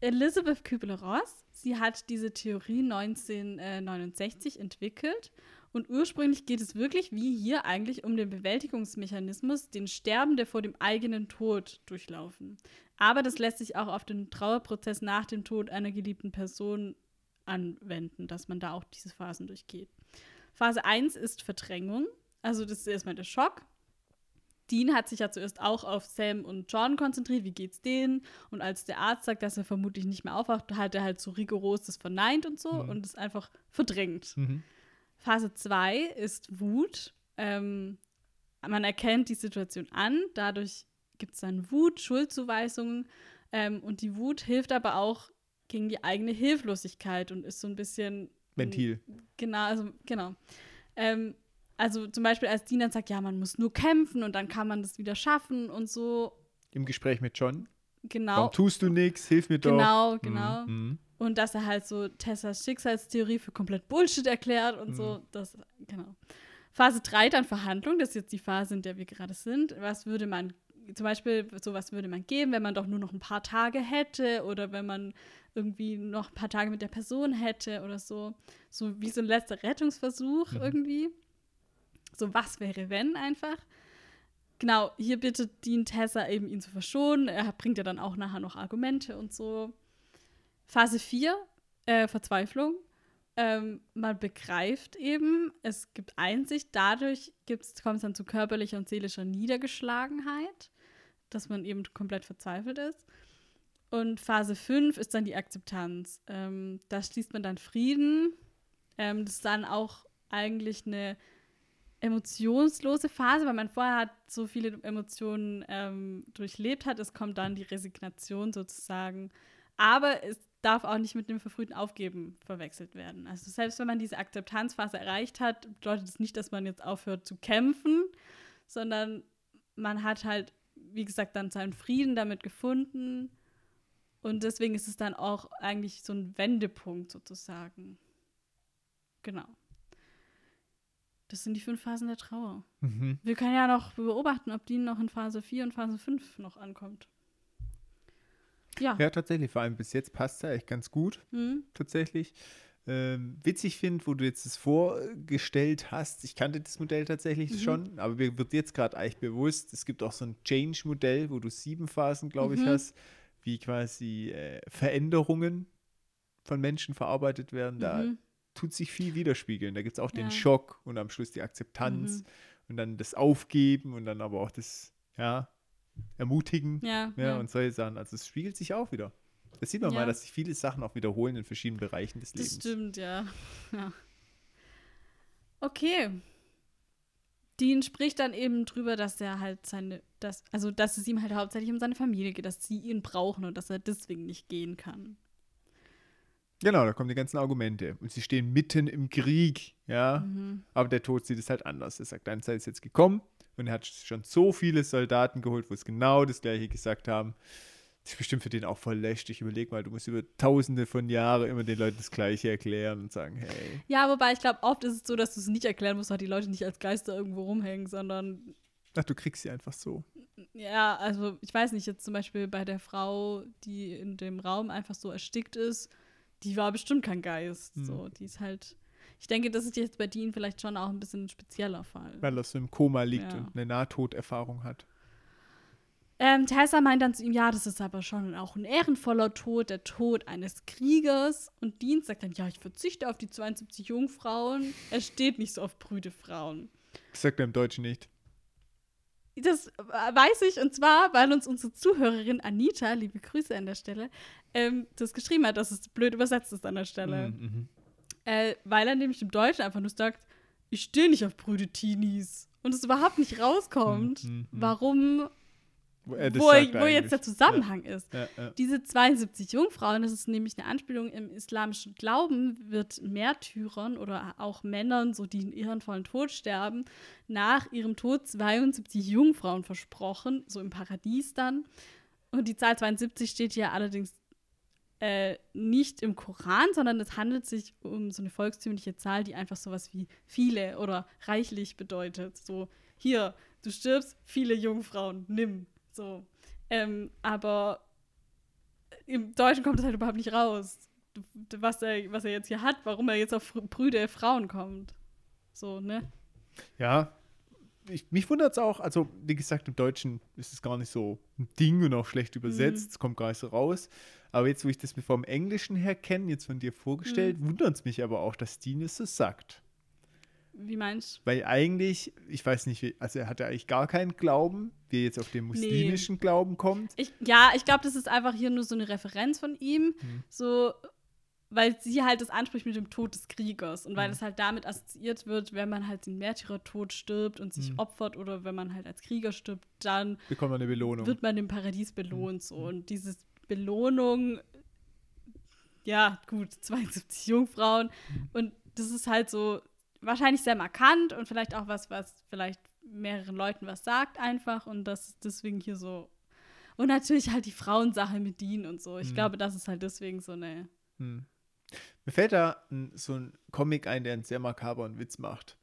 Elisabeth Kübler-Ross, sie hat diese Theorie 1969 entwickelt. Und ursprünglich geht es wirklich, wie hier eigentlich, um den Bewältigungsmechanismus, den Sterbende vor dem eigenen Tod durchlaufen. Aber das lässt sich auch auf den Trauerprozess nach dem Tod einer geliebten Person anwenden, dass man da auch diese Phasen durchgeht. Phase 1 ist Verdrängung. Also das ist erstmal der Schock. Dean hat sich ja zuerst auch auf Sam und John konzentriert, wie geht's denen? Und als der Arzt sagt, dass er vermutlich nicht mehr aufwacht, hat er halt so rigoros das verneint und so Mhm. und es einfach verdrängt. Mhm. Phase 2 ist Wut. Ähm, man erkennt die Situation an, dadurch gibt es dann Wut, Schuldzuweisungen ähm, und die Wut hilft aber auch gegen die eigene Hilflosigkeit und ist so ein bisschen Ventil. Genau, also genau. Ähm, also zum Beispiel, als Dean dann sagt, ja, man muss nur kämpfen und dann kann man das wieder schaffen und so. Im Gespräch mit John. Genau. Warum tust du nichts? Hilf mir doch. Genau, Mhm, genau. mhm. Und dass er halt so Tessas Schicksalstheorie für komplett Bullshit erklärt und Mhm. so. Das, genau. Phase 3 dann Verhandlung, das ist jetzt die Phase, in der wir gerade sind. Was würde man, zum Beispiel, sowas würde man geben, wenn man doch nur noch ein paar Tage hätte oder wenn man irgendwie noch ein paar Tage mit der Person hätte oder so. So wie so ein letzter Rettungsversuch Mhm. irgendwie. So was wäre, wenn einfach. Genau, hier bittet Dean Tessa eben, ihn zu verschonen. Er bringt ja dann auch nachher noch Argumente und so. Phase 4, äh, Verzweiflung. Ähm, man begreift eben, es gibt Einsicht, dadurch kommt es dann zu körperlicher und seelischer Niedergeschlagenheit, dass man eben komplett verzweifelt ist. Und Phase 5 ist dann die Akzeptanz. Ähm, da schließt man dann Frieden. Ähm, das ist dann auch eigentlich eine emotionslose Phase, weil man vorher hat so viele Emotionen ähm, durchlebt hat. Es kommt dann die Resignation sozusagen. Aber es darf auch nicht mit dem verfrühten Aufgeben verwechselt werden. Also selbst wenn man diese Akzeptanzphase erreicht hat, bedeutet es nicht, dass man jetzt aufhört zu kämpfen, sondern man hat halt, wie gesagt, dann seinen Frieden damit gefunden. Und deswegen ist es dann auch eigentlich so ein Wendepunkt sozusagen. Genau. Das sind die fünf Phasen der Trauer. Mhm. Wir können ja noch beobachten, ob die noch in Phase 4 und Phase 5 noch ankommt. Ja. Ja, tatsächlich. Vor allem bis jetzt passt es ja echt ganz gut. Hm? Tatsächlich. ähm, witzig finde, wo du jetzt das vorgestellt hast. Ich kannte das Modell tatsächlich Mhm. schon, aber mir wird jetzt gerade eigentlich bewusst, es gibt auch so ein Change-Modell, wo du sieben Phasen, glaube ich, Mhm. hast, wie quasi äh, Veränderungen von Menschen verarbeitet werden. Da Mhm. Tut sich viel widerspiegeln. Da gibt es auch den Ja. Schock und am Schluss die Akzeptanz Mhm. und dann das Aufgeben und dann aber auch das, ja, Ermutigen. Ja, Ja, ja. und solche Sachen. Also es spiegelt sich auch wieder. Das sieht man mal, dass sich viele Sachen auch wiederholen in verschiedenen Bereichen des das Lebens. stimmt, ja. ja. Okay. Dean spricht dann eben drüber, dass er halt seine, dass, also dass es ihm halt hauptsächlich um seine Familie geht, dass sie ihn brauchen und dass er deswegen nicht gehen kann. Genau, da kommen die ganzen Argumente. Und sie stehen mitten im Krieg, ja. Mhm. Aber der Tod sieht es halt anders. Er sagt, deine Zeit ist jetzt gekommen und er hat schon so viele Soldaten geholt, wo es genau das gleiche gesagt haben. Das ist bestimmt für den auch voll lästig. Überleg mal, du musst über tausende von Jahren immer den Leuten das Gleiche erklären und sagen, hey. Ja, wobei ich glaube, oft ist es so, dass du es nicht erklären musst, weil die Leute nicht als Geister irgendwo rumhängen, sondern Ach, du kriegst sie einfach so. ja, also ich weiß nicht, jetzt zum Beispiel bei der Frau, die in dem Raum einfach so erstickt ist, die war bestimmt kein Geist. Hm. So, die ist halt. Ich denke, das ist jetzt bei Dean vielleicht schon auch ein bisschen ein spezieller Fall. Weil er so im Koma liegt Ja. und eine Nahtoderfahrung hat. Ähm, Tessa meint dann zu ihm, ja, das ist aber schon auch ein ehrenvoller Tod, der Tod eines Kriegers. Und Dean sagt dann, ja, ich verzichte auf die 72 Jungfrauen. Er steht nicht so auf brüde Frauen. Das sagt er im Deutschen nicht. Das äh, weiß ich, und zwar, weil uns unsere Zuhörerin Anita, liebe Grüße an der Stelle, ähm, das geschrieben hat, dass es blöd übersetzt ist an der Stelle. Mhm. Äh, weil er nämlich im Deutschen einfach nur sagt, ich stehe nicht auf brüde Teenies. Und es überhaupt nicht rauskommt, Mhm, mhm. warum, Wo, er wo, sagt wo jetzt der. Zusammenhang ist. Ja, ja. Diese 72 Jungfrauen, das ist nämlich eine Anspielung im islamischen Glauben, wird Märtyrern oder auch Männern, so die in ihren vollen Tod sterben, nach ihrem Tod 72 Jungfrauen versprochen, so im Paradies dann. Und die Zahl 72 steht hier allerdings äh, nicht im Koran, sondern es handelt sich um so eine volkstümliche Zahl, die einfach sowas wie viele oder reichlich bedeutet. So, hier, du stirbst, viele Jungfrauen, nimm. So. Ähm, aber im Deutschen kommt das halt überhaupt nicht raus, was er, was er jetzt hier hat, warum er jetzt auf brüde Frauen kommt. So, ne? Ja, ich, mich wundert es auch, also wie gesagt, im Deutschen ist es gar nicht so ein Ding und auch schlecht übersetzt, Mhm. es kommt gar nicht so raus. Aber jetzt, wo ich das mir vom Englischen her kenne, jetzt von dir vorgestellt, Mhm. wundert es mich aber auch, dass Dean es so sagt. Wie meinst Weil eigentlich, ich weiß nicht, also er hatte eigentlich gar keinen Glauben, wie er jetzt auf den muslimischen Glauben kommt. ich? Ja, ich glaube, das ist einfach hier nur so eine Referenz von ihm, Mhm. so, weil sie halt das anspricht mit dem Tod des Kriegers und weil Mhm. es halt damit assoziiert wird, wenn man halt den Märtyrertod stirbt und sich Mhm. opfert oder wenn man halt als Krieger stirbt, dann Bekommt man eine Belohnung. wird man im Paradies belohnt. So. Und diese Belohnung, ja, gut, 72 Jungfrauen. Und das ist halt so wahrscheinlich sehr markant und vielleicht auch was, was vielleicht mehreren Leuten was sagt einfach. Und das ist deswegen hier so. Und natürlich halt die Frauensache mit Dean und so. Ich Mhm. glaube, das ist halt deswegen so eine. Hm. Mir fällt da so ein Comic ein, der einen sehr makaberen Witz macht.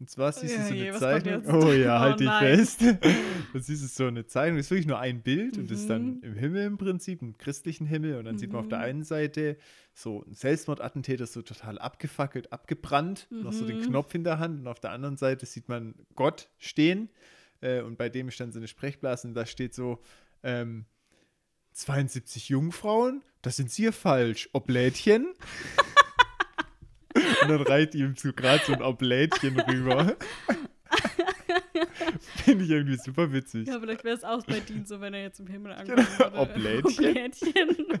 Und zwar siehst du so eine Zeichnung. Oh ja, Oh halt dich nein. fest. Da siehst du so eine Zeichnung, das ist wirklich nur ein Bild und das ist dann Mhm. im Himmel im Prinzip, im christlichen Himmel. Und dann sieht man auf der Mhm. einen Seite so ein Selbstmordattentäter, so total abgefackelt, abgebrannt, noch so den Mhm. Knopf in der Hand. Und auf der anderen Seite sieht man Gott stehen. Äh, und bei dem ist dann so eine Sprechblase und da steht so, ähm, 72 Jungfrauen, das sind Sie falsch. Oblädchen. Und dann reiht ihm so gerade so ein Oblädchen rüber. Finde ich irgendwie super witzig. Ja, vielleicht wäre es auch bei Dean so, wenn er jetzt im Himmel Genau, ankommen würde. Oblädchen. Oblädchen.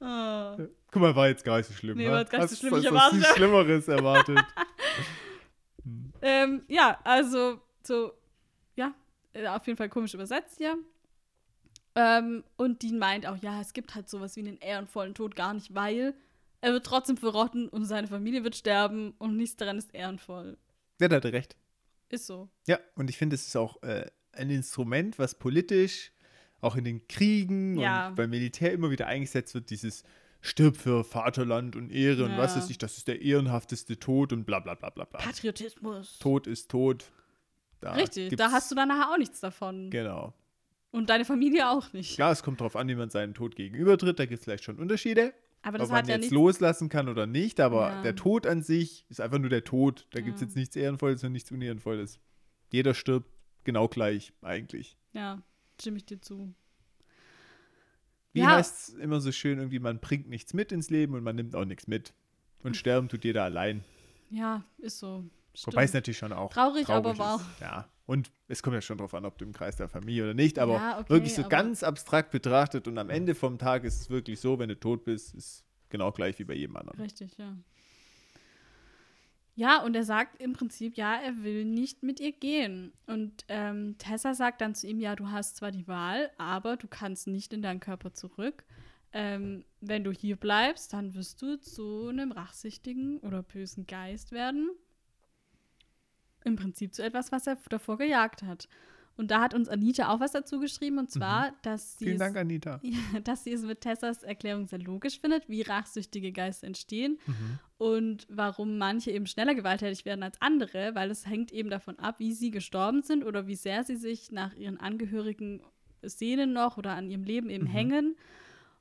Ah. Guck mal, war jetzt gar nicht so schlimm. Nee, ha? war jetzt gar nicht so Hast- schlimm, ich hast erwarte- nichts Schlimmeres erwartet. Ähm, ja, also so, ja, äh, auf jeden Fall komisch übersetzt hier. Ähm, und Dean meint auch, ja, es gibt halt sowas wie einen ehrenvollen Tod gar nicht, weil er wird trotzdem verrotten und seine Familie wird sterben und nichts daran ist ehrenvoll. Der hat recht. Ist so. Ja, und ich finde, es ist auch äh, ein Instrument, was politisch auch in den Kriegen Ja. und beim Militär immer wieder eingesetzt wird, dieses Stirb für Vaterland und Ehre und was Ja. weiß ich, das ist der ehrenhafteste Tod und bla bla bla bla bla. Patriotismus. Tod ist tot. Da Richtig, da hast du dann nachher auch nichts davon. Genau. Und deine Familie auch nicht. Klar, es kommt darauf an, wie man seinen Tod gegenübertritt. Da gibt es vielleicht schon Unterschiede. Aber das Ob man hat ja jetzt nichts. loslassen kann oder nicht, aber Ja. der Tod an sich ist einfach nur der Tod. Da gibt es Ja. jetzt nichts Ehrenvolles und nichts Unehrenvolles. Jeder stirbt genau gleich, eigentlich. Ja, stimme ich dir zu. Wie Ja. heißt es immer so schön, irgendwie, man bringt nichts mit ins Leben und man nimmt auch nichts mit. Und sterben tut jeder allein. Ja, ist so. Wobei es Stimmt. natürlich schon auch Traurig, aber ist. wahr. Ja, und es kommt ja schon drauf an, ob du im Kreis der Familie oder nicht, aber Ja, okay, wirklich so ganz abstrakt betrachtet und am Ende vom Tag ist es wirklich so, wenn du tot bist, ist genau gleich wie bei jedem anderen. Richtig, ja. Ja, und er sagt im Prinzip, ja, er will nicht mit ihr gehen. Und ähm, Tessa sagt dann zu ihm, ja, du hast zwar die Wahl, aber du kannst nicht in deinen Körper zurück. Ähm, wenn du hier bleibst, dann wirst du zu einem rachsüchtigen oder bösen Geist werden. Im Prinzip zu etwas, was er davor gejagt hat. Und da hat uns Anita auch was dazu geschrieben, und zwar, dass sie Vielen es Dank, Anita. ja, dass sie es mit Tessas Erklärung sehr logisch findet, wie rachsüchtige Geister entstehen Mhm. und warum manche eben schneller gewalttätig werden als andere, weil es hängt eben davon ab, wie sie gestorben sind oder wie sehr sie sich nach ihren Angehörigen sehnen noch oder an ihrem Leben eben Mhm. hängen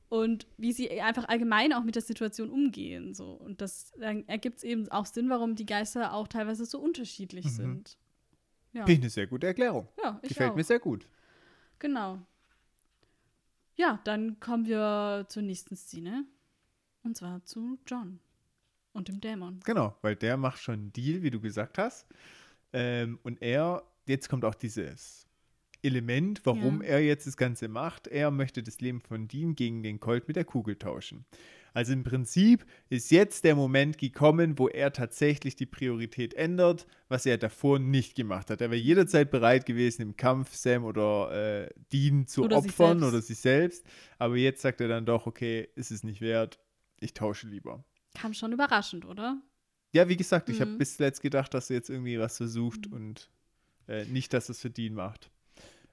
und wie sie einfach allgemein auch mit der Situation umgehen. So. Und das dann ergibt es eben auch Sinn, warum die Geister auch teilweise so unterschiedlich Mhm. sind. Ja, Finde ich eine sehr gute Erklärung. ja ich Gefällt auch. mir sehr gut. Genau. Ja, dann kommen wir zur nächsten Szene. Und zwar zu John und dem Dämon. Genau, weil der macht schon einen Deal, wie du gesagt hast. Ähm, und er, jetzt kommt auch dieses Element, warum Ja. er jetzt das Ganze macht. Er möchte das Leben von Dean gegen den Colt mit der Kugel tauschen. Also im Prinzip ist jetzt der Moment gekommen, wo er tatsächlich die Priorität ändert, was er davor nicht gemacht hat. Er wäre jederzeit bereit gewesen, im Kampf Sam oder äh, Dean zu Oder sich opfern selbst. oder sich selbst. Aber jetzt sagt er dann doch, okay, ist es nicht wert, ich tausche lieber. Kam schon überraschend, oder? Ja, wie gesagt, ich habe Mhm. bis zuletzt gedacht, dass er jetzt irgendwie was versucht und äh, nicht, dass es für Dean macht.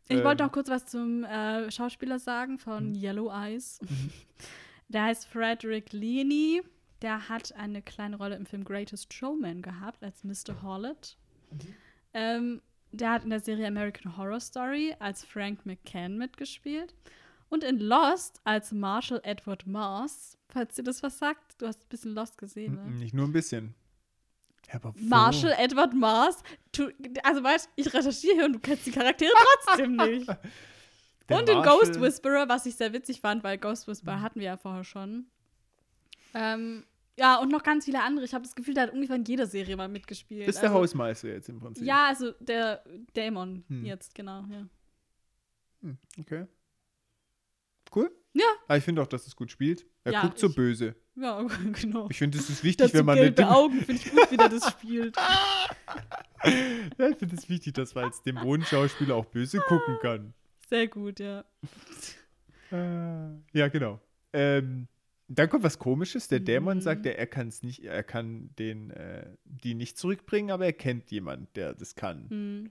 Ich wollte Ähm, noch kurz was zum äh, Schauspieler sagen von Mhm. Yellow Eyes. Der heißt Frederick Leany. Der hat eine kleine Rolle im Film Greatest Showman gehabt als Mr. Hollett. Mhm. Ähm, der hat in der Serie American Horror Story als Frank McCann mitgespielt. Und in Lost als Marshall Edward Mars. Falls dir das was sagt. Du hast ein bisschen Lost gesehen, ne? Nicht nur ein bisschen. Ja? Marshall Edward Mars. Tu, also weißt ich recherchiere hier und du kennst die Charaktere trotzdem nicht. Der und Marshall- Ghost Whisperer, was ich sehr witzig fand, weil Ghost Whisperer hatten wir ja vorher schon. Ähm, ja, und noch ganz viele andere. Ich habe das Gefühl, der hat ungefähr in jeder Serie mal mitgespielt. Das ist der also, Hausmeister jetzt im Prinzip. Ja, also der Dämon Hm. jetzt, genau. Ja. Hm, okay. Cool. Ja. Aber ich finde auch, dass es gut spielt. Er Ja, guckt so ich- böse. Ja, genau. Ich finde, es ist wichtig, Dazu wenn man gelbe eine Augen, finde ich gut, wie der das spielt. ja, ich finde es wichtig, dass man als Dämonenschauspieler auch böse gucken kann. Sehr gut, ja. Äh, ja, genau. Ähm, dann kommt was Komisches. Der Dämon Mhm. sagt, er, er kann es nicht, er kann den, äh, die nicht zurückbringen, aber er kennt jemanden, der das kann. Hm.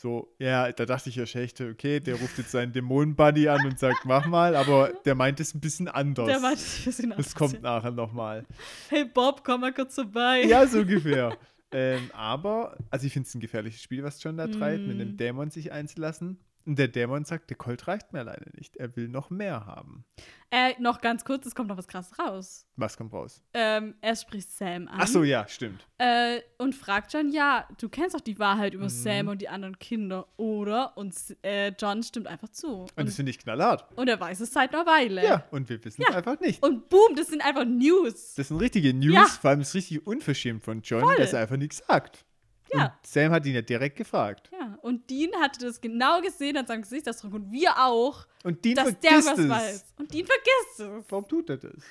So, ja, da dachte ich ja echt, okay, der ruft jetzt seinen Dämonen-Buddy an und sagt, mach mal, aber der meint es ein bisschen anders. Der meint es ein bisschen das anders. kommt nachher nochmal. Hey Bob, komm mal kurz vorbei. Ja, so ungefähr. ähm, aber, also ich finde es ein gefährliches Spiel, was John da treibt, mit Mm. dem Dämon sich einzulassen. Und der Dämon sagt, der Colt reicht mir alleine nicht. Er will noch mehr haben. Äh, noch ganz kurz, es kommt noch was krasses raus. Was kommt raus? Ähm, er spricht Sam an. Ach so, ja, stimmt. Äh, und fragt John, ja, du kennst doch die Wahrheit über Mhm. Sam und die anderen Kinder, oder? Und äh, John stimmt einfach zu. Und Und, das finde ich knallhart. und er weiß es seit einer Weile. Ja, und wir wissen es Ja. einfach nicht. Und boom, das sind einfach News. Das sind richtige News, Ja. vor allem ist richtig unverschämt von John, Voll. dass er einfach nichts sagt. Ja. Und Sam hat ihn ja direkt gefragt. ja, und Dean hatte das genau gesehen an seinem Gesichtsausdruck und wir auch, Und Dean dass der vergisst was es. weiß. Und Dean vergisst es. Warum tut er das?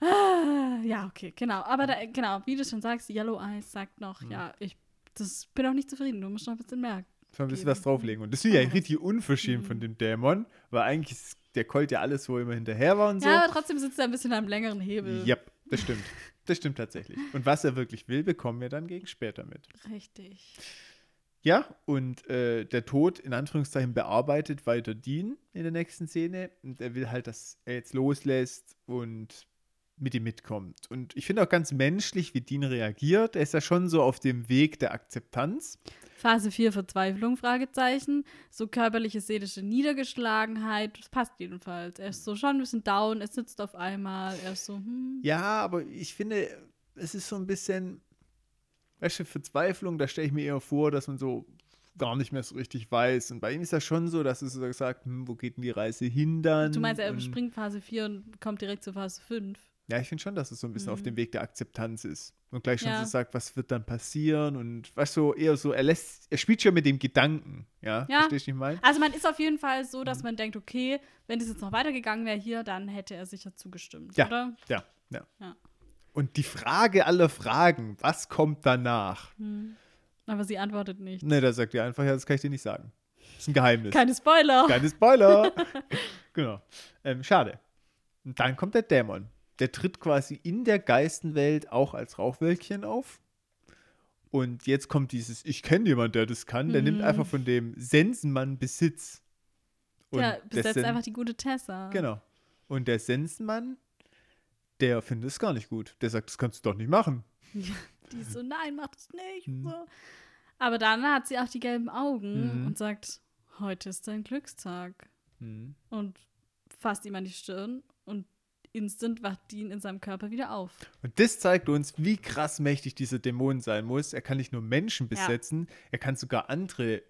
Ah, ja, okay, genau. Aber da, genau, wie du schon sagst, Yellow Eyes sagt noch, Mhm. ja, ich das, bin auch nicht zufrieden, du musst noch ein bisschen merken. Soll ein bisschen Geben. was drauflegen. Und das ich ja Aber richtig unverschämt Mhm. von dem Dämon, weil eigentlich ist der Colt ja alles, wo er immer hinterher war und so. Ja, aber trotzdem sitzt er ein bisschen am längeren Hebel. Ja, das stimmt. Das stimmt tatsächlich. Und was er wirklich will, bekommen wir dann gegen später mit. Richtig. Ja, und äh, der Tod, in Anführungszeichen, bearbeitet weiter Dean in der nächsten Szene. Und er will halt, dass er jetzt loslässt und mit ihm mitkommt. Und ich finde auch ganz menschlich, wie Dean reagiert. Er ist ja schon so auf dem Weg der Akzeptanz. Phase 4 Verzweiflung, Fragezeichen. So körperliche, seelische Niedergeschlagenheit. Das passt jedenfalls. Er ist so schon ein bisschen down, er sitzt auf einmal, er ist so, hm. Ja, aber ich finde, es ist so ein bisschen, weißt du, Verzweiflung, da stelle ich mir eher vor, dass man so gar nicht mehr so richtig weiß. Und bei ihm ist das schon so, dass er so sagt, hm, wo geht denn die Reise hin dann? Du meinst, er Und- springt Phase 4 und kommt direkt zu Phase 5. Ja, ich finde schon, dass es so ein bisschen auf Mhm. dem Weg der Akzeptanz ist. Und gleich schon Ja. so sagt, was wird dann passieren? Und weißt du, eher so, er lässt, er spielt schon mit dem Gedanken. Ja, Ja. verstehst du, wie ich meine? Also man ist auf jeden Fall so, Mhm. dass man denkt, okay, wenn das jetzt noch weitergegangen wäre hier, dann hätte er sicher zugestimmt, Ja. oder? Ja, ja. Ja. Und die Frage aller Fragen, was kommt danach? Hm. Aber sie antwortet nicht. Ne, da sagt er einfach, ja, das kann ich dir nicht sagen. Das ist ein Geheimnis. Keine Spoiler. Keine Spoiler. genau. Ähm, schade. Und dann kommt der Dämon. Der tritt quasi in der Geistenwelt auch als Rauchwölkchen auf. Und jetzt kommt dieses, ich kenne jemanden, der das kann. Der nimmt Mhm. einfach von dem Sensenmann Besitz. Und der besetzt einfach die gute Tessa. Genau. Und der Sensenmann, der findet es gar nicht gut. Der sagt, das kannst du doch nicht machen. Die ist so, nein, mach das nicht. Mhm. So. Aber dann hat sie auch die gelben Augen Mhm. und sagt, heute ist dein Glückstag. Und fasst ihm an die Stirn und instant wacht Dean in seinem Körper wieder auf. Und das zeigt uns, wie krass mächtig dieser Dämon sein muss. Er kann nicht nur Menschen Ja. besetzen, er kann sogar andere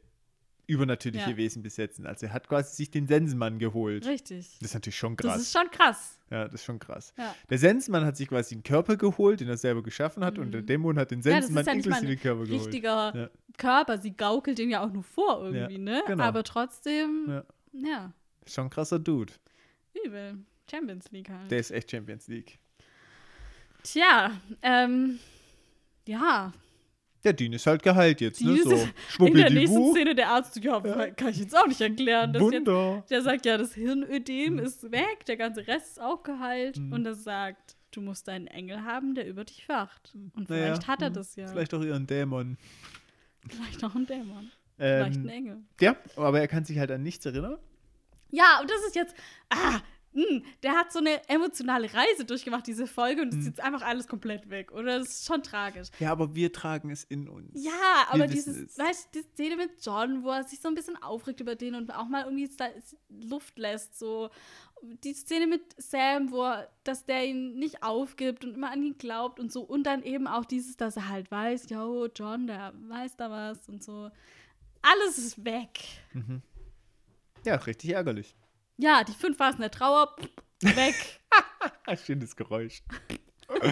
übernatürliche Ja. Wesen besetzen. Also er hat quasi sich den Sensenmann geholt. Richtig. Das ist natürlich schon Das krass. ist schon krass. ja, das ist schon krass. Ja. Der Sensenmann hat sich quasi einen Körper geholt, den er selber geschaffen hat, und der Dämon hat den Mhm. Ja, das Sensenmann ja inklusive ein Körper geholt. richtiger Ja. Körper. Sie gaukelt den ja auch nur vor irgendwie, Ja, ne? genau. Aber trotzdem, Ja. ja, Schon ein krasser Dude. übel. Champions League halt. Der ist echt Champions League. Tja, ähm, ja. Der Dean ist halt geheilt jetzt, ne? So In der nächsten. Szene der Arzt, so, ja, kann ich jetzt auch nicht erklären. Das jetzt, Wunder. der sagt ja, das Hirnödem ist weg, der ganze Rest ist auch geheilt. Mhm. Und er sagt, du musst einen Engel haben, der über dich wacht. Und Naja, vielleicht hat er hm, das ja. Vielleicht auch ihren Dämon. Vielleicht auch ein Dämon. Vielleicht ein Ähm, Engel. ja, aber er kann sich halt an nichts erinnern. Ja, und das ist jetzt. Ah, mh, der hat so eine emotionale Reise durchgemacht, diese Folge, und es Mhm. ist jetzt einfach alles komplett weg. Oder das ist schon tragisch. Ja, aber wir tragen es in uns. Ja, Wir aber dieses, es. weißt du, die Szene mit John, wo er sich so ein bisschen aufregt über den und auch mal irgendwie Luft lässt, so. Die Szene mit Sam, wo er, dass der ihn nicht aufgibt und immer an ihn glaubt und so. Und dann eben auch dieses, dass er halt weiß, yo, John, der weiß da was und so. Alles ist weg. Ja, richtig ärgerlich. Ja, die fünf Phasen der Trauer, weg. Schönes Geräusch.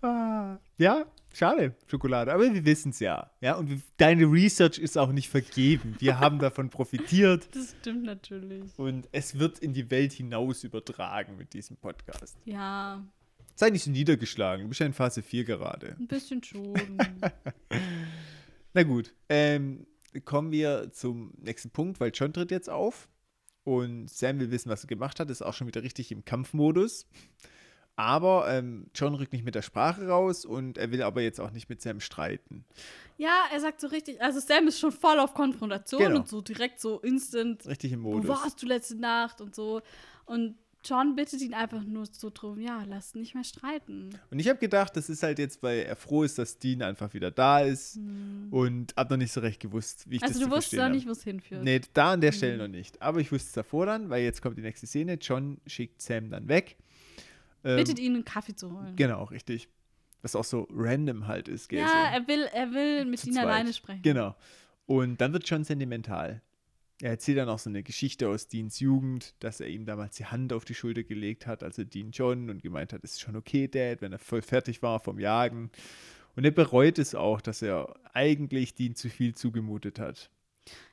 Ah, ja, schade, Schokolade. Aber wir wissen es ja. ja. Und wir- deine Research ist auch nicht vergeben. Wir haben davon profitiert. Das stimmt natürlich. Und es wird in die Welt hinaus übertragen mit diesem Podcast. Ja, Sei nicht so niedergeschlagen. Du bist ja in Phase 4 gerade. ein bisschen schon. Na gut, ähm, kommen wir zum nächsten Punkt, weil John tritt jetzt auf und Sam will wissen, was er gemacht hat, ist auch schon wieder richtig im Kampfmodus. Aber ähm, John rückt nicht mit der Sprache raus und er will aber jetzt auch nicht mit Sam streiten. ja, er sagt so richtig, also Sam ist schon voll auf Konfrontation Genau. und so direkt so instant, Richtig im wo Modus. warst du letzte Nacht und so. Und John bittet ihn einfach nur so drum, ja, lass nicht mehr streiten. Und ich habe gedacht, das ist halt jetzt, weil er froh ist, dass Dean einfach wieder da ist und hab noch nicht so recht gewusst, wie ich Hm. Also das du zu wusstest hab. nicht, wo es hinführt. Nee, da an der Stelle noch nicht. Aber ich wusste es davor dann, weil jetzt kommt die nächste Szene. John schickt Sam dann weg. Ähm, Bittet ihn, einen Kaffee zu holen. Genau, richtig. Was auch so random halt ist, gell? ja, so. er will, er will mit ihnen alleine sprechen. Genau. Und dann wird John sentimental. Er erzählt dann auch so eine Geschichte aus Deans Jugend, dass er ihm damals die Hand auf die Schulter gelegt hat, also Dean John, und gemeint hat, es ist schon okay, Dad, wenn er voll fertig war vom Jagen. Und er bereut es auch, dass er eigentlich Dean zu viel zugemutet hat.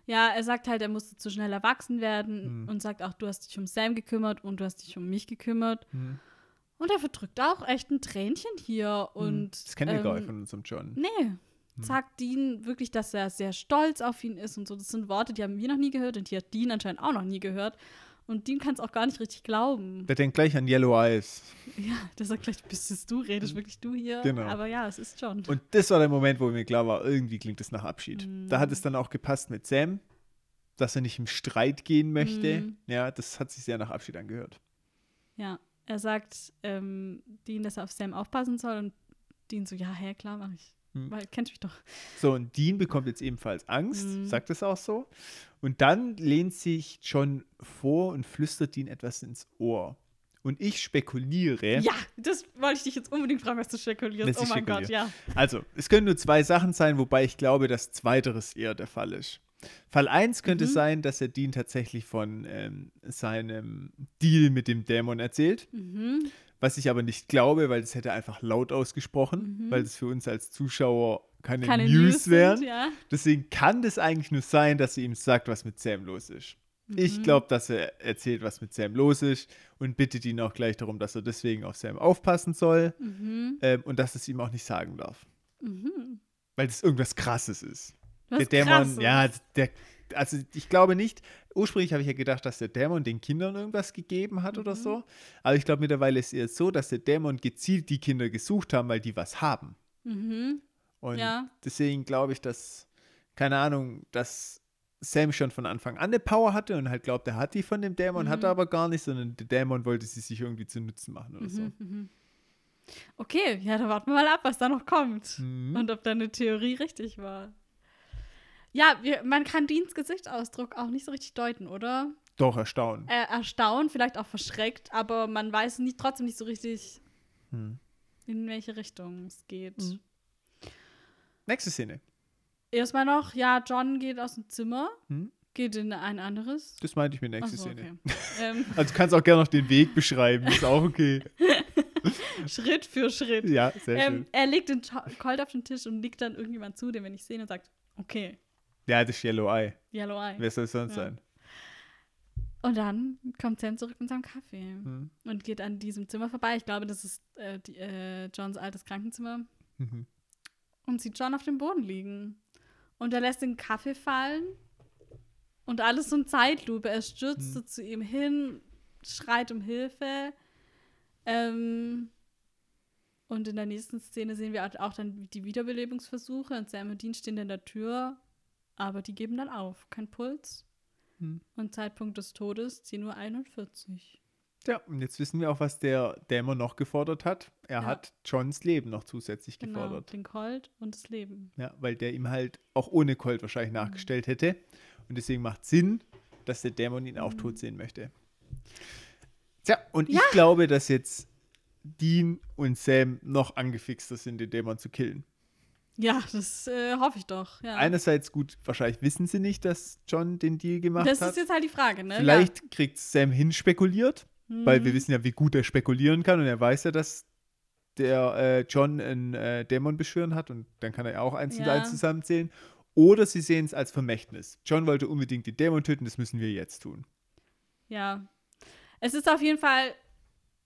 Ja, er sagt halt, er musste zu schnell erwachsen werden Mhm. und sagt auch, du hast dich um Sam gekümmert und du hast dich um mich gekümmert. Und er verdrückt auch echt ein Tränchen hier und das kennen wir gar nicht ähm, von unserem John. Nee. Sagt Dean wirklich, dass er sehr stolz auf ihn ist und so. Das sind Worte, die haben wir noch nie gehört und die hat Dean anscheinend auch noch nie gehört. Und Dean kann es auch gar nicht richtig glauben. Der denkt gleich an Yellow Eyes. Ja, der sagt gleich, bist es du, redest wirklich du hier? Genau. Aber ja, es ist schon. Und das war der Moment, wo mir klar war, irgendwie klingt es nach Abschied. Mhm. Da hat es dann auch gepasst mit Sam, dass er nicht im Streit gehen möchte. Mhm. Ja, das hat sich sehr nach Abschied angehört. Ja. er sagt ähm, Dean, dass er auf Sam aufpassen soll und Dean so, ja, hä, klar, mach ich. Hm. Weil, kennst mich doch. So, und Dean bekommt jetzt ebenfalls Angst, Mhm. sagt es auch so. Und dann lehnt sich John vor und flüstert Dean etwas ins Ohr. Und ich spekuliere, Ja, das wollte ich dich jetzt unbedingt fragen, was du spekulierst. Oh mein Gott, spekuliere. ja. also es können nur zwei Sachen sein, wobei ich glaube, dass zweiteres eher der Fall ist. Fall 1 könnte Mhm. sein, dass er Dean tatsächlich von ähm, seinem Deal mit dem Dämon erzählt. Mhm. Was ich aber nicht glaube, weil das hätte er einfach laut ausgesprochen, Mhm. weil das für uns als Zuschauer keine, Keine News News wären. sind, ja. Deswegen kann das eigentlich nur sein, dass sie ihm sagt, was mit Sam los ist. Ich Mhm. glaube, dass er erzählt, was mit Sam los ist und bittet ihn auch gleich darum, dass er deswegen auf Sam aufpassen soll Mhm. ähm, und dass es ihm auch nicht sagen darf. Mhm. Weil das irgendwas Krasses ist. Was der Dämon, ja, der, also ich glaube nicht, ursprünglich habe ich ja gedacht, dass der Dämon den Kindern irgendwas gegeben hat oder Mhm. so. Aber ich glaube mittlerweile ist es eher so, dass der Dämon gezielt die Kinder gesucht haben, weil die was haben. Mhm. Und Ja. deswegen glaube ich, dass, keine Ahnung, dass Sam schon von Anfang an eine Power hatte und halt glaubt, er hat die von dem Dämon, Mhm. hat er aber gar nicht, sondern der Dämon wollte sie sich irgendwie zu Nutzen machen oder so. Mhm. Mhm. Okay, ja, dann warten wir mal ab, was da noch kommt. Mhm. Und ob deine Theorie richtig war. Ja, wir, man kann Deans Gesichtsausdruck auch nicht so richtig deuten, oder? Doch, erstaunt. Äh, erstaunt, vielleicht auch verschreckt, aber man weiß nicht, trotzdem nicht so richtig, Hm. in welche Richtung es geht. Mhm. Nächste Szene. Erstmal noch, ja, John geht aus dem Zimmer, Hm? geht in ein anderes. Das meinte ich mit nächste so, Szene. okay. ähm, Also du kannst auch gerne noch den Weg beschreiben, ist auch okay. Schritt für Schritt. ja, sehr Ähm, schön. er legt den Colt auf den Tisch und nickt dann irgendjemand zu, den wir nicht sehen und sagt, okay, Ja, das ist Yellow Eye. Yellow Eye. Wer soll es sonst Ja. sein? Und dann kommt Sam zurück mit seinem Kaffee Hm. und geht an diesem Zimmer vorbei. Ich glaube, das ist äh, die, äh, Johns altes Krankenzimmer. Mhm. Und sieht John auf dem Boden liegen. Und er lässt den Kaffee fallen. Und alles so in Zeitlupe. Er stürzt Hm. so zu ihm hin, schreit um Hilfe. Ähm, und in der nächsten Szene sehen wir auch- auch dann die Wiederbelebungsversuche. Und Sam und Dean stehen in der Tür. Aber die geben dann auf. Kein Puls. Hm. Und Zeitpunkt des Todes 10.41 Uhr. Ja, und jetzt wissen wir auch, was der Dämon noch gefordert hat. Er Ja. hat Johns Leben noch zusätzlich Genau, gefordert. den Colt und das Leben. Ja, weil der ihm halt auch ohne Colt wahrscheinlich Mhm. nachgestellt hätte. Und deswegen macht Sinn, dass der Dämon ihn auch Mhm. tot sehen möchte. Tja, und Ja. ich glaube, dass jetzt Dean und Sam noch angefixter sind, den Dämon zu killen. Ja, das äh, hoffe ich doch. Ja. Einerseits gut, wahrscheinlich wissen sie nicht, dass John den Deal gemacht das hat. ist jetzt halt die Frage, ne? Vielleicht kriegt Sam hin spekuliert, ja. weil wir Mhm. wissen ja, wie gut er spekulieren kann und er weiß ja, dass der äh, John einen äh, Dämon beschwören hat und dann kann er ja auch eins und Ja. eins zusammenzählen. Oder sie sehen es als Vermächtnis. John wollte unbedingt den Dämon töten, das müssen wir jetzt tun. Ja. Es ist auf jeden Fall,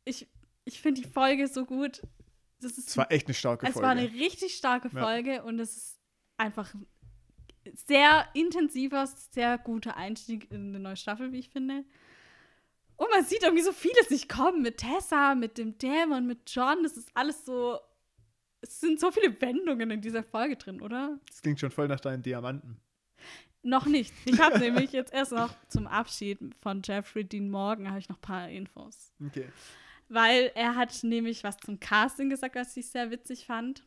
ich, ich finde die Folge so gut. Das ist Es war echt eine starke es Folge. war eine richtig starke Ja. Folge und es ist einfach ein sehr intensiver, sehr guter Einstieg in eine neue Staffel, wie ich finde. Und man sieht irgendwie so vieles nicht kommen mit Tessa, mit dem Dämon, mit John. Das ist alles so. Es sind so viele Wendungen in dieser Folge drin, oder? das klingt schon voll nach deinen Diamanten. Noch nicht. Ich habe nämlich jetzt erst noch zum Abschied von Jeffrey Dean Morgan habe ich noch ein paar Infos. Okay. Weil er hat nämlich was zum Casting gesagt, was ich sehr witzig fand.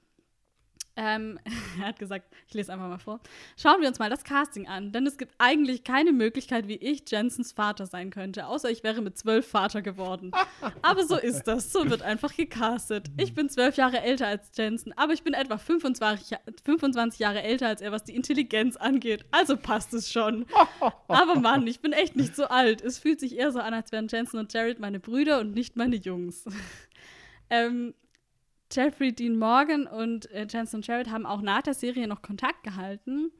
Ähm, er hat gesagt, ich lese einfach mal vor. Schauen wir uns mal das Casting an, denn es gibt eigentlich keine Möglichkeit, wie ich Jensens Vater sein könnte, außer ich wäre mit zwölf Vater geworden. Aber so ist das, so wird einfach gecastet. Ich bin zwölf Jahre älter als Jensen, aber ich bin etwa 25, Ja- 25 Jahre älter als er, was die Intelligenz angeht. Also passt es schon. Aber Mann, ich bin echt nicht so alt. Es fühlt sich eher so an, als wären Jensen und Jared meine Brüder und nicht meine Jungs. ähm, Jeffrey Dean Morgan und äh, Jensen und Jared haben auch nach der Serie noch Kontakt gehalten.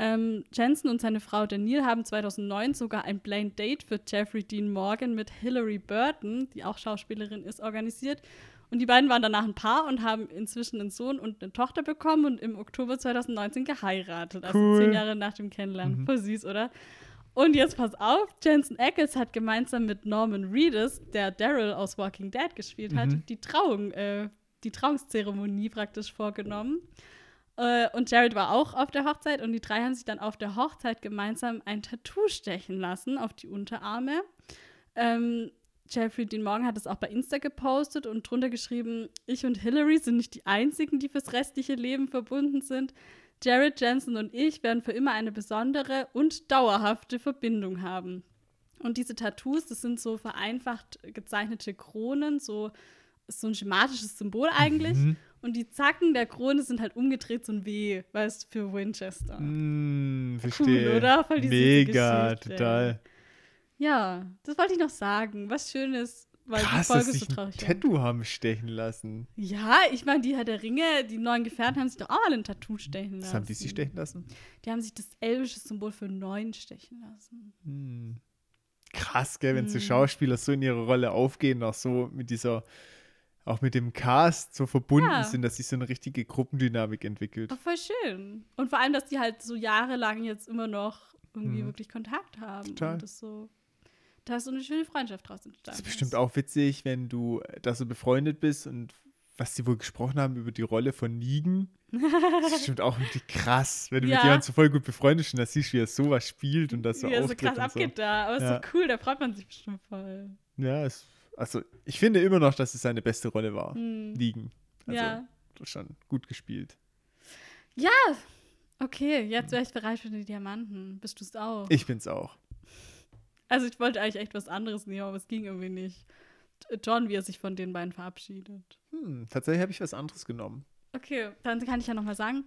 Ähm, Jensen und seine Frau Danielle haben 2009 sogar ein Blind Date für Jeffrey Dean Morgan mit Hilary Burton, die auch Schauspielerin ist, organisiert. Und die beiden waren danach ein Paar und haben inzwischen einen Sohn und eine Tochter bekommen und im Oktober 2019 geheiratet. Also Cool. zehn Jahre nach dem Kennenlernen. Mhm. Voll süß, oder? Und jetzt pass auf, Jensen Ackles hat gemeinsam mit Norman Reedus, der Daryl aus Walking Dead gespielt hat, Mhm. die Trauung, äh, die Trauungszeremonie praktisch vorgenommen. Äh, und Jared war auch auf der Hochzeit und die drei haben sich dann auf der Hochzeit gemeinsam ein Tattoo stechen lassen auf die Unterarme. Ähm, Jeffrey Dean Morgan hat es auch bei Insta gepostet und drunter geschrieben, ich und Hillary sind nicht die einzigen, die fürs restliche Leben verbunden sind. Jared Jensen und ich werden für immer eine besondere und dauerhafte Verbindung haben. Und diese Tattoos, das sind so vereinfacht gezeichnete Kronen, so ist so ein schematisches Symbol eigentlich. Mhm. Und die Zacken der Krone sind halt umgedreht so ein W, weißt du, für Winchester. Mm, verstehe. oder? Voll die Mega, total. Ja, das wollte ich noch sagen. Was Schönes, weil Krass, die dass Folge sich so traurig war. Tattoo haben stechen lassen. Ja, ich meine, die Herr der Ringe, die neuen Gefährten haben sich doch auch alle ein Tattoo stechen lassen. Was haben die sich stechen lassen? Die haben sich das elbische Symbol für neun stechen lassen. Hm. Krass, gell, wenn so Hm. Schauspieler so in ihre Rolle aufgehen, auch so mit dieser, auch mit dem Cast so verbunden Ja. sind, dass sich so eine richtige Gruppendynamik entwickelt. Doch voll schön. Und vor allem, dass die halt so jahrelang jetzt immer noch irgendwie Mhm. wirklich Kontakt haben. Total. Und das so, da ist so eine schöne Freundschaft draus entstanden. Das ist bestimmt auch witzig, wenn du da so befreundet bist und was sie wohl gesprochen haben über die Rolle von Negan. Das ist bestimmt auch wirklich krass, wenn du Ja. mit jemandem so voll gut befreundet bist und da siehst, wie er sowas spielt und das so Wie er so krass und so. abgeht da. Aber ist Ja. so cool, da freut man sich bestimmt voll. Ja, es, also ich finde immer noch, dass es seine beste Rolle war. Hm. Negan. Also Ja. schon gut gespielt. Ja, okay, jetzt wäre ich bereit für die Diamanten. Bist du es auch? Ich bin's auch. Also ich wollte eigentlich echt was anderes nehmen, aber es ging irgendwie nicht. John, wie er sich von den beiden verabschiedet. Hm, tatsächlich habe ich was anderes genommen. Okay, dann kann ich ja noch mal sagen.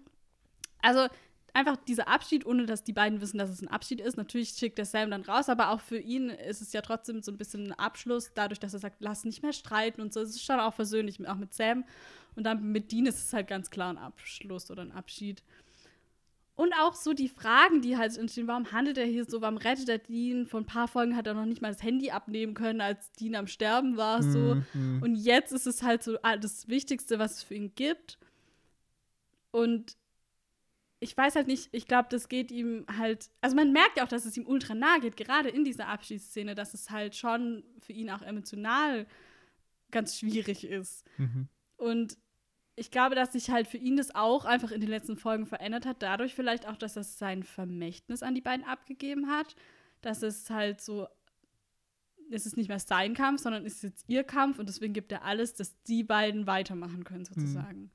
Also einfach dieser Abschied, ohne dass die beiden wissen, dass es ein Abschied ist. Natürlich schickt der Sam dann raus, aber auch für ihn ist es ja trotzdem so ein bisschen ein Abschluss, dadurch, dass er sagt, lass nicht mehr streiten und so. Es ist schon auch versöhnlich, auch mit Sam. Und dann mit Dean ist es halt ganz klar ein Abschluss oder ein Abschied. Und auch so die Fragen, die halt entstehen, warum handelt er hier so, warum rettet er Dean? Vor ein paar Folgen hat er noch nicht mal das Handy abnehmen können, als Dean am Sterben war, so. Hm, hm. Und jetzt ist es halt so ah, das Wichtigste, was es für ihn gibt. Und ich weiß halt nicht, ich glaube, das geht ihm halt, also man merkt ja auch, dass es ihm ultra nahe geht, gerade in dieser Abschiedsszene, dass es halt schon für ihn auch emotional ganz schwierig ist. Mhm. Und ich glaube, dass sich halt für ihn das auch einfach in den letzten Folgen verändert hat, dadurch vielleicht auch, dass er sein Vermächtnis an die beiden abgegeben hat, dass es halt so, es ist nicht mehr sein Kampf, sondern es ist jetzt ihr Kampf und deswegen gibt er alles, dass die beiden weitermachen können, sozusagen.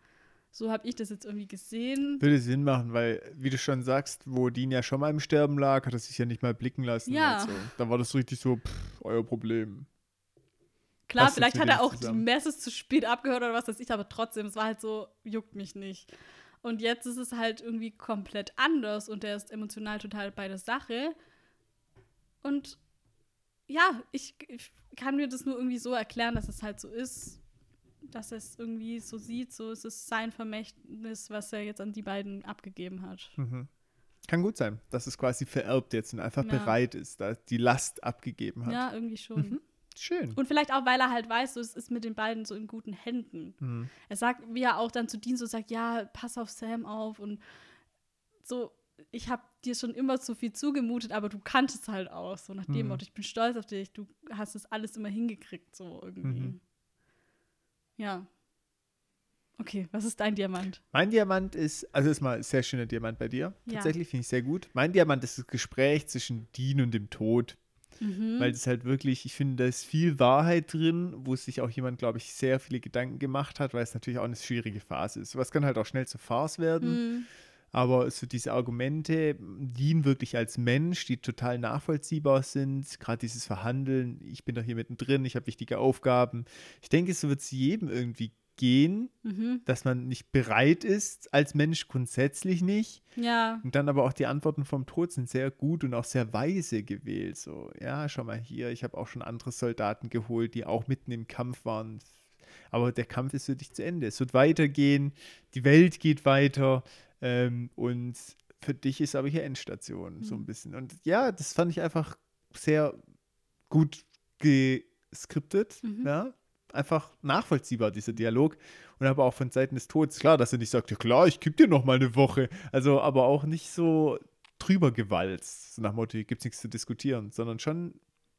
So habe ich das jetzt irgendwie gesehen. Würde Sinn machen, weil, wie du schon sagst, wo Dean ja schon mal im Sterben lag, hat er sich ja nicht mal blicken lassen. Ja. Also, da war das richtig so, pff, euer Problem. Klar, passt vielleicht hat er auch zusammen. die Message zu spät abgehört oder was weiß ich, aber trotzdem, es war halt so, juckt mich nicht. Und jetzt ist es halt irgendwie komplett anders und er ist emotional total bei der Sache. Und ja, ich, ich kann mir das nur irgendwie so erklären, dass es halt so ist, dass er es irgendwie so sieht, so ist es sein Vermächtnis, was er jetzt an die beiden abgegeben hat. Mhm. Kann gut sein, dass es quasi vererbt jetzt und einfach Ja. bereit ist, da die Last abgegeben hat. Ja, irgendwie schon. Mhm. Schön. Und vielleicht auch, weil er halt weiß, so, es ist mit den beiden so in guten Händen. Mhm. Er sagt, wie er auch dann zu Dean so sagt, ja, pass auf Sam auf und so, ich habe dir schon immer so viel zugemutet, aber du kanntest halt auch, so nach dem Mhm. Motto, ich bin stolz auf dich, du hast das alles immer hingekriegt, so irgendwie. Mhm. Ja. Okay, was ist dein Diamant? Mein Diamant ist, also ist mal ein sehr schöner Diamant bei dir. Ja. Tatsächlich finde ich sehr gut. Mein Diamant ist das Gespräch zwischen Dean und dem Tod. Mhm. Weil das halt wirklich, ich finde, da ist viel Wahrheit drin, wo sich auch jemand, glaube ich, sehr viele Gedanken gemacht hat, weil es natürlich auch eine schwierige Phase ist. Sowas kann halt auch schnell zur Farce werden. Mhm. Aber so diese Argumente dienen wirklich als Mensch, die total nachvollziehbar sind. Gerade dieses Verhandeln, ich bin doch hier mittendrin, ich habe wichtige Aufgaben. Ich denke, so wird es jedem irgendwie gehen, Mhm. dass man nicht bereit ist, als Mensch grundsätzlich nicht. Ja. Und dann aber auch die Antworten vom Tod sind sehr gut und auch sehr weise gewählt. So, ja, schau mal hier, ich habe auch schon andere Soldaten geholt, die auch mitten im Kampf waren. Aber der Kampf ist wirklich zu Ende. Es wird weitergehen, die Welt geht weiter ähm, und für dich ist aber hier Endstation, so ein Mhm. bisschen. Und ja, das fand ich einfach sehr gut geskriptet, Mhm. ja. Einfach nachvollziehbar, dieser Dialog. Und aber auch von Seiten des Todes, klar, dass er nicht sagt, ja klar, ich gebe dir noch mal eine Woche. Also, aber auch nicht so drüber gewalzt, so nach Motto, gibt es nichts zu diskutieren, sondern schon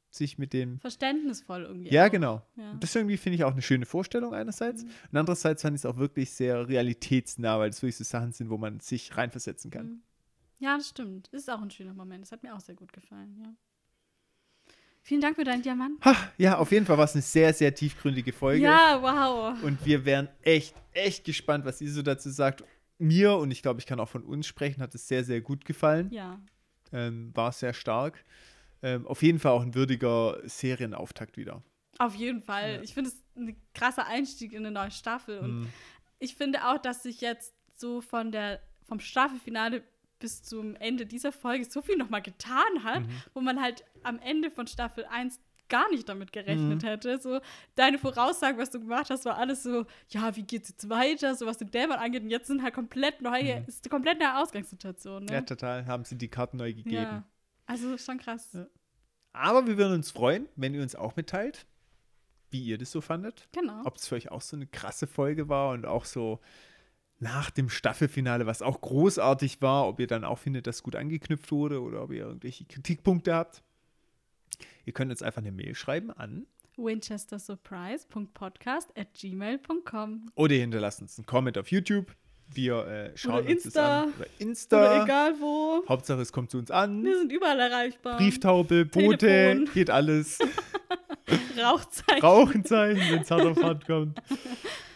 sich mit dem. Verständnisvoll irgendwie. Ja, auch. genau. Ja. Das irgendwie finde ich auch eine schöne Vorstellung einerseits. Mhm. Und andererseits fand ich es auch wirklich sehr realitätsnah, weil es wirklich so Sachen sind, wo man sich reinversetzen kann. Mhm. Ja, das stimmt. Ist auch ein schöner Moment. Das hat mir auch sehr gut gefallen, ja. Vielen Dank für deinen Diamant. Ha, ja, auf jeden Fall war es eine sehr, sehr tiefgründige Folge. Ja, wow. Und wir wären echt, echt gespannt, was ihr so dazu sagt. Mir, und ich glaube, ich kann auch von uns sprechen, hat es sehr, sehr gut gefallen. Ja. Ähm, war sehr stark. Ähm, auf jeden Fall auch ein würdiger Serienauftakt wieder. Auf jeden Fall. Ja. Ich finde es ein krasser Einstieg in eine neue Staffel. Und Mhm. ich finde auch, dass sich jetzt so von der, vom Staffelfinale bis zum Ende dieser Folge so viel nochmal getan hat, Mhm. wo man halt am Ende von Staffel 1 gar nicht damit gerechnet Mhm. hätte. So, deine Voraussagen, was du gemacht hast, war alles so, ja, wie geht's jetzt weiter, so was den Dämon angeht. Und jetzt sind halt komplett neue, ist eine komplett neue Ausgangssituation. Ne? Mhm. Ja, total. Haben sie die Karten neu gegeben. Ja. Also schon krass. Ja. Aber wir würden uns freuen, wenn ihr uns auch mitteilt, wie ihr das so fandet. Genau. Ob es für euch auch so eine krasse Folge war und auch so nach dem Staffelfinale, was auch großartig war, ob ihr dann auch findet, dass gut angeknüpft wurde oder ob ihr irgendwelche Kritikpunkte habt. Ihr könnt uns einfach eine Mail schreiben an winchestersurprise.podcast at gmail.com oder ihr hinterlasst uns einen Comment auf YouTube. Wir äh, schauen Oder uns das Insta. an. Oder Oder Insta. egal wo. Hauptsache, es kommt zu uns an. Wir sind überall erreichbar. Brieftaube, Boote, Telefon. geht alles. Rauchzeichen. Rauchenzeichen, wenn es hart auf hart kommt.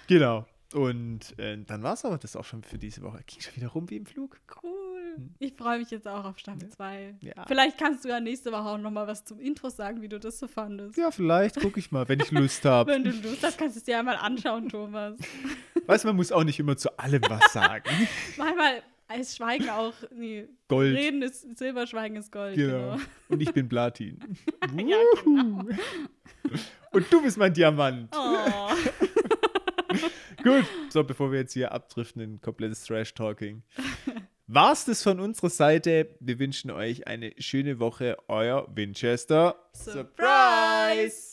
Genau. Und äh, dann war es aber das auch schon für diese Woche. Ging schon wieder rum wie im Flug. Cool. Ich freue mich jetzt auch auf Staffel 2. Hm. Ja. Vielleicht kannst du ja nächste Woche auch noch mal was zum Intro sagen, wie du das so fandest. Ja, vielleicht gucke ich mal, wenn ich Lust habe. Wenn du Lust hast, kannst du es dir ja mal anschauen, Thomas. Weißt du, man muss auch nicht immer zu allem was sagen. Manchmal ist Schweigen auch, nee, Gold. Reden ist Silber, Schweigen ist Gold. Genau. Und ich bin Platin. Ja, genau. Und du bist mein Diamant. Oh. Gut. So, bevor wir jetzt hier abdriften in komplettes Trash-Talking. War's das von unserer Seite? Wir wünschen euch eine schöne Woche. Euer Winchester. Surprise!